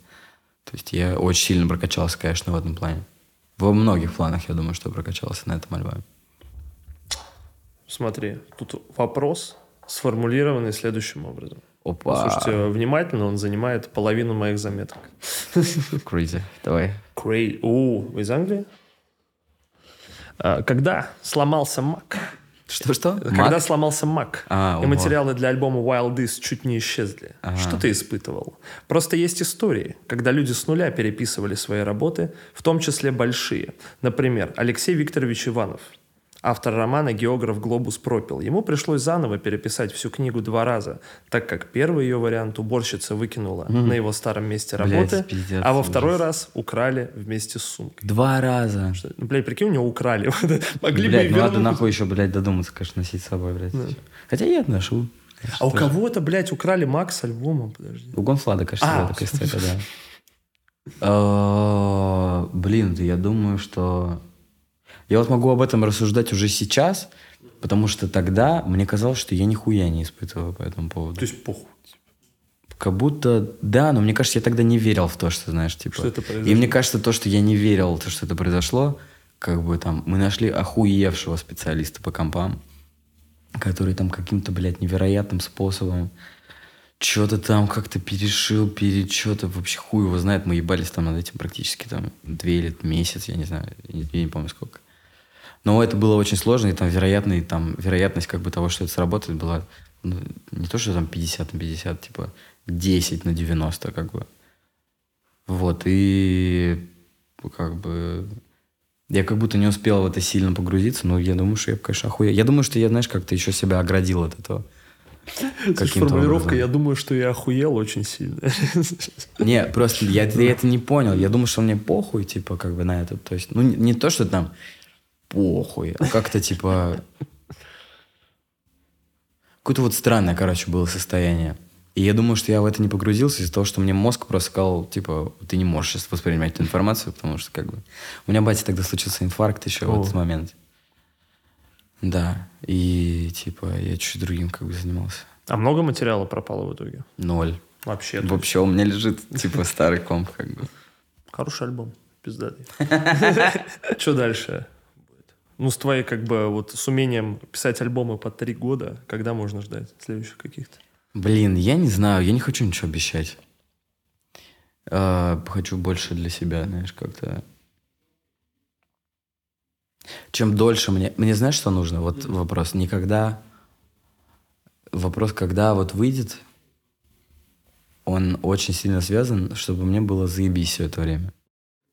То есть я очень сильно прокачался, конечно, в этом плане. Во многих планах, я думаю, что прокачался на этом альбоме. Смотри, тут вопрос сформулированный следующим образом. Опа. Слушайте, внимательно, он занимает половину моих заметок. Crazy. Давай. Crazy. О, из Англии? А, когда сломался Mac, что-что? Когда Mac? сломался Mac, а, и материалы для альбома Wild East чуть не исчезли. Ага. Что ты испытывал? Просто есть истории, когда люди с нуля переписывали свои работы, в том числе большие. Например, Алексей Викторович Иванов – Автор романа «Географ Глобус пропил». Ему пришлось заново переписать всю книгу два раза, так как первый ее вариант уборщица выкинула mm-hmm. на его старом месте работы, блядь, пиздец, а во второй ужас. раз украли вместе с сумкой. Два раза. Что, ну, блядь, прикинь, у него украли. [LAUGHS] Могли блядь, бы ну надо нахуй еще, блядь, додуматься, конечно, носить с собой, блядь. Да. Хотя я отношу. А у кого-то, блядь, украли Макс альбомом, подожди. У Гонфлада, кажется, а, такая история, да. [LAUGHS] А, блин, я думаю, что я вот могу об этом рассуждать уже сейчас, потому что тогда мне казалось, что я нихуя не испытываю по этому поводу. То есть похуй. Как будто, да, но мне кажется, я тогда не верил в то, что, знаешь, типа... Что это произошло? И мне кажется, то, что я не верил, то, что это произошло, как бы там, мы нашли охуевшего специалиста по компам, который там каким-то, блядь, невероятным способом что-то там как-то перешил, перед что-то, вообще хуй его знает, мы ебались там над этим практически там две или месяц, я не знаю, я не помню сколько. Но это было очень сложно, и там, вероятно, там вероятность как бы того, что это сработает, была ну, не то, что там 50 на 50, типа 10 на 90, как бы. Вот, и как бы я как будто не успел в это сильно погрузиться, но я думаю, что я, конечно, охуел. Я думаю, что я, знаешь, как-то еще себя оградил от этого. [LAUGHS] Формулировка, образом. я думаю, что я охуел очень сильно. [LAUGHS] Не, просто я, я это не понял. Я думаю, что мне похуй, типа, как бы на это. То есть, ну, не, не то, что там похуй. А как-то типа... Какое-то вот странное, короче, было состояние. И я думаю, что я в это не погрузился из-за того, что мне мозг просто сказал, типа, ты не можешь сейчас воспринимать эту информацию, потому что, как бы... У меня, батя, тогда случился инфаркт еще О. в этот момент. Да. И, типа, я чуть другим как бы занимался. А много материала пропало в итоге? Ноль. Вообще? Вообще у меня лежит, типа, старый комп, как бы. Хороший альбом. Пиздатый. [LAUGHS] Что дальше? Ну, с твоей, как бы, вот с умением писать альбомы по три года, когда можно ждать следующих каких-то? Блин, я не знаю, я не хочу ничего обещать. А, хочу больше для себя, знаешь, как-то... чем дольше мне... Мне знаешь, что нужно? Вот вопрос. Никогда... Вопрос, когда вот выйдет, он очень сильно связан, чтобы мне было заебись все это время.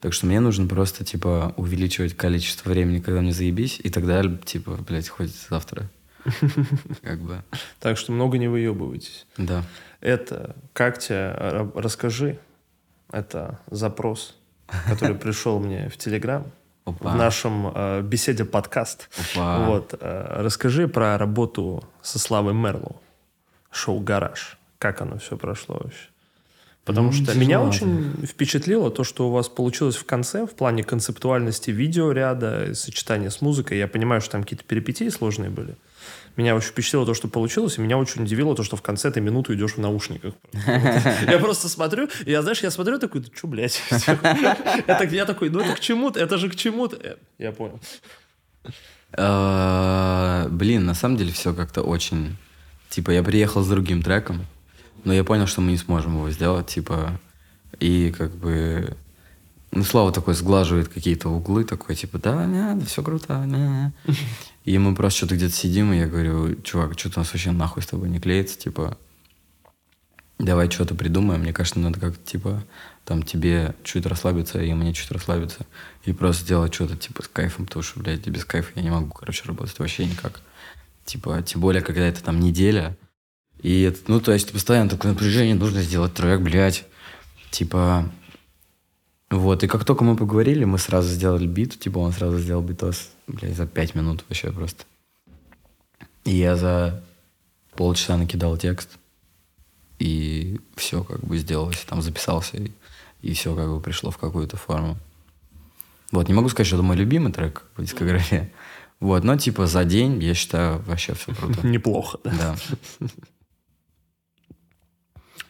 Так что мне нужно просто, типа, увеличивать количество времени, когда мне заебись, и тогда, типа, блядь, хоть завтра. [LAUGHS] Как бы. Так что много не выебывайтесь. Да. Это, как тебе, ра- расскажи, это запрос, который [LAUGHS] пришел мне в Телеграм, Опа. в нашем э, беседе подкаст. Опа. Вот, э, расскажи про работу со Славой Мерлоу, шоу «Гараж». Как оно все прошло вообще? Потому Ну, что меня тяжело. очень впечатлило то, что у вас получилось в конце, в плане концептуальности видеоряда, и сочетания с музыкой. Я понимаю, что там какие-то перипетии сложные были. Меня очень впечатлило то, что получилось, и меня очень удивило то, что в конце ты минуту идешь в наушниках. [LAUGHS] Я просто смотрю, я, знаешь, я смотрю такой, что, блядь? [LAUGHS] Я такой, ну это к чему-то, это же к чему-то. Э, Я понял. Э, Блин, на самом деле все как-то очень... Типа, я приехал с другим треком, но я понял, что мы не сможем его сделать, типа... И как бы... Ну, Слава такой сглаживает какие-то углы, такой, типа, да, не, да все круто, не». [LAUGHS] И мы просто что-то где-то сидим, и я говорю, чувак, что-то у нас вообще нахуй с тобой не клеится, типа, давай что-то придумаем. Мне кажется, надо как-то, типа, там, тебе чуть расслабиться, и мне чуть расслабиться. И просто сделать что-то, типа, с кайфом, потому что, блядь, без кайфа я не могу, короче, работать вообще никак. Типа, тем более, когда это там неделя. И, ну, то есть, постоянно такое напряжение, нужно сделать трек, блядь. Типа, вот, и как только мы поговорили, мы сразу сделали бит, типа, он сразу сделал битос, блядь, за пять минут вообще просто. И я за полчаса накидал текст, и все как бы сделалось, там записался, и, и все как бы пришло в какую-то форму. Вот, не могу сказать, что это мой любимый трек в дискографии, вот, но типа за день, я считаю, вообще все круто. [LAUGHS] Неплохо, да. Да.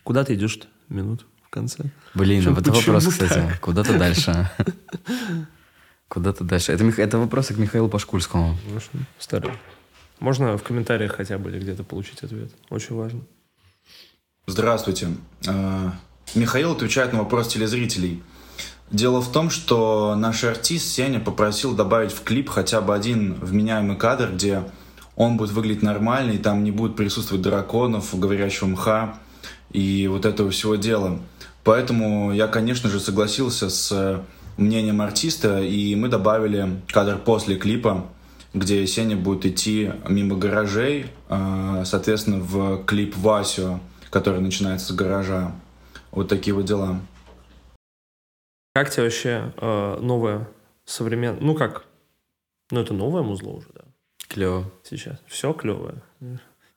Куда ты идешь-то? Минут в конце. Блин, Причем это вопрос, почему кстати. так? Куда-то дальше. [LAUGHS] Куда-то дальше. Это, Мих- это вопросы к Михаилу Пашкульскому. Старый. Можно в комментариях хотя бы или где-то получить ответ. Очень важно. Здравствуйте. Э, Михаил отвечает на вопрос телезрителей. Дело в том, что наш артист Сеня попросил добавить в клип хотя бы один вменяемый кадр, где он будет выглядеть нормально, и там не будет присутствовать драконов, говорящего мха и вот этого всего дела. Поэтому я, конечно же, согласился с мнением артиста, и мы добавили кадр после клипа, где Сеня будет идти мимо гаражей, э, соответственно, в клип Васю, который начинается с гаража. Вот такие вот дела. Как тебе вообще э, новое современное... Ну как? Ну это новое музло уже, да, Клево. сейчас. Все клевое.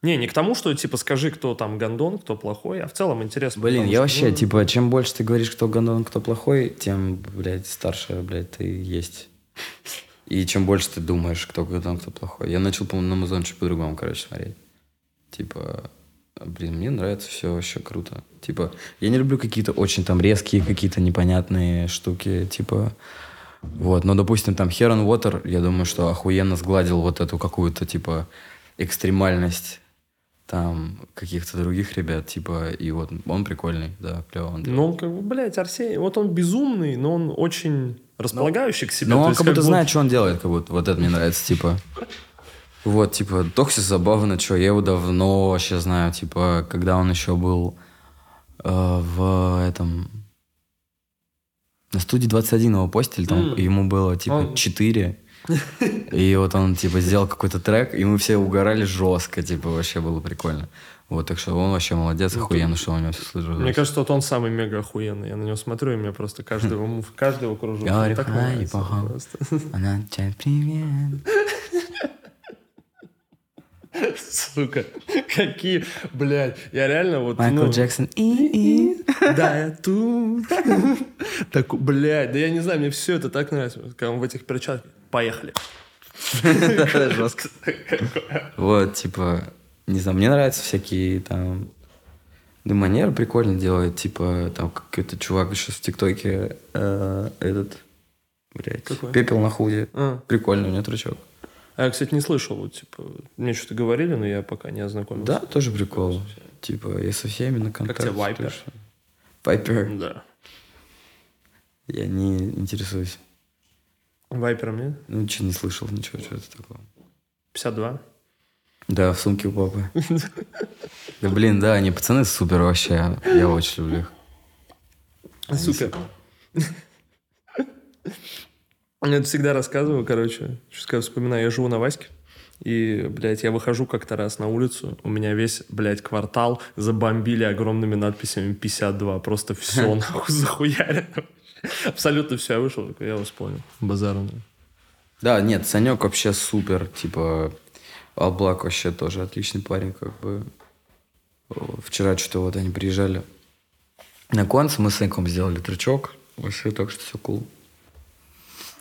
Не, не к тому, что типа скажи, кто там гондон, кто плохой, а в целом интересно. Блин, потому я что, вообще, ну, типа, чем больше ты говоришь, кто гандон, кто плохой, тем, блядь, старше, блядь, ты есть. И чем больше ты думаешь, кто гандон, кто плохой. Я начал, по-моему, на Музон чуть по-другому, короче, смотреть. Типа, блин, мне нравится все вообще круто. Типа, я не люблю какие-то очень там резкие, какие-то непонятные штуки, типа... Вот, но, допустим, там Heron Water, я думаю, что охуенно сгладил вот эту какую-то, типа, экстремальность там каких-то других ребят, типа, и вот он прикольный, да, клево он. Ну, он как бы, блядь, Арсений, вот он безумный, но он очень располагающий к себе. Но То он есть как будто бы- знает, что он делает, как будто, вот это мне нравится, типа. Вот, типа, Токсис забавно, что я его давно вообще знаю, типа, когда он еще был э, в этом... На студии 21 его постили, там М. ему было, типа, Он- 4. [LAUGHS] И вот он, типа, сделал какой-то трек, и мы все угорали жестко, типа, вообще было прикольно. Вот, так что он вообще молодец, охуенно, что у него все сложилось. Мне кажется, вот он самый мега охуенный. Я на него смотрю, и мне просто каждый его [LAUGHS] мув, каждый его кружок. Говорю, так. [LAUGHS] Она тебе привет. Сука, какие, блядь, я реально вот... Майкл ну, Джексон. И-и. [LAUGHS] Да, я тут. [LAUGHS] Так, блядь, да я не знаю, мне все это так нравится. Когда он в этих перчатках. Поехали. [LAUGHS] Жестко. Вот, типа, не знаю, мне нравятся всякие там... Да, манеры прикольно делает, типа, там какой-то чувак сейчас в ТикТоке, э, этот, блядь, Какой? пепел на худе. А. Прикольный у него трючок. А я, кстати, не слышал, вот, типа, мне что-то говорили, но я пока не ознакомился. Да, тоже прикол. Типа, я со всеми на контакте. тебе Вайпер? Вайпер. Да. Я не интересуюсь. Вайпером нет? Ну, что не слышал ничего, что это такое. 52. Да, в сумке у папы. Да блин, да, они пацаны супер вообще. Я очень люблю их. Супер. Я это всегда рассказываю, короче. Сейчас вспоминаю, я живу на Ваське. И, блядь, я выхожу как-то раз на улицу, у меня весь, блядь, квартал забомбили огромными надписями 52. Просто все [LAUGHS] нахуй захуяли. Абсолютно все. Я вышел, я вас понял. Базару. Да, нет, Санек вообще супер. Типа, Алблак вообще тоже отличный парень, как бы. Вчера что-то вот они приезжали на конце, мы с Саньком сделали трючок. Вообще так что все кул.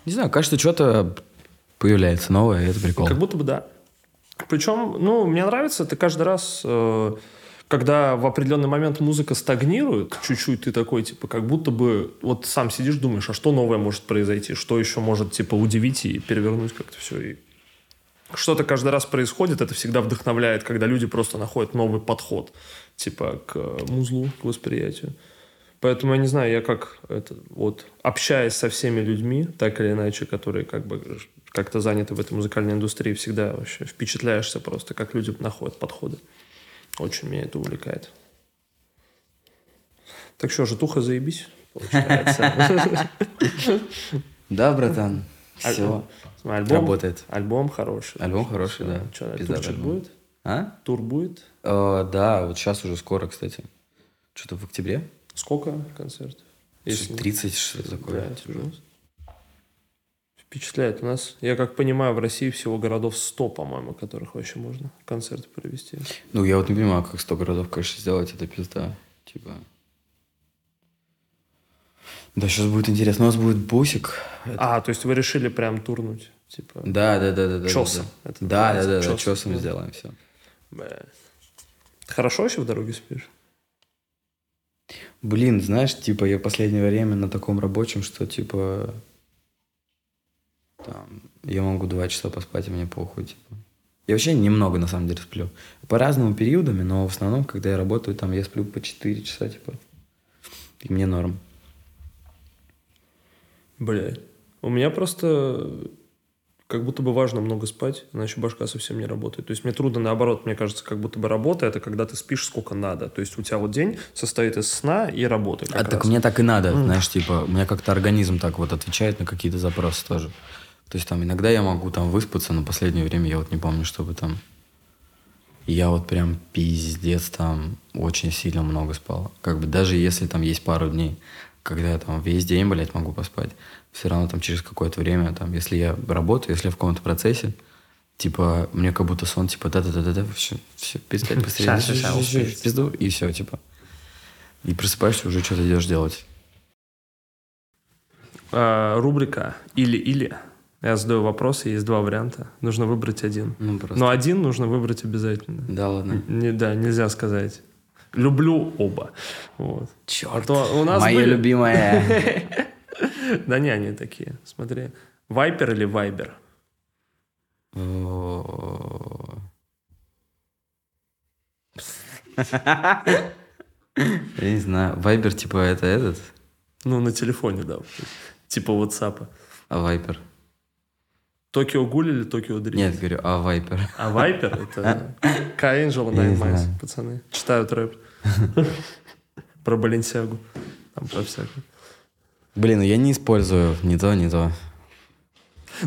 Не знаю, кажется, что-то появляется новое, и это прикол. Как будто бы да. Причем, ну, мне нравится, ты каждый раз, э, когда в определенный момент музыка стагнирует, чуть-чуть ты такой, типа, как будто бы, вот сам сидишь, думаешь, а что новое может произойти, что еще может, типа, удивить и перевернуть как-то все. И что-то каждый раз происходит, это всегда вдохновляет, когда люди просто находят новый подход, типа, к музлу, к восприятию. Поэтому я не знаю, я как это, вот общаясь со всеми людьми, так или иначе, которые как бы как-то заняты в этой музыкальной индустрии, всегда вообще впечатляешься просто, как люди находят подходы. Очень меня это увлекает. Так что, житуха заебись, получается. [LAUGHS] Да, братан, все. Альбом, Работает. Альбом хороший. Альбом хороший, да. Что, турчик будет? А? Тур будет? Э, да, вот сейчас уже скоро, кстати. Что-то в октябре? Сколько концертов? Если- 30, что такое. Да. Впечатляет. У нас, я как понимаю, в России всего городов 100, по-моему, которых вообще можно концерты провести. Ну, я вот не понимаю, как 100 городов, конечно, сделать, это пизда. Типа... Да, сейчас будет интересно. У нас будет бусик. А, то есть вы решили прям турнуть? Типа, Да, да, да, да. да Чосом. Да, да, да, да, да, чосом. Да. сделаем все. бля. Ты хорошо вообще в дороге спишь? Блин, знаешь, типа, я последнее время на таком рабочем, что, типа, там, я могу два часа поспать, и мне похуй, типа. Я вообще немного, на самом деле, сплю. По разному периодами, но в основном, когда я работаю, там, я сплю по 4 часа, типа. И мне норм. Блядь. У меня просто как будто бы важно много спать, иначе башка совсем не работает. То есть мне трудно наоборот, мне кажется, как будто бы работа это когда ты спишь сколько надо. То есть у тебя вот день состоит из сна и работы. А так раз. мне так и надо, знаешь, типа, у меня как-то организм так вот отвечает на какие-то запросы тоже. То есть там иногда я могу там выспаться, но последнее время я вот не помню, чтобы там... Я вот прям пиздец там очень сильно много спал. Как бы даже если там есть пару дней, когда я там весь день, блядь, могу поспать, все равно там через какое-то время, там, если я работаю, если я в каком-то процессе, типа, мне как будто сон, типа, да-да-да-да-да, все, все, пиздец, [LAUGHS] быстрее, пизду, и все, типа. И просыпаешься, уже что-то идешь делать. А, рубрика «Или-или». Я задаю вопросы, есть два варианта. Нужно выбрать один. Ну, просто. Но один нужно выбрать обязательно. Да, ладно. Не, да, нельзя сказать. Люблю оба. Вот. Черт. А у нас Моя были- любимая. [LAUGHS] Да не, они такие. Смотри. Вайпер или Вайбер? [LAUGHS] Я не знаю. Вайбер, типа, это этот? Ну, на телефоне, да. Типа WhatsApp. А Вайпер? Токио Гуль или Токио Дрифт? Нет, говорю, а Вайпер. А Вайпер это [LAUGHS] Nine Miles, знаю. пацаны. Читают рэп. [LAUGHS] Про Баленсиагу. Там про всякое. Блин, ну я не использую ни то, ни то.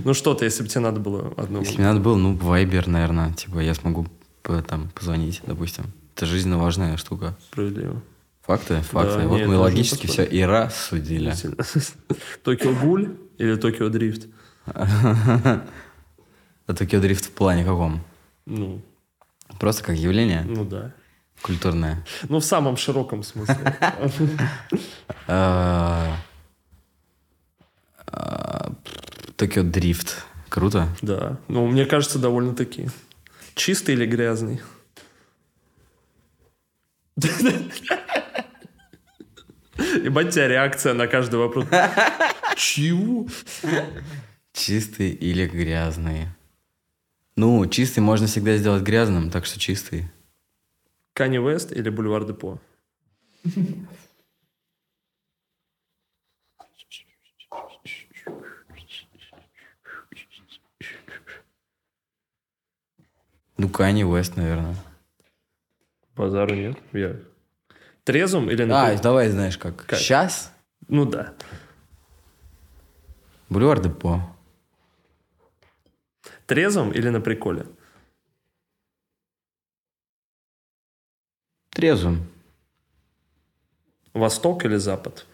Ну что-то, если бы тебе надо было одно. Если мне надо было, ну, Вайбер, наверное. Типа, я смогу по- там позвонить, допустим. Это жизненно важная штука. Справедливо. Факты, факты. Да, вот нет, мы логически все и рассудили. [LAUGHS] Токио Гуль или Токио Дрифт? [LAUGHS] А Токио Дрифт в плане каком? Ну, Просто как явление ну да. Культурное. Ну, в самом широком смысле. [LAUGHS] А, а, Токио Дрифт. Круто. Да. Ну, мне кажется, довольно-таки. Чистый или грязный? Ебать, тебя реакция на каждый вопрос. Чего? Чистый или грязный? Ну, чистый можно всегда сделать грязным, так что чистый. Канни Вест или Бульвар Депо? Ну, Канни Уэст, наверное. Базару нет. Я... Трезум или... А, давай, знаешь, как. как? Сейчас? Ну да. Бульвар Депо. Трезум или на приколе? Трезвым. Восток или Запад?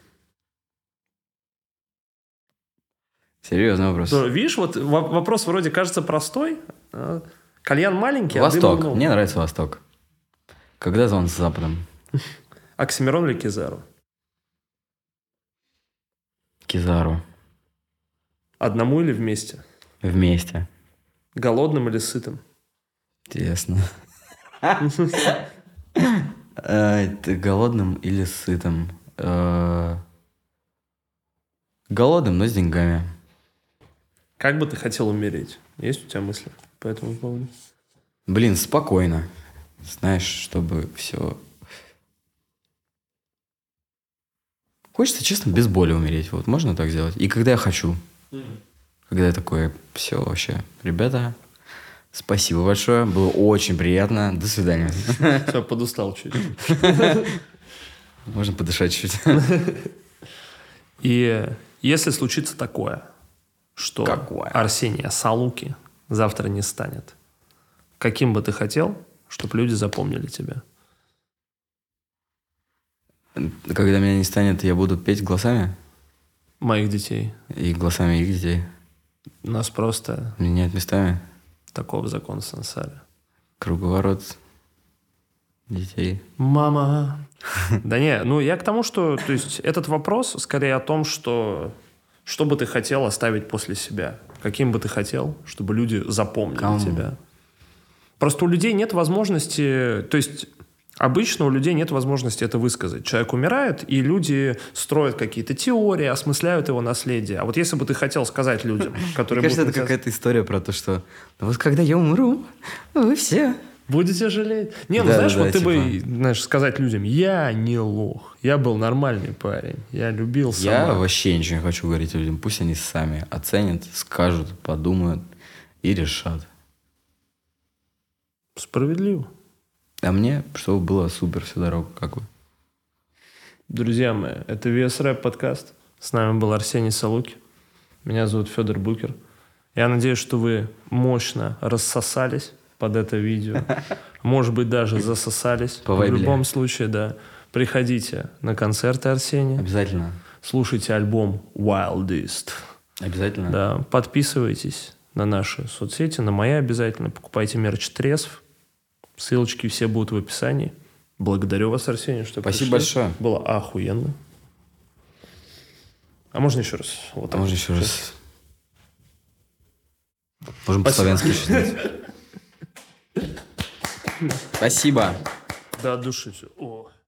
Серьезный вопрос. Ну, видишь, вот во- вопрос вроде кажется простой. а Кальян маленький, а Восток. много. Мне нравится Восток. Когда он с Западом? [LAUGHS] Оксимирон или Кизару? Кизару. Одному или вместе? Вместе. Голодным или сытым? Интересно. [LAUGHS] Э, Ты голодным или сытым? Э, Голодным, но с деньгами. Как бы ты хотел умереть? Есть у тебя мысли по этому поводу? Блин, спокойно. Знаешь, чтобы все... Хочется, честно, без боли умереть. Вот можно так сделать? И когда я хочу. Когда я такой, все вообще. Ребята, спасибо большое. Было очень приятно. До свидания. [LAUGHS] Все, подустал чуть. [LAUGHS] Можно подышать чуть. И если случится такое, что Какое? Арсения Салуки завтра не станет, каким бы ты хотел, чтобы люди запомнили тебя? Когда меня не станет, я буду петь голосами Моих детей. и голосами их детей. Нас просто Менять местами. Такого закон сансары. Круговорот детей. Мама. Да не, ну я к тому, что, то есть этот вопрос скорее о том, что что бы ты хотел оставить после себя, каким бы ты хотел, чтобы люди запомнили Кому? тебя. Просто у людей нет возможности, то есть обычно у людей нет возможности это высказать. Человек умирает, и люди строят какие-то теории, осмысляют его наследие. А вот если бы ты хотел сказать людям, которые Мне кажется, это какая-то история про то, что «Ну вот когда я умру, вы все Будете жалеть? Не, ну Да, знаешь, да, вот ты типа. бы, знаешь, сказать людям, я не лох, я был нормальный парень, я любил Я сама». вообще ничего не хочу говорить людям. Пусть они сами оценят, скажут, подумают и решат. Справедливо. А мне, чтобы было супер всю дорогу, как бы. Друзья мои, это VS Rap подкаст. С нами был Арсений Салуки. Меня зовут Федор Букер. Я надеюсь, что вы мощно рассосались под это видео. [LAUGHS] Может быть, даже засосались. В любом случае, да. Приходите на концерты Арсения. Обязательно. Слушайте альбом Wildest. Обязательно. Да, подписывайтесь на наши соцсети, на мои обязательно. Покупайте мерч Трезв. Ссылочки все будут в описании. Благодарю вас, Арсений, что Спасибо пришли. большое. Было охуенно. А можно еще раз? Вот А можно еще раз? Можем по-славянски считать. [LAUGHS] Спасибо. Да, от души все. О.